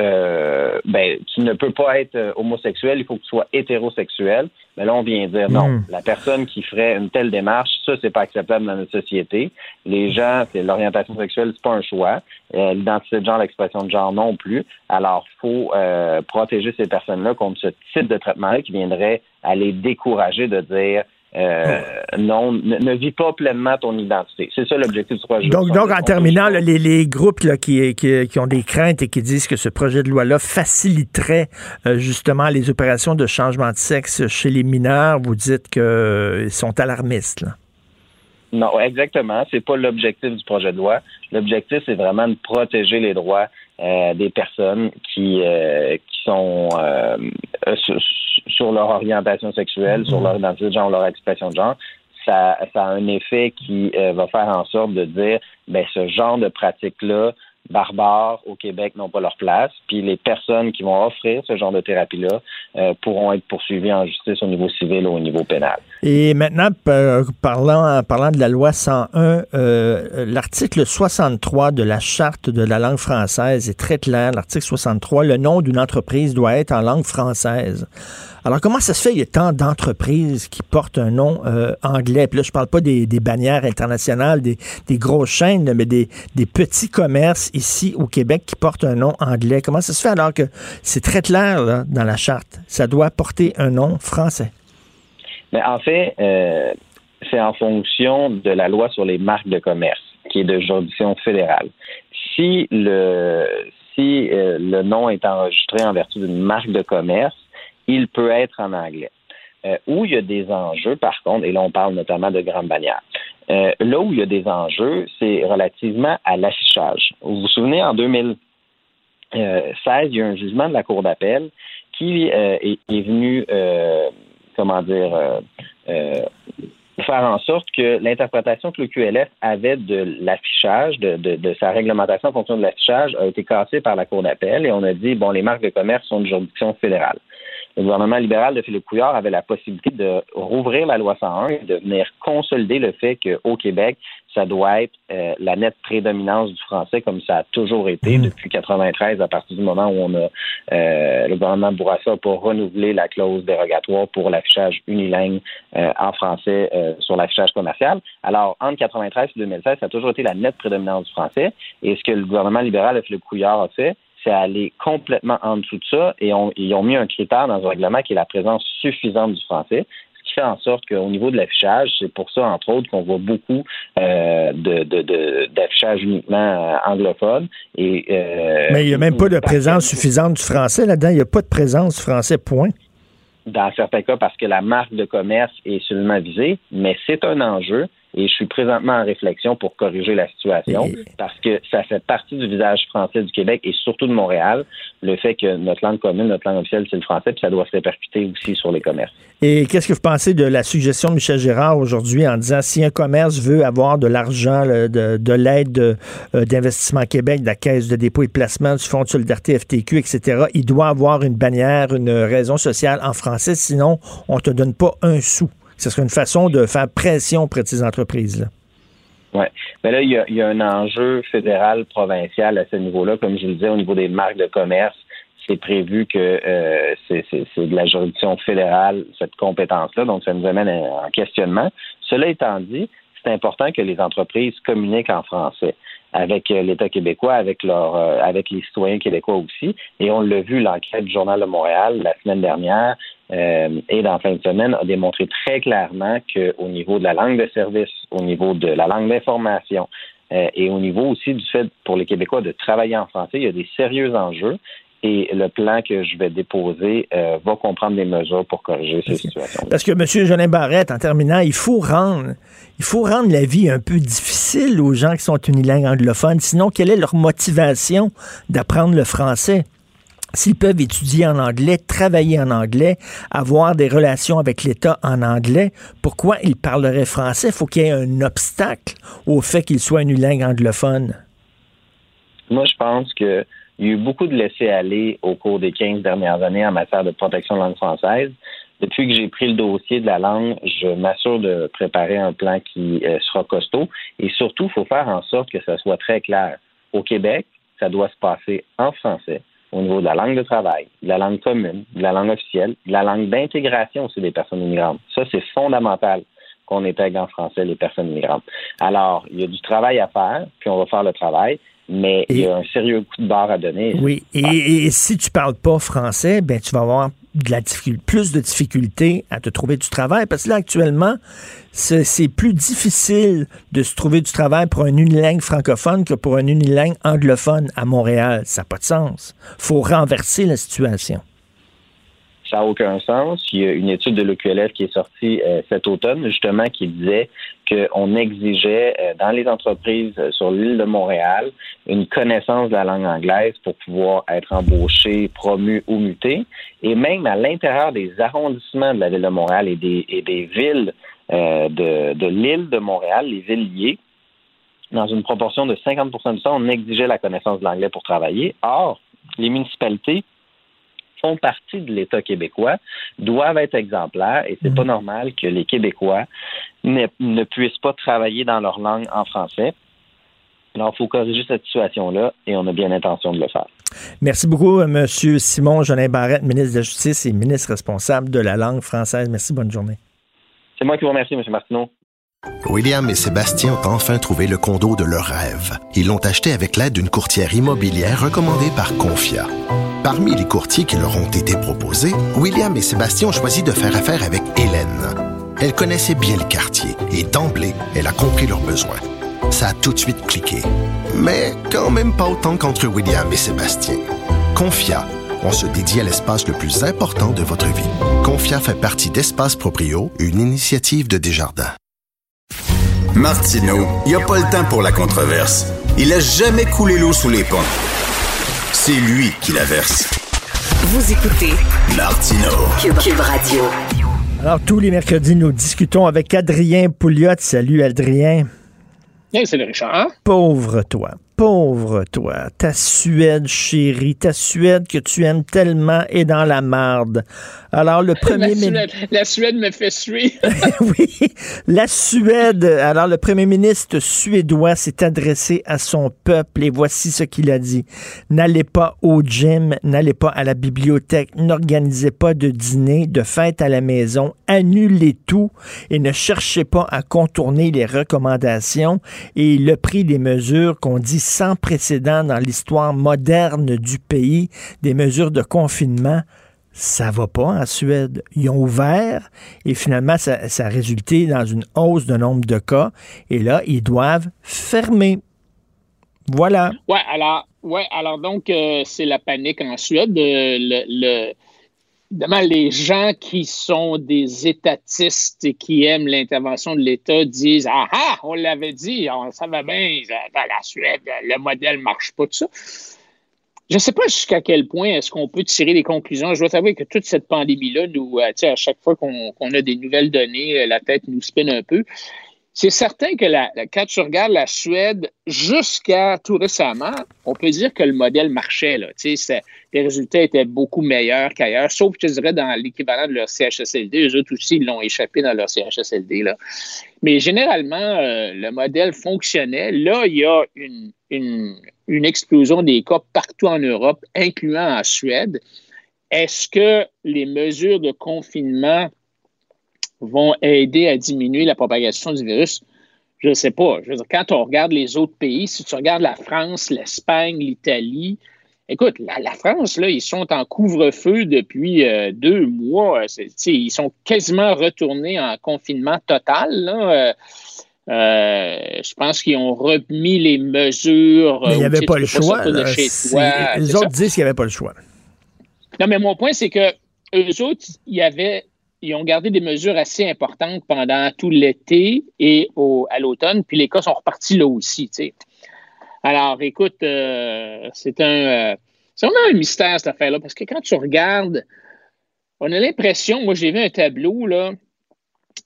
euh, ben, tu ne peux pas être euh, homosexuel, il faut que tu sois hétérosexuel. Mais là, on vient dire non. Hmm. La personne qui ferait une telle démarche, ça, c'est pas acceptable dans notre société. Les gens, c'est l'orientation sexuelle, c'est pas un choix. Euh, L'identité de genre, l'expression de genre non plus. Alors, faut euh, protéger ces personnes-là contre ce type de traitement-là qui viendrait à les décourager de dire euh, non, ne, ne vis pas pleinement ton identité. C'est ça l'objectif du projet. Donc, donc en terminant, là, les, les groupes là, qui, qui, qui ont des craintes et qui disent que ce projet de loi-là faciliterait euh, justement les opérations de changement de sexe chez les mineurs, vous dites qu'ils sont alarmistes. Là. Non, exactement. C'est pas l'objectif du projet de loi. L'objectif, c'est vraiment de protéger les droits euh, des personnes qui euh, qui sont euh, sur, sur leur orientation sexuelle, sur leur identité de genre, leur expression de genre. Ça, ça a un effet qui euh, va faire en sorte de dire, ben ce genre de pratique-là barbares au Québec n'ont pas leur place, puis les personnes qui vont offrir ce genre de thérapie-là euh, pourront être poursuivies en justice au niveau civil ou au niveau pénal. Et maintenant, parlant, parlant de la loi 101, euh, l'article 63 de la Charte de la langue française est très clair. L'article 63, le nom d'une entreprise doit être en langue française. Alors, comment ça se fait? Il y a tant d'entreprises qui portent un nom euh, anglais. Puis là, je parle pas des, des bannières internationales, des, des grosses chaînes, mais des, des petits commerces ici au Québec qui portent un nom anglais. Comment ça se fait alors que c'est très clair là, dans la charte? Ça doit porter un nom français. Mais en fait, euh, c'est en fonction de la loi sur les marques de commerce, qui est de juridiction fédérale. Si le si euh, le nom est enregistré en vertu d'une marque de commerce, il peut être en anglais. Euh, où il y a des enjeux, par contre, et là on parle notamment de grandes bannières, euh, là où il y a des enjeux, c'est relativement à l'affichage. Vous vous souvenez, en 2016, il y a eu un jugement de la Cour d'appel qui euh, est, venu, euh, comment dire, euh, faire en sorte que l'interprétation que le QLF avait de l'affichage, de, sa réglementation en fonction de l'affichage, a été cassée par la Cour d'appel et on a dit, bon, les marques de commerce sont de juridiction fédérale le gouvernement libéral de Philippe Couillard avait la possibilité de rouvrir la loi 101 et de venir consolider le fait qu'au Québec, ça doit être euh, la nette prédominance du français comme ça a toujours été mmh. depuis 93 à partir du moment où on a euh, le gouvernement Bourassa pour renouveler la clause dérogatoire pour l'affichage unilingue euh, en français sur l'affichage commercial. Alors entre 93 et 2016, ça a toujours été la nette prédominance du français et ce que le gouvernement libéral de Philippe Couillard a fait, c'est aller complètement en dessous de ça et on, ils ont mis un critère dans un règlement qui est la présence suffisante du français ce qui fait en sorte qu'au niveau de l'affichage, c'est pour ça, entre autres, qu'on voit beaucoup euh, de, de, de, d'affichage uniquement euh, anglophone. Et, euh, Mais il n'y a même pas de présence suffisante du français là-dedans. Il n'y a pas de présence du français, point. Dans certains cas, parce que la marque de commerce est seulement visée, mais c'est un enjeu et je suis présentement en réflexion pour corriger la situation parce que ça fait partie du visage français du Québec et surtout de Montréal, le fait que notre langue commune, notre langue officielle, c'est le français, puis ça doit se répercuter aussi sur les commerces. Et qu'est-ce que vous pensez de la suggestion de Michel Gérard aujourd'hui en disant si un commerce veut avoir de l'argent, de, de l'aide euh, d'Investissement Québec, de la Caisse de dépôt et de placement, du Fonds de solidarité FTQ, etc., il doit avoir une bannière, une raison sociale en français, sinon on ne te donne pas un sou ce serait une façon de faire pression auprès de ces entreprises-là. Oui. Mais là, il y, a, un enjeu fédéral, provincial à ce niveau-là. Comme je le disais, au niveau des marques de commerce, c'est prévu que euh, c'est de la juridiction fédérale, cette compétence-là. Donc, ça nous amène en questionnement. Cela étant dit, c'est important que les entreprises communiquent en français avec l'État québécois, avec leur, euh, avec les citoyens québécois aussi. Et on l'a vu, l'enquête du Journal de Montréal la semaine dernière euh, et dans la fin de semaine a démontré très clairement qu'au niveau de la langue de service, au niveau de la langue d'information euh, et au niveau aussi du fait pour les Québécois de travailler en français, il y a des sérieux enjeux. Et le plan que je vais déposer euh, va comprendre des mesures pour corriger ces situations. Parce que M. Jolin Barrette, en terminant, il faut rendre, il faut rendre la vie un peu difficile aux gens qui sont unilingues anglophones. Sinon, quelle est leur motivation d'apprendre le français? S'ils peuvent étudier en anglais, travailler en anglais, avoir des relations avec l'État en anglais, pourquoi ils parleraient français? Il faut qu'il y ait un obstacle au fait qu'ils soient une langue anglophone. Moi, je pense qu'il y a eu beaucoup de laisser-aller au cours des 15 dernières années en matière de protection de langue française. Depuis que j'ai pris le dossier de la langue, je m'assure de préparer un plan qui euh, sera costaud. Et surtout, il faut faire en sorte que ça soit très clair. Au Québec, ça doit se passer en français au niveau de la langue de travail, de la langue commune, de la langue officielle, de la langue d'intégration aussi des personnes immigrantes. Ça, c'est fondamental qu'on intègre en français les personnes immigrantes. Alors, il y a du travail à faire, puis on va faire le travail, mais il y a un sérieux coup de barre à donner. Oui, et, et si tu parles pas français, ben tu vas avoir plus de difficultés à te trouver du travail parce que là, actuellement, c'est plus difficile de se trouver du travail pour un unilingue francophone que pour un unilingue anglophone à Montréal. Ça n'a pas de sens. faut renverser la situation. Ça n'a aucun sens. Il y a une étude de l'OQLF qui est sortie euh, cet automne, justement, qui disait qu'on exigeait euh, dans les entreprises euh, sur l'île de Montréal une connaissance de la langue anglaise pour pouvoir être embauché, promu ou muté. Et même à l'intérieur des arrondissements de la ville de Montréal et des, villes de, de l'île de Montréal, les villes liées, dans une proportion de 50% du temps, on exigeait la connaissance de l'anglais pour travailler. Or, les municipalités font partie de l'État québécois doivent être exemplaires et c'est pas mhm. normal que les Québécois ne, ne puissent pas travailler dans leur langue en français. Alors, il faut corriger cette situation-là et on a bien l'intention de le faire. Merci beaucoup, M. Simon Jeanin Barrette, ministre de la Justice et ministre responsable de la langue française. Merci, bonne journée. C'est moi qui vous remercie, M. Martineau. William et Sébastien ont enfin trouvé le condo de leur rêve. Ils l'ont acheté avec l'aide d'une courtière immobilière recommandée par Confia. Parmi les courtiers qui leur ont été proposés, William et Sébastien ont choisi de faire affaire avec Hélène. Elle connaissait bien le quartier et d'emblée, elle a compris leurs besoins. Ça a tout de suite cliqué. Mais quand même pas autant qu'entre William et Sébastien. Confia, on se dédie à l'espace le plus important de votre vie. Confia fait partie d'Espace Proprio, une initiative de Desjardins. Martineau, il n'y a pas le temps pour la controverse. Il a jamais coulé l'eau sous les ponts. C'est lui qui la verse. Vous écoutez Martino Cube, Radio. Alors, tous les mercredis, nous discutons avec Adrien Pouliot. Salut, Adrien. salut, Richard. Pauvre toi pauvre toi, ta Suède chérie, ta Suède que tu aimes tellement est dans la marde. Alors le premier ministre... La Suède me fait suer. oui, la Suède. Alors le premier ministre suédois s'est adressé à son peuple et voici ce qu'il a dit. N'allez pas au gym, n'allez pas à la bibliothèque, n'organisez pas de dîner, de fête à la maison, annulez tout et ne cherchez pas à contourner les recommandations. Et il a pris des mesures qu'on dit sans précédent dans l'histoire moderne du pays, des mesures de confinement. Ça va pas en Suède. Ils ont ouvert et finalement, ça, a résulté dans une hausse de nombre de cas. Et là, ils doivent fermer. Voilà. Ouais, alors, ouais, alors donc, euh, c'est la panique en Suède. Euh, le Évidemment, les gens qui sont des étatistes et qui aiment l'intervention de l'État disent Ah ah, on l'avait dit, on savait bien, dans la Suède, le modèle ne marche pas, tout ça. Je ne sais pas jusqu'à quel point est-ce qu'on peut tirer des conclusions. Je dois t'avouer que toute cette pandémie-là, nous, euh, à chaque fois qu'on a des nouvelles données, euh, la tête nous spinne un peu. C'est certain que la, quand tu regardes la Suède, jusqu'à tout récemment, on peut dire que le modèle marchait. Là. Les résultats étaient beaucoup meilleurs qu'ailleurs, sauf, je dirais, dans l'équivalent de leur CHSLD. Eux autres aussi, l'ont échappé dans leur CHSLD. Là. Mais généralement, euh, le modèle fonctionnait. Là, il y a une, une, une explosion des cas partout en Europe, incluant en Suède. Est-ce que les mesures de confinement vont aider à diminuer la propagation du virus? Je ne sais pas. Je veux dire, quand on regarde les autres pays, si tu regardes la France, l'Espagne, l'Italie, écoute, la, France, là, ils sont en couvre-feu depuis euh, deux mois. Ils sont quasiment retournés en confinement total. Là. Euh, euh, je pense qu'ils ont remis les mesures. Mais il n'y avait pas le choix. les autres disent qu'il n'y avait pas le choix. Non, mais mon point, c'est que eux autres, il y avait ils ont gardé des mesures assez importantes pendant tout l'été et à l'automne, puis les cas sont repartis là aussi. Alors, écoute, euh, c'est un, euh, c'est vraiment un mystère cette affaire-là, parce que quand tu regardes, on a l'impression, moi j'ai vu un tableau là,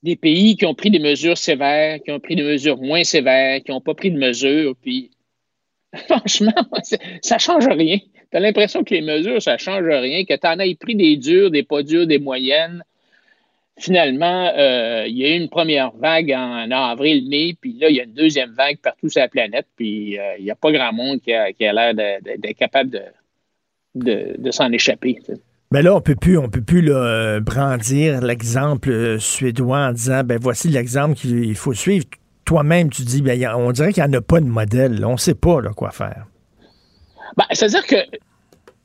des pays qui ont pris des mesures sévères, qui ont pris des mesures moins sévères, qui n'ont pas pris de mesures, puis franchement, ça ne change rien. Tu as l'impression que les mesures, ça ne change rien, que tu en aies pris des dures, des pas dures, des moyennes finalement, euh, il y a eu une première vague en, avril, mai, puis là, il y a une deuxième vague partout sur la planète, puis euh, il n'y a pas grand monde qui a, l'air d'être capable de, de, de s'en échapper. Mais là, on peut plus, on peut plus là, brandir l'exemple euh, suédois en disant, ben voici l'exemple qu'il faut suivre. Toi-même, tu dis, ben, on dirait qu'il n'y en a pas de modèle. On ne sait pas là, quoi faire. Ben, C'est-à-dire que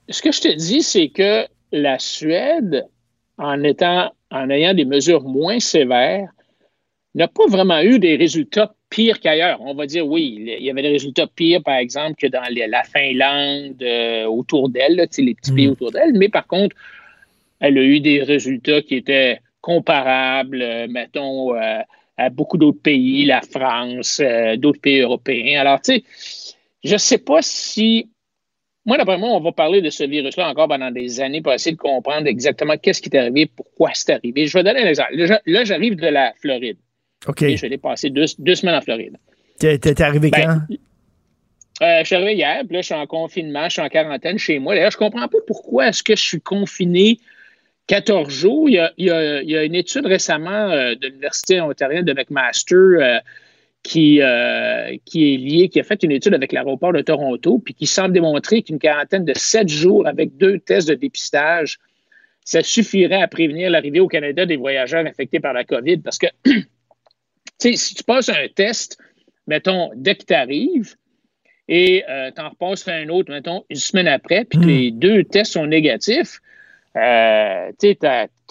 ce que je te dis, c'est que la Suède, en étant, en ayant des mesures moins sévères, n'a pas vraiment eu des résultats pires qu'ailleurs. On va dire oui, il y avait des résultats pires, par exemple, que dans la Finlande euh, autour d'elle, les petits pays autour d'elle, mais par contre, elle a eu des résultats qui étaient comparables, euh, mettons, euh, à beaucoup d'autres pays, la France, d'autres pays européens. Alors, tu sais, je ne sais pas si moi, d'après moi, on va parler de ce virus-là encore pendant des années pour essayer de comprendre exactement qu'est-ce qui est arrivé, pourquoi c'est arrivé. Je vais donner un exemple. Là, j'arrive de la Floride. OK. je vais passer deux, semaines en Floride. T'es arrivé ben, quand? Euh, je suis arrivé hier, puis là, je suis en confinement, je suis en quarantaine chez moi. D'ailleurs, je comprends pas pourquoi est-ce que je suis confiné 14 jours. Il y a, une étude récemment euh, de l'Université ontarienne de McMaster euh, qui, qui est liée, qui a fait une étude avec l'aéroport de Toronto, puis qui semble démontrer qu'une quarantaine de 7 jours avec deux tests de dépistage, ça suffirait à prévenir l'arrivée au Canada des voyageurs infectés par la COVID. Parce que si tu passes un test, mettons, dès que tu arrives, et euh, tu en repasses un autre, mettons, une semaine après, puis que hmm. les deux tests sont négatifs, euh, tu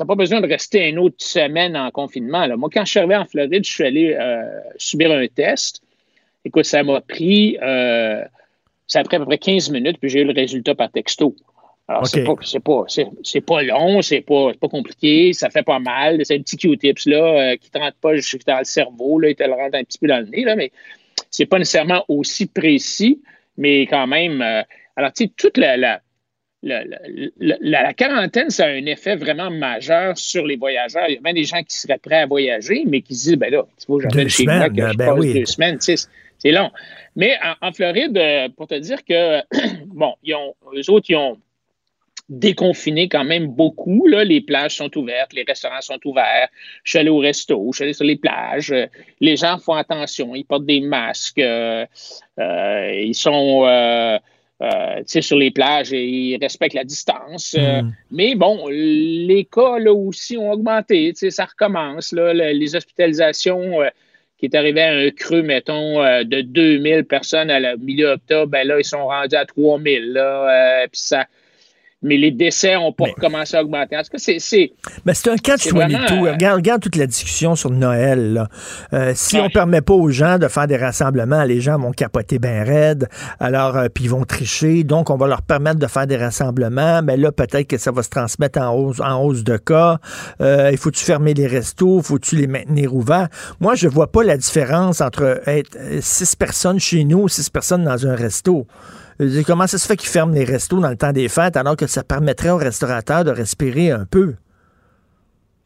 n'as pas besoin de rester une autre semaine en confinement. Là. Moi, quand je suis arrivé en Floride, je suis allé euh, subir un test. Écoute, ça m'a pris, ça a pris à peu près 15 minutes, puis j'ai eu le résultat par texto. Alors, c'est pas, c'est pas, long, c'est pas, pas compliqué, ça fait pas mal. C'est un petit Q-tips là, euh, qui ne rentre pas jusque dans le cerveau, là, il te le rentre un petit peu dans le nez, là, mais c'est pas nécessairement aussi précis, mais quand même. Euh, alors, tu sais, toute la, la, la, quarantaine, ça a un effet vraiment majeur sur les voyageurs. Il y a même des gens qui seraient prêts à voyager, mais qui se disent, ben là, tu vois, j'appelle chez moi que je ben passe deux semaines, tu sais, c'est long. Mais en, Floride, euh, pour te dire que, bon, ils ont, eux autres, ils ont déconfiné quand même beaucoup. Là. Les plages sont ouvertes, les restaurants sont ouverts. Je suis allé au resto, je suis allé sur les plages. Les gens font attention, ils portent des masques. Euh, euh, ils sont euh, sur les plages et ils respectent la distance. Mm. Mais bon, les cas là aussi ont augmenté. Ça recommence. Là, les hospitalisations qui est arrivé à un creux, mettons, de 2000 personnes à la milieu octobre, ben là, ils sont rendus à 3000. Là, puis ça, mais les décès n'ont pas recommencé à augmenter. En tout cas, c'est. Mais c'est un catch 22. Euh, regarde, regarde toute la discussion sur Noël. Euh, si on ne permet pas aux gens de faire des rassemblements, les gens vont capoter bien raide. Alors, euh, puis ils vont tricher. Donc, on va leur permettre de faire des rassemblements. Mais là, peut-être que ça va se transmettre en hausse, en hausse de cas. il faut-tu fermer les restos? Faut-tu les maintenir ouverts? Moi, je vois pas la différence entre être six personnes chez nous ou six personnes dans un resto. Comment ça se fait qu'ils ferment les restos dans le temps des fêtes alors que ça permettrait aux restaurateurs de respirer un peu?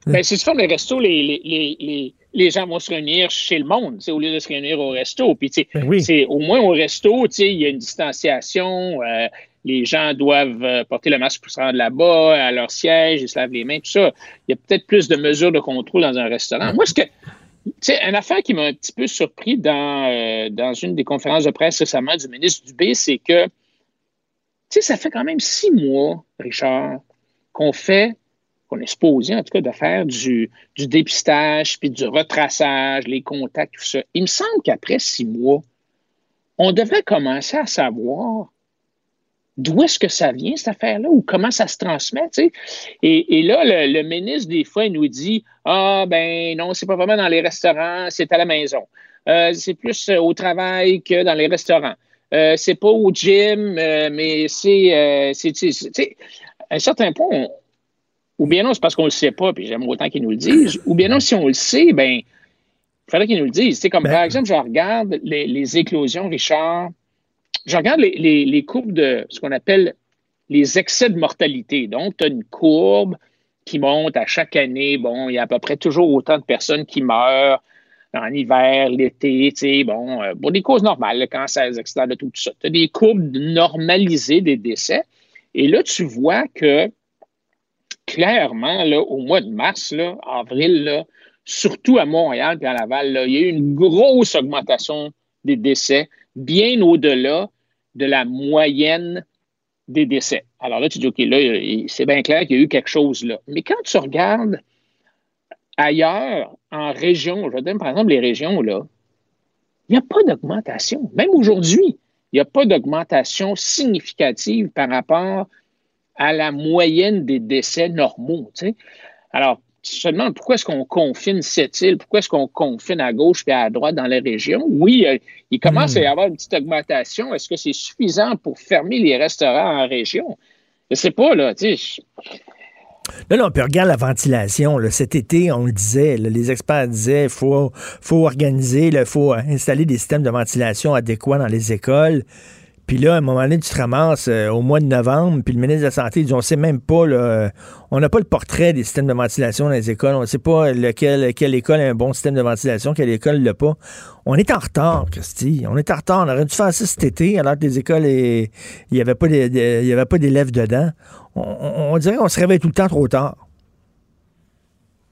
Ben, si tu fermes les restos, les, les, gens vont se réunir chez le monde, au lieu de se réunir au resto. Puis, ben au moins au resto, il y a une distanciation. Euh, les gens doivent euh, porter le masque pour se rendre là-bas, à leur siège, ils se lavent les mains, tout ça. Il y a peut-être plus de mesures de contrôle dans un restaurant. Moi, ce que, c'est une affaire qui m'a un petit peu surpris dans, euh, dans une des conférences de presse récemment du ministre Dubé, c'est que, tu sais, ça fait quand même six mois, Richard, qu'on fait, qu'on est supposé en tout cas de faire du, du dépistage, puis du retraçage, les contacts, tout ça. Il me semble qu'après six mois, on devrait commencer à savoir d'où est-ce que ça vient, cette affaire-là, ou comment ça se transmet, tu sais? Et, là, le, ministre, des fois, il nous dit Ah, ben non, c'est pas vraiment dans les restaurants, c'est à la maison. Euh, c'est plus euh, au travail que dans les restaurants. Euh, c'est pas au gym, mais c'est, à un certain point, ou bien non, c'est parce qu'on le sait pas, puis j'aime autant qu'ils nous le disent, ou bien non, si on le sait, ben, il faudrait qu'ils nous le disent. C'est comme, ben par exemple, je regarde les, les éclosions, Richard, je regarde les, courbes de ce qu'on appelle les excès de mortalité. Donc, tu as une courbe qui monte à chaque année. Bon, il y a à peu près toujours autant de personnes qui meurent en hiver, l'été, tu sais, bon, euh, pour des causes normales, le cancer, les accidents de tout, ça. Tu as des courbes normalisées des décès. Et là, tu vois que clairement, là, au mois de mars, là, avril, là, surtout à Montréal et à Laval, il y a eu une grosse augmentation des décès bien au-delà de la moyenne des décès. Alors là, tu dis, OK, là, c'est bien clair qu'il y a eu quelque chose là. Mais quand tu regardes ailleurs, en région, je vais donner par exemple les régions, là, il n'y a pas d'augmentation. Même aujourd'hui, il n'y a pas d'augmentation significative par rapport à la moyenne des décès normaux. Alors, se demande pourquoi est-ce qu'on confine cette île, pourquoi est-ce qu'on confine à gauche et à droite dans les régions. Oui, euh, il commence à y hmm. avoir une petite augmentation. Est-ce que c'est suffisant pour fermer les restaurants en région? Je ne sais pas, là. Tu sais, non, non, puis regarde la ventilation. Cet été, on le disait, les experts disaient faut, faut organiser, il faut installer des systèmes de ventilation adéquats dans les écoles. Puis là, à un moment donné, tu te ramasses euh, au mois de novembre, puis le ministre de la Santé dit on sait même pas, là, on n'a pas le portrait des systèmes de ventilation dans les écoles. On ne sait pas quelle école a un bon système de ventilation, quelle école l'a pas. On est en retard, Christy. On est en retard. On aurait dû faire ça cet été, alors que les écoles, il n'y avait pas d'élèves dedans. On, dirait qu'on se réveille tout le temps trop tard.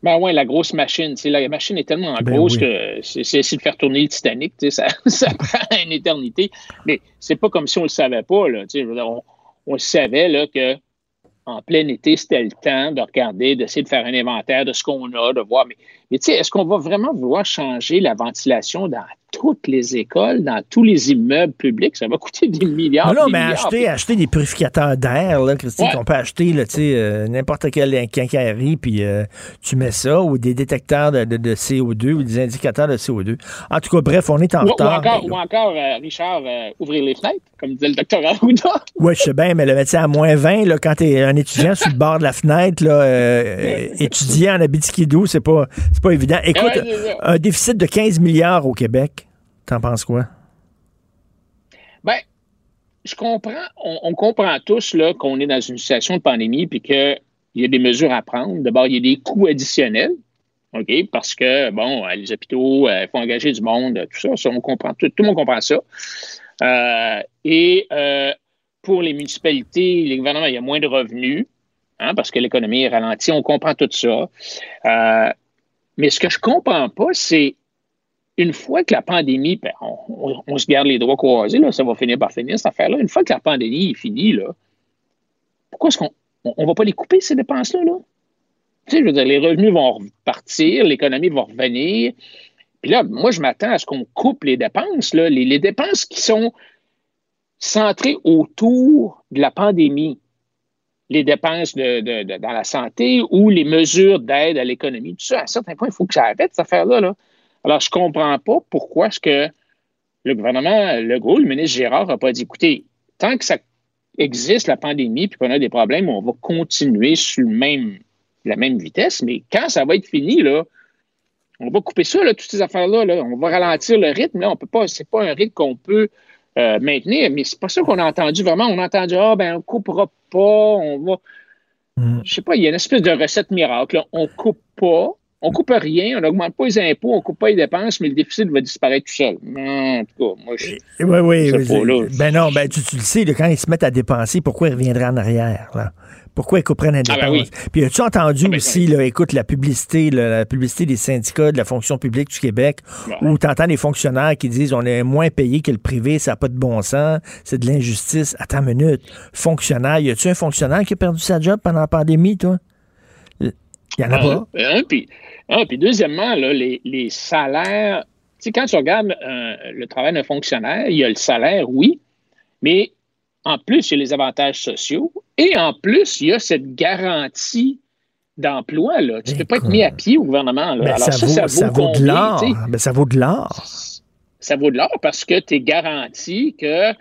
Ben ouais, la grosse machine. La machine est tellement ben grosse que c'est de faire tourner le Titanic. Ça, ça prend une éternité. Mais c'est pas comme si on le savait pas. Là, on, on savait là, que en plein été, c'était le temps de regarder, d'essayer de faire un inventaire de ce qu'on a, de voir. Mais, mais tu sais, est-ce qu'on va vraiment vouloir changer la ventilation dans toutes les écoles, dans tous les immeubles publics? Ça va coûter des milliards. Non, non mais acheter, acheter des purificateurs d'air, là, Christine, qu'on peut acheter, là, tu sais, euh, n'importe quel quincaillerie, puis euh, tu mets ça, ou des détecteurs de, de, CO2, ou des indicateurs de CO2. En tout cas, bref, on est en retard. Ou encore, euh, Richard, ouvrir les fenêtres, comme disait le docteur Arruda. Oui, je sais bien, mais le métier à moins 20, là, quand tu es un étudiant sur le bord de la fenêtre, là, étudier en Abitikido, c'est pas, c'est pas évident. Écoute, un déficit de 15 milliards au Québec, t'en penses quoi? Ben, je comprends, on, comprend tous là, qu'on est dans une situation de pandémie puis qu'il y a des mesures à prendre. D'abord, il y a des coûts additionnels. OK? Parce que, bon, les hôpitaux, il faut engager du monde, tout ça, on comprend, tout, le monde comprend ça. Euh, et euh, pour les municipalités, les gouvernements, il y a moins de revenus hein, parce que l'économie est ralentie. On comprend tout ça. Mais ce que je ne comprends pas, c'est une fois que la pandémie, ben, on, se garde les droits croisés, là, ça va finir par finir cette affaire-là. Une fois que la pandémie est finie, là, pourquoi est-ce qu'on ne va pas les couper, ces dépenses-là? Là? Tu sais, je veux dire, les revenus vont repartir, l'économie va revenir. Puis là, moi, je m'attends à ce qu'on coupe les dépenses, là, les, dépenses qui sont centré autour de la pandémie, les dépenses dans la santé ou les mesures d'aide à l'économie, tout ça, à un certain point, il faut que ça arrête, cette affaire-là. Alors, je ne comprends pas pourquoi est-ce que le gouvernement Legault, le ministre Gérard, n'a pas dit, écoutez, tant que ça existe, la pandémie, puis qu'on a des problèmes, on va continuer sur le même, la même vitesse, mais quand ça va être fini, là, on va couper ça, toutes ces affaires-là, là, on va ralentir le rythme, là, on peut pas, c'est pas un rythme qu'on peut euh, maintenir. Mais c'est pas ça qu'on a entendu vraiment. On a entendu, ah, ben, on coupera pas, on va. Mm. Je sais pas, il y a une espèce de recette miracle. On coupe pas, on coupe rien, on n'augmente pas les impôts, on coupe pas les dépenses, mais le déficit va disparaître tout seul. En tout cas, moi, je. Oui, oui, oui. Ben non, ben tu, tu le sais, quand ils se mettent à dépenser, pourquoi ils reviendraient en arrière, là? Pourquoi ils la ah, ben Puis as-tu entendu ah, ben, aussi, là, écoute, la publicité, la publicité des syndicats de la fonction publique du Québec, où tu entends les fonctionnaires qui disent on est moins payé que le privé, ça n'a pas de bon sens, c'est de l'injustice. Attends une minute. Fonctionnaire, y a-tu un fonctionnaire qui a perdu sa job pendant la pandémie, toi? Il y en a pas? Un, puis, puis deuxièmement, là, les, les salaires, tu sais, quand tu regardes euh, le travail d'un fonctionnaire, il y a le salaire, oui, mais en plus, il y a les avantages sociaux et en plus, il y a cette garantie d'emploi. Tu ne peux pas être mis à pied au gouvernement. Ben, ça, vaut, de l'or. Ben, ça vaut de l'or. Ça vaut de l'or parce que tu es garanti que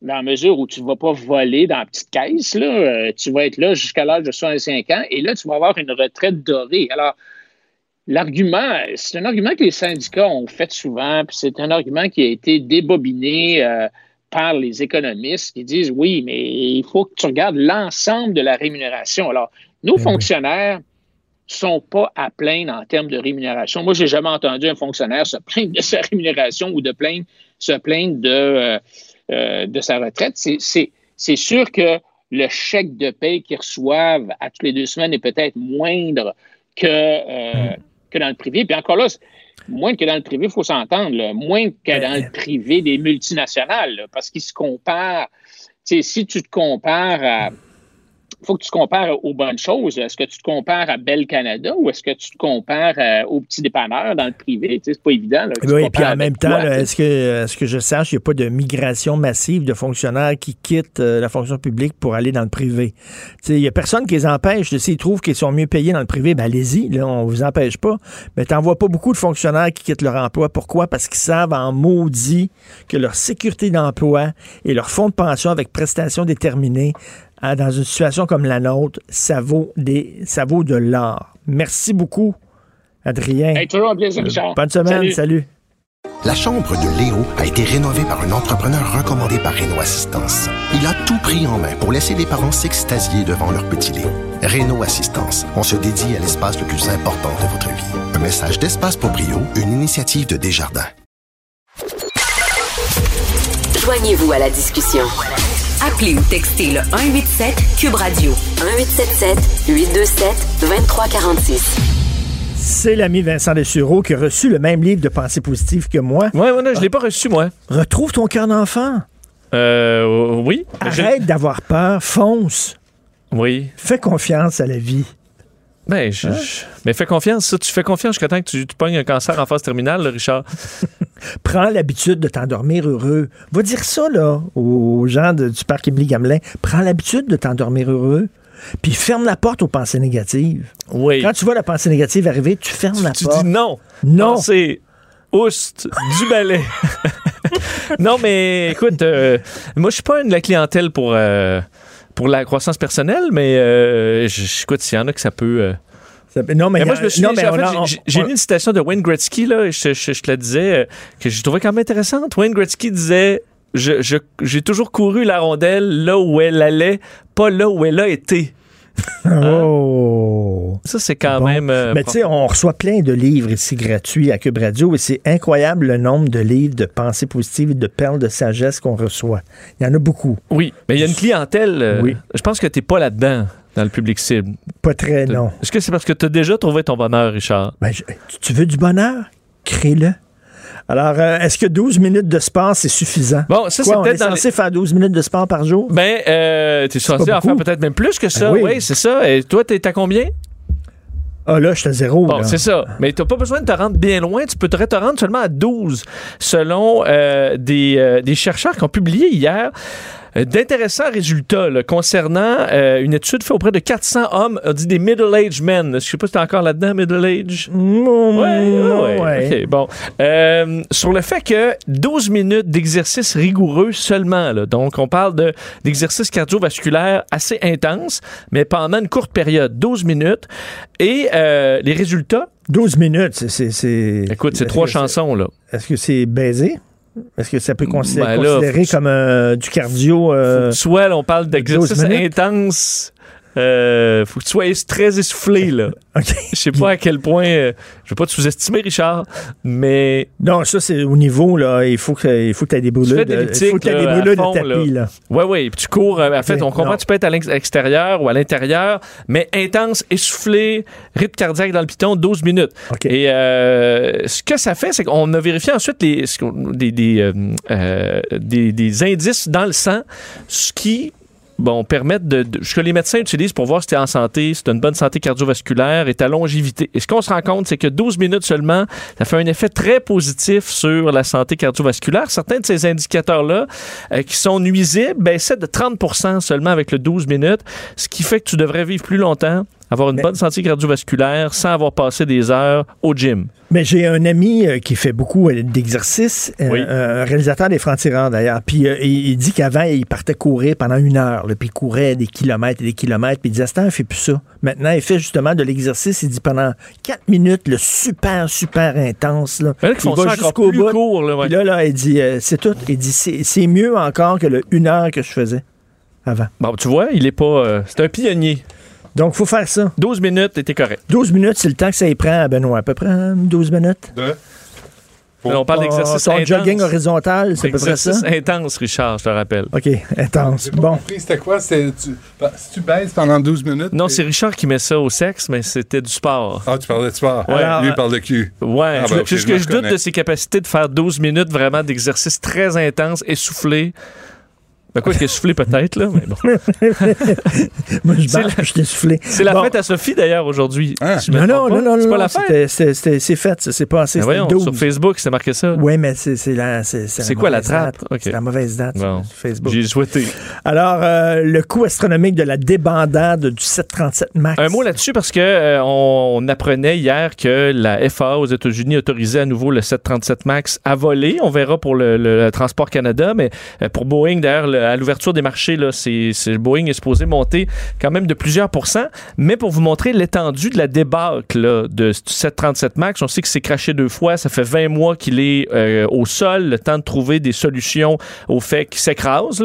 dans la mesure où tu ne vas pas voler dans la petite caisse, là, euh, tu vas être là jusqu'à l'âge de 65 ans et là, tu vas avoir une retraite dorée. Alors, l'argument, c'est un argument que les syndicats ont fait souvent, puis c'est un argument qui a été débobiné. Euh, par les économistes qui disent oui, mais il faut que tu regardes l'ensemble de la rémunération. Alors, nos eh fonctionnaires ne sont pas à plaindre en termes de rémunération. Moi, j'ai jamais entendu un fonctionnaire se plaindre de sa rémunération ou de plaindre, se plaindre de, euh, euh, de sa retraite. C'est sûr que le chèque de paie qu'ils reçoivent à toutes les deux semaines est peut-être moindre que, euh, mm. que dans le privé. Puis encore là, moins que dans le privé, il faut s'entendre, moins que dans le privé des multinationales, parce qu'ils se comparent. si tu te compares faut que tu te compares aux bonnes choses. Est-ce que tu te compares à Bell Canada ou est-ce que tu te compares euh, aux petits dépanneurs dans le privé? Tu sais, c'est pas évident. là, Oui, compares puis en même temps, est-ce que, est-ce que je sache, il n'y a pas de migration massive de fonctionnaires qui quittent euh, la fonction publique pour aller dans le privé? Tu sais, Il n'y a personne qui les empêche. S'ils trouvent qu'ils sont mieux payés dans le privé, ben allez-y, là, on vous empêche pas. Mais tu vois pas beaucoup de fonctionnaires qui quittent leur emploi. Pourquoi? Parce qu'ils savent en maudit que leur sécurité d'emploi et leur fonds de pension avec prestations déterminées, hein, dans une situation comme la nôtre, ça vaut, des, ça vaut de l'or. Merci beaucoup, Adrien. Hey, toujours un plaisir, Richard. Bonne semaine, Salut. salut. La chambre de Léo a été rénovée par un entrepreneur recommandé par Renault Assistance. Il a tout pris en main pour laisser les parents s'extasier devant leur petit Léo. Renault Assistance, on se dédie à l'espace le plus important de votre vie. Un message d'Espace pour Brio, une initiative de Desjardins. Joignez-vous à la discussion. Appelez ou textez le 187 Cube Radio 1877 827 2346. C'est l'ami Vincent Dessureau qui a reçu le même livre de pensée positive que moi. Ouais, ouais, non, je l'ai pas reçu, moi. Retrouve ton cœur d'enfant. Euh, oui. Arrête d'avoir peur, fonce. Oui. Fais confiance à la vie. Ben, je, je- mais fais confiance, ça. Tu fais confiance jusqu'à temps que tu, tu pognes un cancer en phase terminale, là, Richard. Prends l'habitude de t'endormir heureux. Va dire ça, là, aux gens de- du parc Émilie Gamelin. Prends l'habitude de t'endormir heureux. Puis ferme la porte aux pensées négatives. Oui. Quand tu vois la pensée négative arriver, tu fermes la Tu porte. dis non. Non. C'est oust, du balai. non, mais écoute, euh, moi, je suis pas une de la clientèle pour, euh, pour la croissance personnelle, mais euh, écoute, s'il y en a que ça peut. Non, mais, mais moi, je me suis j'ai- j'ai lu une citation de Wayne Gretzky, là, et je, je- je te la disais, euh, que je trouvais quand même intéressante. Wayne Gretzky disait je- je- J'ai toujours couru la rondelle là où elle allait, pas là où elle a été. Oh. Ça, c'est quand Bon. même. euh, Mais tu sais, on reçoit plein de livres ici gratuits à Cube Radio et c'est incroyable le nombre de livres de pensées positives et de perles de sagesse qu'on reçoit. Il y en a beaucoup. Oui, mais il y a une clientèle. euh, Oui. Je pense que tu n'es pas là-dedans, dans le public cible. Pas très, non. Est-ce que c'est parce que tu as déjà trouvé ton bonheur, Richard? Ben, je- tu- veux du bonheur? Crée-le. Alors, euh, est-ce que 12 minutes de sport, c'est suffisant? Bon, ça, c'est peut-être censé faire 12 minutes de sport par jour? Ben, euh, tu es censé en faire peut-être même plus que ça. Ben oui. oui, c'est ça. Et toi, t'es à combien? Ah là, je suis à zéro. Bon, c'est ça. Mais tu n'as pas besoin de te rendre bien loin. Tu peux te rendre seulement à 12, selon euh, des, euh, des chercheurs qui ont publié hier d'intéressants résultats là, concernant euh, une étude faite auprès de 400 hommes, on dit des middle-aged men. Je sais pas si tu es encore là-dedans, middle-age? Ouais, ouais, ouais. OK, bon. Euh, sur le fait que 12 minutes d'exercice rigoureux seulement, là, donc on parle de- d'exercice cardiovasculaire assez intense, mais pendant une courte période, 12 minutes, et euh, les résultats... 12 minutes, c'est- c'est... Écoute, c'est trois chansons, là. Est-ce que c'est baisé? Est-ce que ça peut considérer, Ben là, considérer comme euh, du cardio? euh, Soit on parle d'exercice 12 minutes? intense. Euh, faut que tu sois très essoufflé, là. Je sais pas à quel point. euh, je veux pas te sous-estimer, Richard, mais. Non, ça, c'est au niveau, là. Il faut que il faut que tu aies des brûlures. de Il faut que aies des à brûlures de tapis, là. Oui, oui. Puis tu cours. euh, En fait, on comprend non. que tu peux être à l'ex- à l'extérieur ou à l'intérieur, mais intense, essoufflé, rythme cardiaque dans le piton, 12 minutes. Et euh, ce que ça fait, c'est qu'on a vérifié ensuite les, des, des, euh, euh, des, des indices dans le sang, ce qui bon, permettent de, de- ce que les médecins utilisent pour voir si tu es en santé, si tu as une bonne santé cardiovasculaire et ta longévité. Et ce qu'on se rend compte, c'est que 12 minutes seulement, ça fait un effet très positif sur la santé cardiovasculaire. Certains de ces indicateurs-là, euh, qui sont nuisibles, baissaient de 30% seulement avec le 12 minutes, ce qui fait que tu devrais vivre plus longtemps, avoir une bonne santé cardiovasculaire sans avoir passé des heures au gym. Mais j'ai un ami euh, qui fait beaucoup euh, d'exercices, euh, Oui. un réalisateur des francs-tireurs d'ailleurs. Puis il, il dit qu'avant, il partait courir pendant une heure. là, puis il courait des kilomètres et des kilomètres. Puis il disait, Stan, il fait plus ça. Maintenant, il fait justement de l'exercice. Il dit pendant quatre minutes, le super, super intense. Là. Il va jusqu'au bout. court, là, ouais. Là, là, il dit, c'est tout. Il dit, c'est c'est mieux encore que le une heure que je faisais avant. Bon, tu vois, il est pas. c'est un pionnier. Donc, faut faire ça. 12 minutes, t'es correct. 12 minutes, c'est le temps que ça y prend à Benoît. À peu près hein, 12 minutes. on parle d'exercice Ton intense. jogging horizontal, c'est à peu près ça? Intense, Richard, je te rappelle. OK, intense. Bon. C'était quoi? C'est- Tu, bah, si tu baisses pendant 12 minutes. Non, c'est Richard qui met ça au sexe, mais c'était du sport. Ah, tu parlais de sport. Ouais. Lui, il parle de cul. Ouais, Ah, ben, ce je que je doute de ses capacités de faire 12 minutes vraiment d'exercice très intense, essoufflé. Ben quoi qu'il soufflé peut-être, là, mais bon. Moi, je C'est bats, la- je t'ai soufflé. C'est la Bon. fête à Sophie, d'ailleurs, aujourd'hui. Si me Non, non, non, pas. non, C'est non, pas la non, fête? c'est fait, ça s'est passé, Ben voyons, 12. sur Facebook, c'est marqué ça. Oui, mais c'est c'est la, c'est, c'est C'est quoi la mauvaise trappe? C'est la mauvaise date Bon. sur Facebook. J'ai souhaité. Alors, euh, le coût astronomique de la débandade du 737 MAX. Un mot là-dessus parce que euh, on, on apprenait hier que la FAA aux États-Unis autorisait à nouveau le 737 MAX à voler. On verra pour le, le- le Transport Canada, mais euh, pour Boeing, d'ailleurs, le- à l'ouverture des marchés, là, c'est, Boeing est supposé monter quand même de plusieurs pourcents. Mais pour vous montrer l'étendue de la débâcle là, de ce 737 MAX, on sait que c'est craché deux fois. Ça fait 20 mois qu'il est euh, au sol, le temps de trouver des solutions au fait qu'il s'écrase.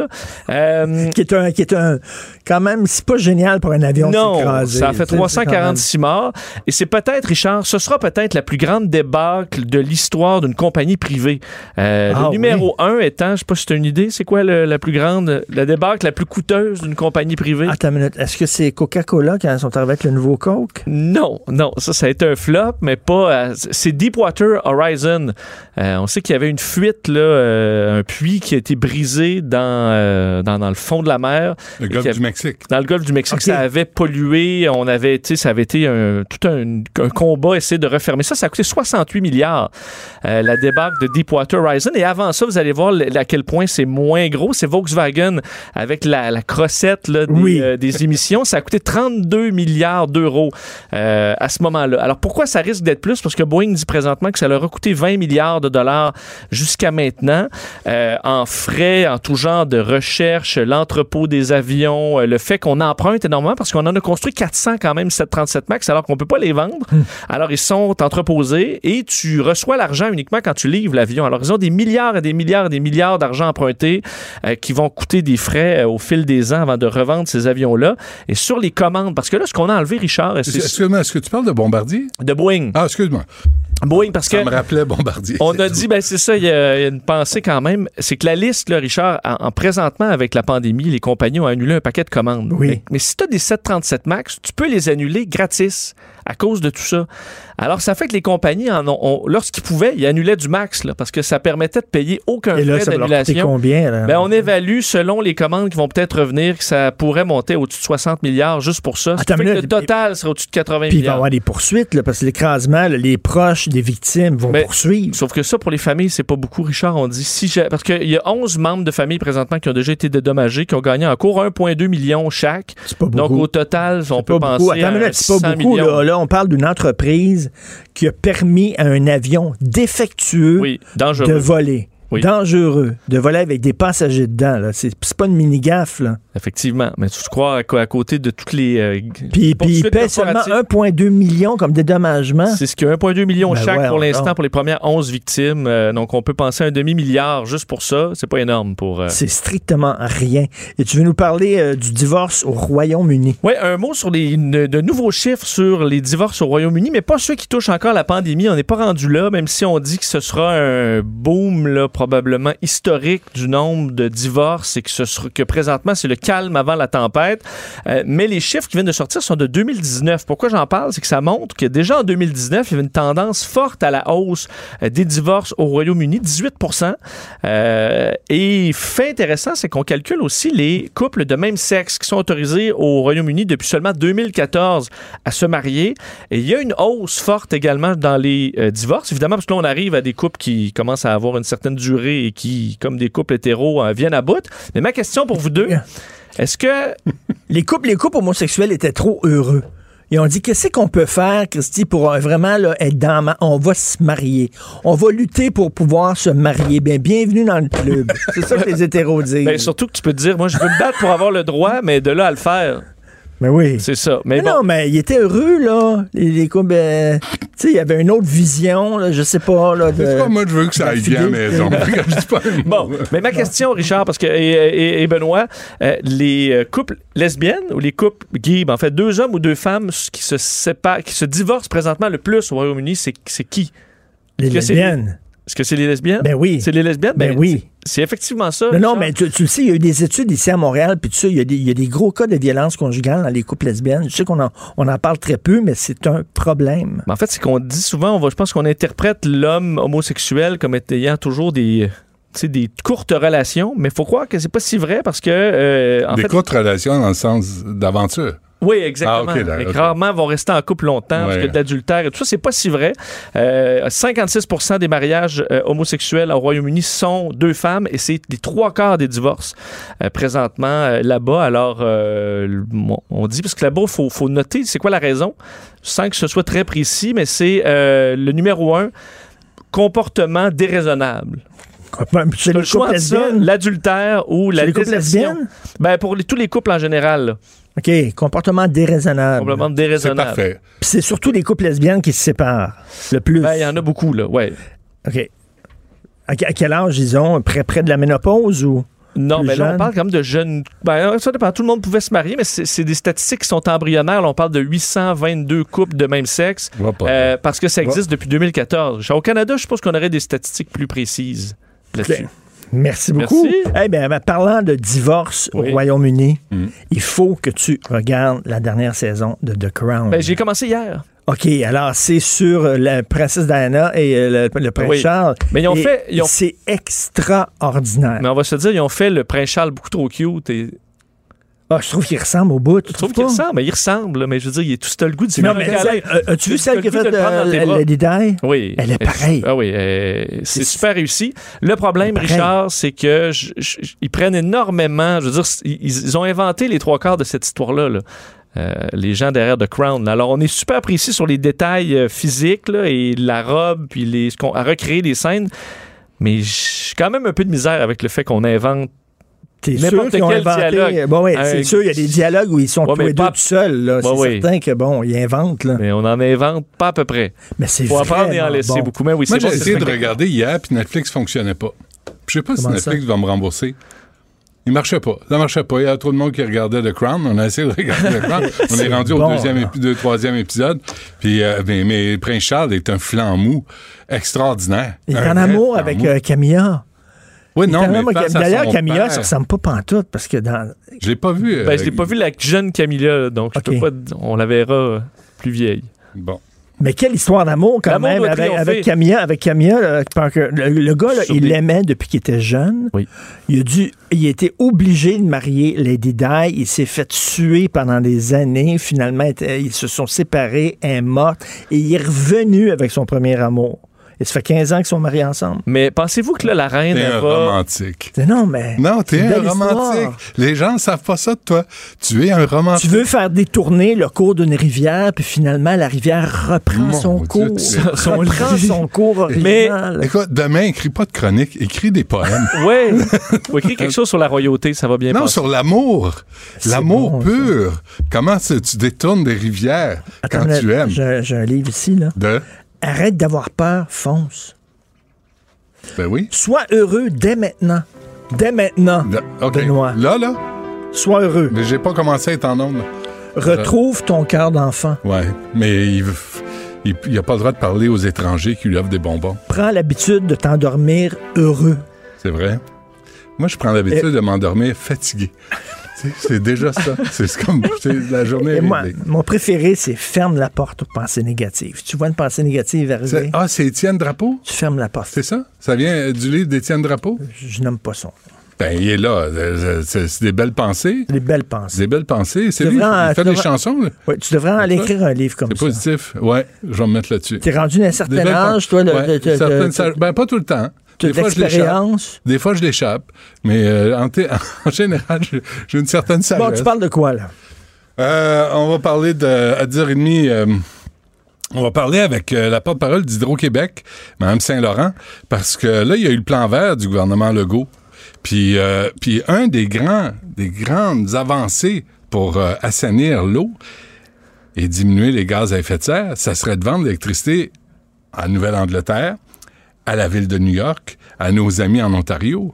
Euh, Qui est un, qui est un, quand même, c'est pas génial pour un avion non, ça a fait Tu sais, c'est quand même- 346 morts. Et c'est peut-être, Richard, ce sera peut-être la plus grande débâcle de l'histoire d'une compagnie privée. Euh, Ah, le numéro un étant, je sais pas si tu as une idée, c'est quoi le- la plus grande, la débâcle la plus coûteuse d'une compagnie privée? Attends une minute. Est-ce que c'est Coca-Cola qui sont arrivés avec le nouveau Coke? Non, non, ça, ça a été un flop, mais pas. euh, c'est Deepwater Horizon. Euh, on sait qu'il y avait une fuite, là, euh, un puits qui a été brisé dans, euh, dans, dans le fond de la mer. Le golfe du Mexique. Dans le golfe du Mexique, ça avait pollué. On avait, tu sais, ça avait été un, tout un, un combat, essayer de refermer ça. Ça a coûté 68 milliards, euh, la débâcle de Deepwater Horizon. Et avant ça, vous allez voir à quel point c'est moins gros. C'est Volkswagen avec la, la crossette là, des, Oui. euh, des émissions. Ça a coûté 32 milliards d'euros euh, à ce moment-là. Alors pourquoi ça risque d'être plus? Parce que Boeing dit présentement que ça leur a coûté 20 milliards de dollars jusqu'à maintenant euh, en frais, en tout genre de recherche, l'entrepôt des avions, le fait qu'on emprunte énormément parce qu'on en a construit 400 quand même 737 MAX alors qu'on peut pas les vendre. Alors ils sont entreposés et tu reçois l'argent uniquement quand tu livres l'avion. Alors ils ont des milliards et des milliards et des milliards d'argent empruntés euh, qui vont coûter des frais euh, au fil des ans avant de revendre ces avions-là. Et sur les commandes, parce que là, ce qu'on a enlevé, Richard, c'est Excuse-moi, est-ce que tu parles de Bombardier? de Boeing. Ah, excuse-moi. Boeing, parce que... Ça me rappelait Bombardier. On a dit, ben c'est ça, il y, a il y a une pensée quand même. C'est que la liste, là, Richard, en, en présentement avec la pandémie, les compagnies ont annulé un paquet de commandes. Oui. Mais, mais si tu as des 737 MAX, tu peux les annuler gratis à cause de tout ça. Alors, ça fait que les compagnies, lorsqu'ils pouvaient, ils annulaient du max, là, parce que ça permettait de payer aucun Et là, frais d'annulation. combien? Là? Ben, on évalue, selon les commandes qui vont peut-être revenir, que ça pourrait monter au-dessus de 60 milliards juste pour ça. Ça fait une que minute. le total serait au-dessus de 80 Puis il va y milliards. avoir des poursuites, là, parce que l'écrasement, les proches des victimes vont Mais- poursuivre. Sauf que ça, pour les familles, c'est pas beaucoup, Richard. On dit si Parce qu'il y a 11 membres de famille présentement qui ont déjà été dédommagés, qui ont gagné en cours 1,2 million chaque. pas Donc, beaucoup. au total, on peut Pas penser beaucoup. À une minute, c'est pas 100 beaucoup. millions. Là, Là, on parle d'une entreprise qui a permis à un avion défectueux dangereux. de voler. Oui. Dangereux. De voler avec des passagers dedans. c'est pas une mini-gaffe. Effectivement. Mais tu crois à, à côté de toutes les. euh, Puis, puis il poursuites paie seulement corporatives? 1,2 million comme dédommagement. C'est ce qu'il y a 1,2 million Ben chaque ouais, pour l'instant pour les premières 11 victimes. Euh, donc, on peut penser à un demi-milliard juste pour ça. C'est pas énorme pour. euh, C'est strictement rien. Et tu veux nous parler euh, du divorce au Royaume-Uni? Oui, un mot sur les, une- de nouveaux chiffres sur les divorces au Royaume-Uni, mais pas ceux qui touchent encore la pandémie. On n'est pas rendu là, même si on dit que ce sera un boom là, probablement historique du nombre de divorces et que, ce sera, que présentement c'est le calme avant la tempête. Euh, mais les chiffres qui viennent de sortir sont de 2019. Pourquoi j'en parle? C'est que ça montre que déjà en 2019, il y avait une tendance forte à la hausse euh, des divorces au Royaume-Uni, 18% Euh, Et fait intéressant, c'est qu'on calcule aussi les couples de même sexe qui sont autorisés au Royaume-Uni depuis seulement 2014 à se marier. Et il y a une hausse forte également dans les euh, divorces, évidemment, parce que là, on arrive à des couples qui commencent à avoir une certaine durée et qui, comme des couples hétéros, viennent à bout. Mais ma question pour vous deux, est-ce que... Les couples, les couples homosexuels étaient trop heureux? Ils ont dit qu'est-ce qu'on peut faire, Christy, pour euh, vraiment là, être dans ma... On va se marier. On va lutter pour pouvoir se marier. Bien, bienvenue dans le club. C'est ça que les hétéros disent. Ben, surtout que tu peux te dire, moi, je veux me battre pour avoir le droit, mais de là à le faire... Mais oui. C'est ça. Mais, Mais bon. non, mais ils étaient heureux, là. Les, les couples, euh, tu sais, il y avait une autre vision, là, je sais pas, là. De, C'est pas moi, je veux que ça aille bien à la maison. Bon, mais ma question, Richard, parce que et, et- et Benoît, euh, les euh, couples lesbiennes ou les couples gays, ben, en fait, deux hommes ou deux femmes qui se séparent, qui se divorcent présentement le plus au Royaume-Uni, c'est c'est qui? Les Est-ce que c'est- lesbiennes. Est-ce que c'est les lesbiennes? Ben oui. C'est les lesbiennes? Ben oui. C'est effectivement ça. Non, non, mais tu, tu le sais, il y a eu des études ici à Montréal, puis tu sais, il y, a des, il y a des gros cas de violence conjugale dans les couples lesbiennes. Je sais qu'on en, on en parle très peu, mais c'est un problème. Mais en fait, c'est qu'on dit souvent, on va, je pense qu'on interprète l'homme homosexuel comme ayant toujours des c'est des courtes relations, mais il faut croire que c'est pas si vrai parce que euh, en Des fait, courtes relations dans le sens d'aventure. Oui, exactement. Ah, là, ok. Rarement vont rester en couple longtemps parce Ouais. que de l'adultère et tout ça, c'est pas si vrai. Euh, 56% des mariages euh, homosexuels au Royaume-Uni sont deux femmes et c'est les trois quarts des divorces euh, présentement là-bas. Alors, bon, on dit, parce que là-bas, il faut, faut noter, c'est quoi la raison, sans que ce soit très précis, mais c'est le numéro un, comportement déraisonnable. C'est T'as les le choix l'adultère ou la C'est les couples désertion. lesbiennes? Ben, pour les- tous les couples en général. là. OK, comportement déraisonnable. Complètement déraisonnable. Puis c'est surtout les couples lesbiennes qui se séparent le plus. Ben, il y en a beaucoup, là, ouais. OK. À, que- à quel âge, disons? Près, près de la ménopause ou? Non, mais là, on parle quand même de jeunes. Ben, ça dépend. Tout le monde pouvait se marier, mais c'est c'est des statistiques qui sont embryonnaires. Là, on parle de 822 couples de même sexe euh, parce que ça existe depuis 2014. Au Canada, je suppose qu'on aurait des statistiques plus précises là-dessus. Merci beaucoup. Merci. Eh bien, ben, parlant de divorce au. Royaume-Uni, Mm. il faut que tu regardes la dernière saison de The Crown. Ben, J'ai commencé hier. OK, alors c'est sur euh, la princesse Diana et euh, le, le prince Oui. Charles. Mais ils ont Et fait- ils ont- C'est extraordinaire. Mais on va se dire, ils ont fait le prince Charles beaucoup trop cute. Et... Ah, je trouve qu'il ressemble au bout. Tu Je trouve qu'il ressemble, mais il ressemble. Mais je veux dire, il est tout le goût de Non, mais euh, as-tu vu celle qui a fait euh, Lady Di? Oui. Elle est pareille. Ah oui, euh, c'est super réussi. Le problème. Richard, c'est que je- je- ils prennent énormément. Je veux dire, ils, ont inventé les trois quarts de cette histoire-là. là. Euh, les gens derrière The Crown. Alors, on est super précis sur les détails euh, physiques là, et la robe, puis les, à recréer les scènes. Mais j'ai quand même un peu de misère avec le fait qu'on invente T'es sûr qu'ils ont inventé... dialogue. Bon, oui, c'est sûr, il y a des dialogues où ils sont Ouais, tous les deux pas- tout seuls. Ouais, c'est oui. certain que, bon, ils inventent. Là. Mais on en invente pas à peu près. Mais c'est Faut apprendre et en laisser bon. beaucoup. Mais oui, Moi, c'est j'ai bon, essayé c'est de regarder hier, puis Netflix fonctionnait pas. Je sais pas si Netflix ça? va me rembourser. Il marchait pas. Ça marchait pas. Il y a trop de monde qui regardait The Crown. On a essayé de regarder The Crown. On est rendu bon, au deuxième, épi- deux, troisième épisode. Puis, euh, mais, mais Prince Charles est un flanc mou extraordinaire. Il est en amour avec euh, Camilla. Oui, non, mais D'ailleurs, son Camilla, père. ça ressemble pas pantoute parce que dans... Je l'ai pas vu. euh, Ben, je l'ai pas vu la jeune Camilla, donc je peux pas. On la verra euh, plus vieille. Bon. Mais quelle histoire d'amour quand L'amour même avec, Camilla. Avec Camilla là, Parker. Le, le gars, là, il des- l'aimait depuis qu'il était jeune. Il a dû, il a été obligé de marier Lady Di. Il s'est fait tuer pendant des années. Finalement, ils se sont séparés, elle est morte. Et il est revenu avec son premier amour. Et ça fait 15 ans qu'ils sont mariés ensemble. Mais pensez-vous que là, la reine, T'es elle un va- romantique. Non, mais. Non, t'es un belle romantique. histoire. Les gens ne savent pas ça de toi. Tu es un romantique. Tu veux faire détourner le cours d'une rivière, puis finalement, la rivière reprend Mon son Dieu, cours. tu- reprend son cours Mais- original. Écoute, demain, écris pas de chronique, écris des poèmes. Ouais. Faut écrire quelque chose sur la royauté, ça va bien Non, passer. sur l'amour. L'amour pur. Comment tu, tu détournes des rivières quand tu aimes? J'ai j'ai un livre ici, là. De? Arrête d'avoir peur, fonce. Ben oui. Sois heureux dès maintenant. Dès maintenant. Benoît. Là, là. Sois heureux. Mais j'ai pas commencé à être en onde. Retrouve ton cœur d'enfant. Ouais. Mais il, il, il a pas le droit de parler aux étrangers qui lui offrent des bonbons. Prends l'habitude de t'endormir heureux. C'est vrai. Moi, je prends l'habitude de m'endormir fatigué. Tu c'est déjà ça. C'est comme c'est la journée. Et moi, mon préféré, c'est ferme la porte aux pensées négatives. Tu vois une pensée négative C'est- arriver, Ah, c'est Étienne Drapeau? tu fermes la porte. C'est ça? Ça vient euh, du livre d'Étienne Drapeau? Je nomme pas son. Ben, il est là. Euh, C'est c'est des belles pensées. Des belles pensées. Des belles pensées. C'est Tu lui. en- Il fait tu des devrais- chansons. là. Ouais, tu devrais aller écrire un livre comme C'est ça. positif. Ouais, je vais me mettre là-dessus. T'es rendu d'un certain Des belles âge, toi, de- Ouais, certaines ben, pas tout le temps. De Des fois, je l'échappe. l'expérience. Des fois, je l'échappe. Mais euh, en, général, j'ai- j'ai une certaine sagesse. Bon, tu parles de quoi, là? Euh, on va parler de à 10h30. euh, on va parler avec euh, la porte-parole d'Hydro-Québec, Mme Saint-Laurent, parce que là, il y a eu le plan vert du gouvernement Legault. Puis, euh, puis un des grands, des grandes avancées pour euh, assainir l'eau et diminuer les gaz à effet de serre, ça serait de vendre l'électricité à Nouvelle-Angleterre, à la ville de New York, à nos amis en Ontario.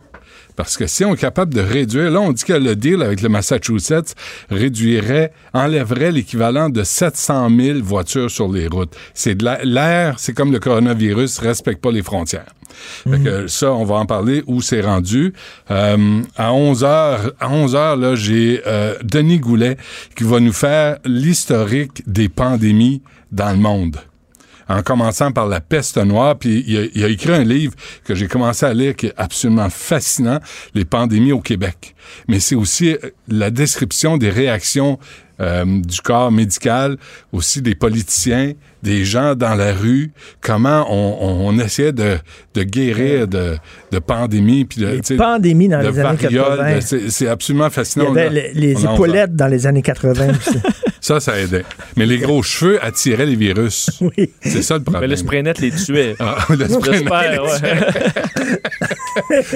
Parce que si on est capable de réduire, là, on dit que le deal avec le Massachusetts réduirait, enlèverait l'équivalent de 700 000 voitures sur les routes. C'est de la- l'air, c'est comme le coronavirus, respecte pas les frontières. Fait que ça, on va en parler où c'est rendu. Euh, à 11 heures, à 11 heures, là, j'ai euh, Denis Goulet qui va nous faire l'historique des pandémies dans le monde. En commençant par la peste noire. Puis il a, il a écrit un livre que j'ai commencé à lire qui est absolument fascinant, Les pandémies au Québec. Mais c'est aussi euh, la description des réactions euh, du corps médical, aussi des politiciens, des gens dans la rue, comment on, on essayait de, de guérir de, de pandémies. Puis de, Les pandémies dans de les années variole, 80. de- C'est absolument Il y fascinant. avait On a- les, les on épaulettes dans les années 80 aussi. Ça, ça aidait. Mais les gros cheveux attiraient les virus. Oui. C'est ça le Mais problème. le spray net les tuait. Ah, le spray net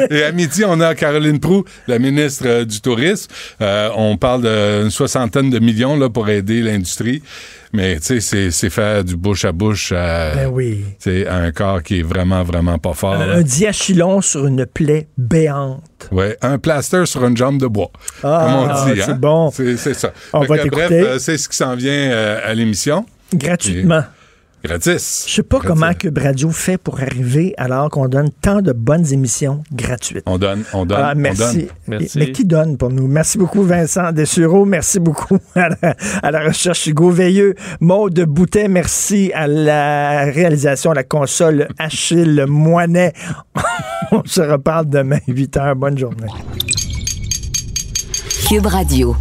les. Et à midi, on a Caroline Proux, la ministre euh, du Tourisme. Euh, on parle d'une soixantaine de millions là, pour aider l'industrie. Mais tu sais, c'est- faire du bouche à bouche à, Ben oui. à un corps qui est vraiment, vraiment pas fort. là. Un diachylon sur une plaie béante. Ouais, un plaster sur une jambe de bois. Ah, comme on dit. c'est hein. bon. C'est ça. On Fait va bref, euh, c'est ce qui s'en vient euh, à l'émission. Gratuitement. Et- gratis. Je sais pas Gratis. comment Cube Radio fait pour arriver alors qu'on donne tant de bonnes émissions gratuites. On donne, on donne, Ah, on merci. donne. Merci. Mais qui donne pour nous? Merci beaucoup, Vincent Dessureau. Merci beaucoup à la, à la recherche Hugo Veilleux. Maude Boutet, merci à la réalisation, à la console Achille Moinet. On se reparle demain, 8 h. Bonne journée. Cube Radio.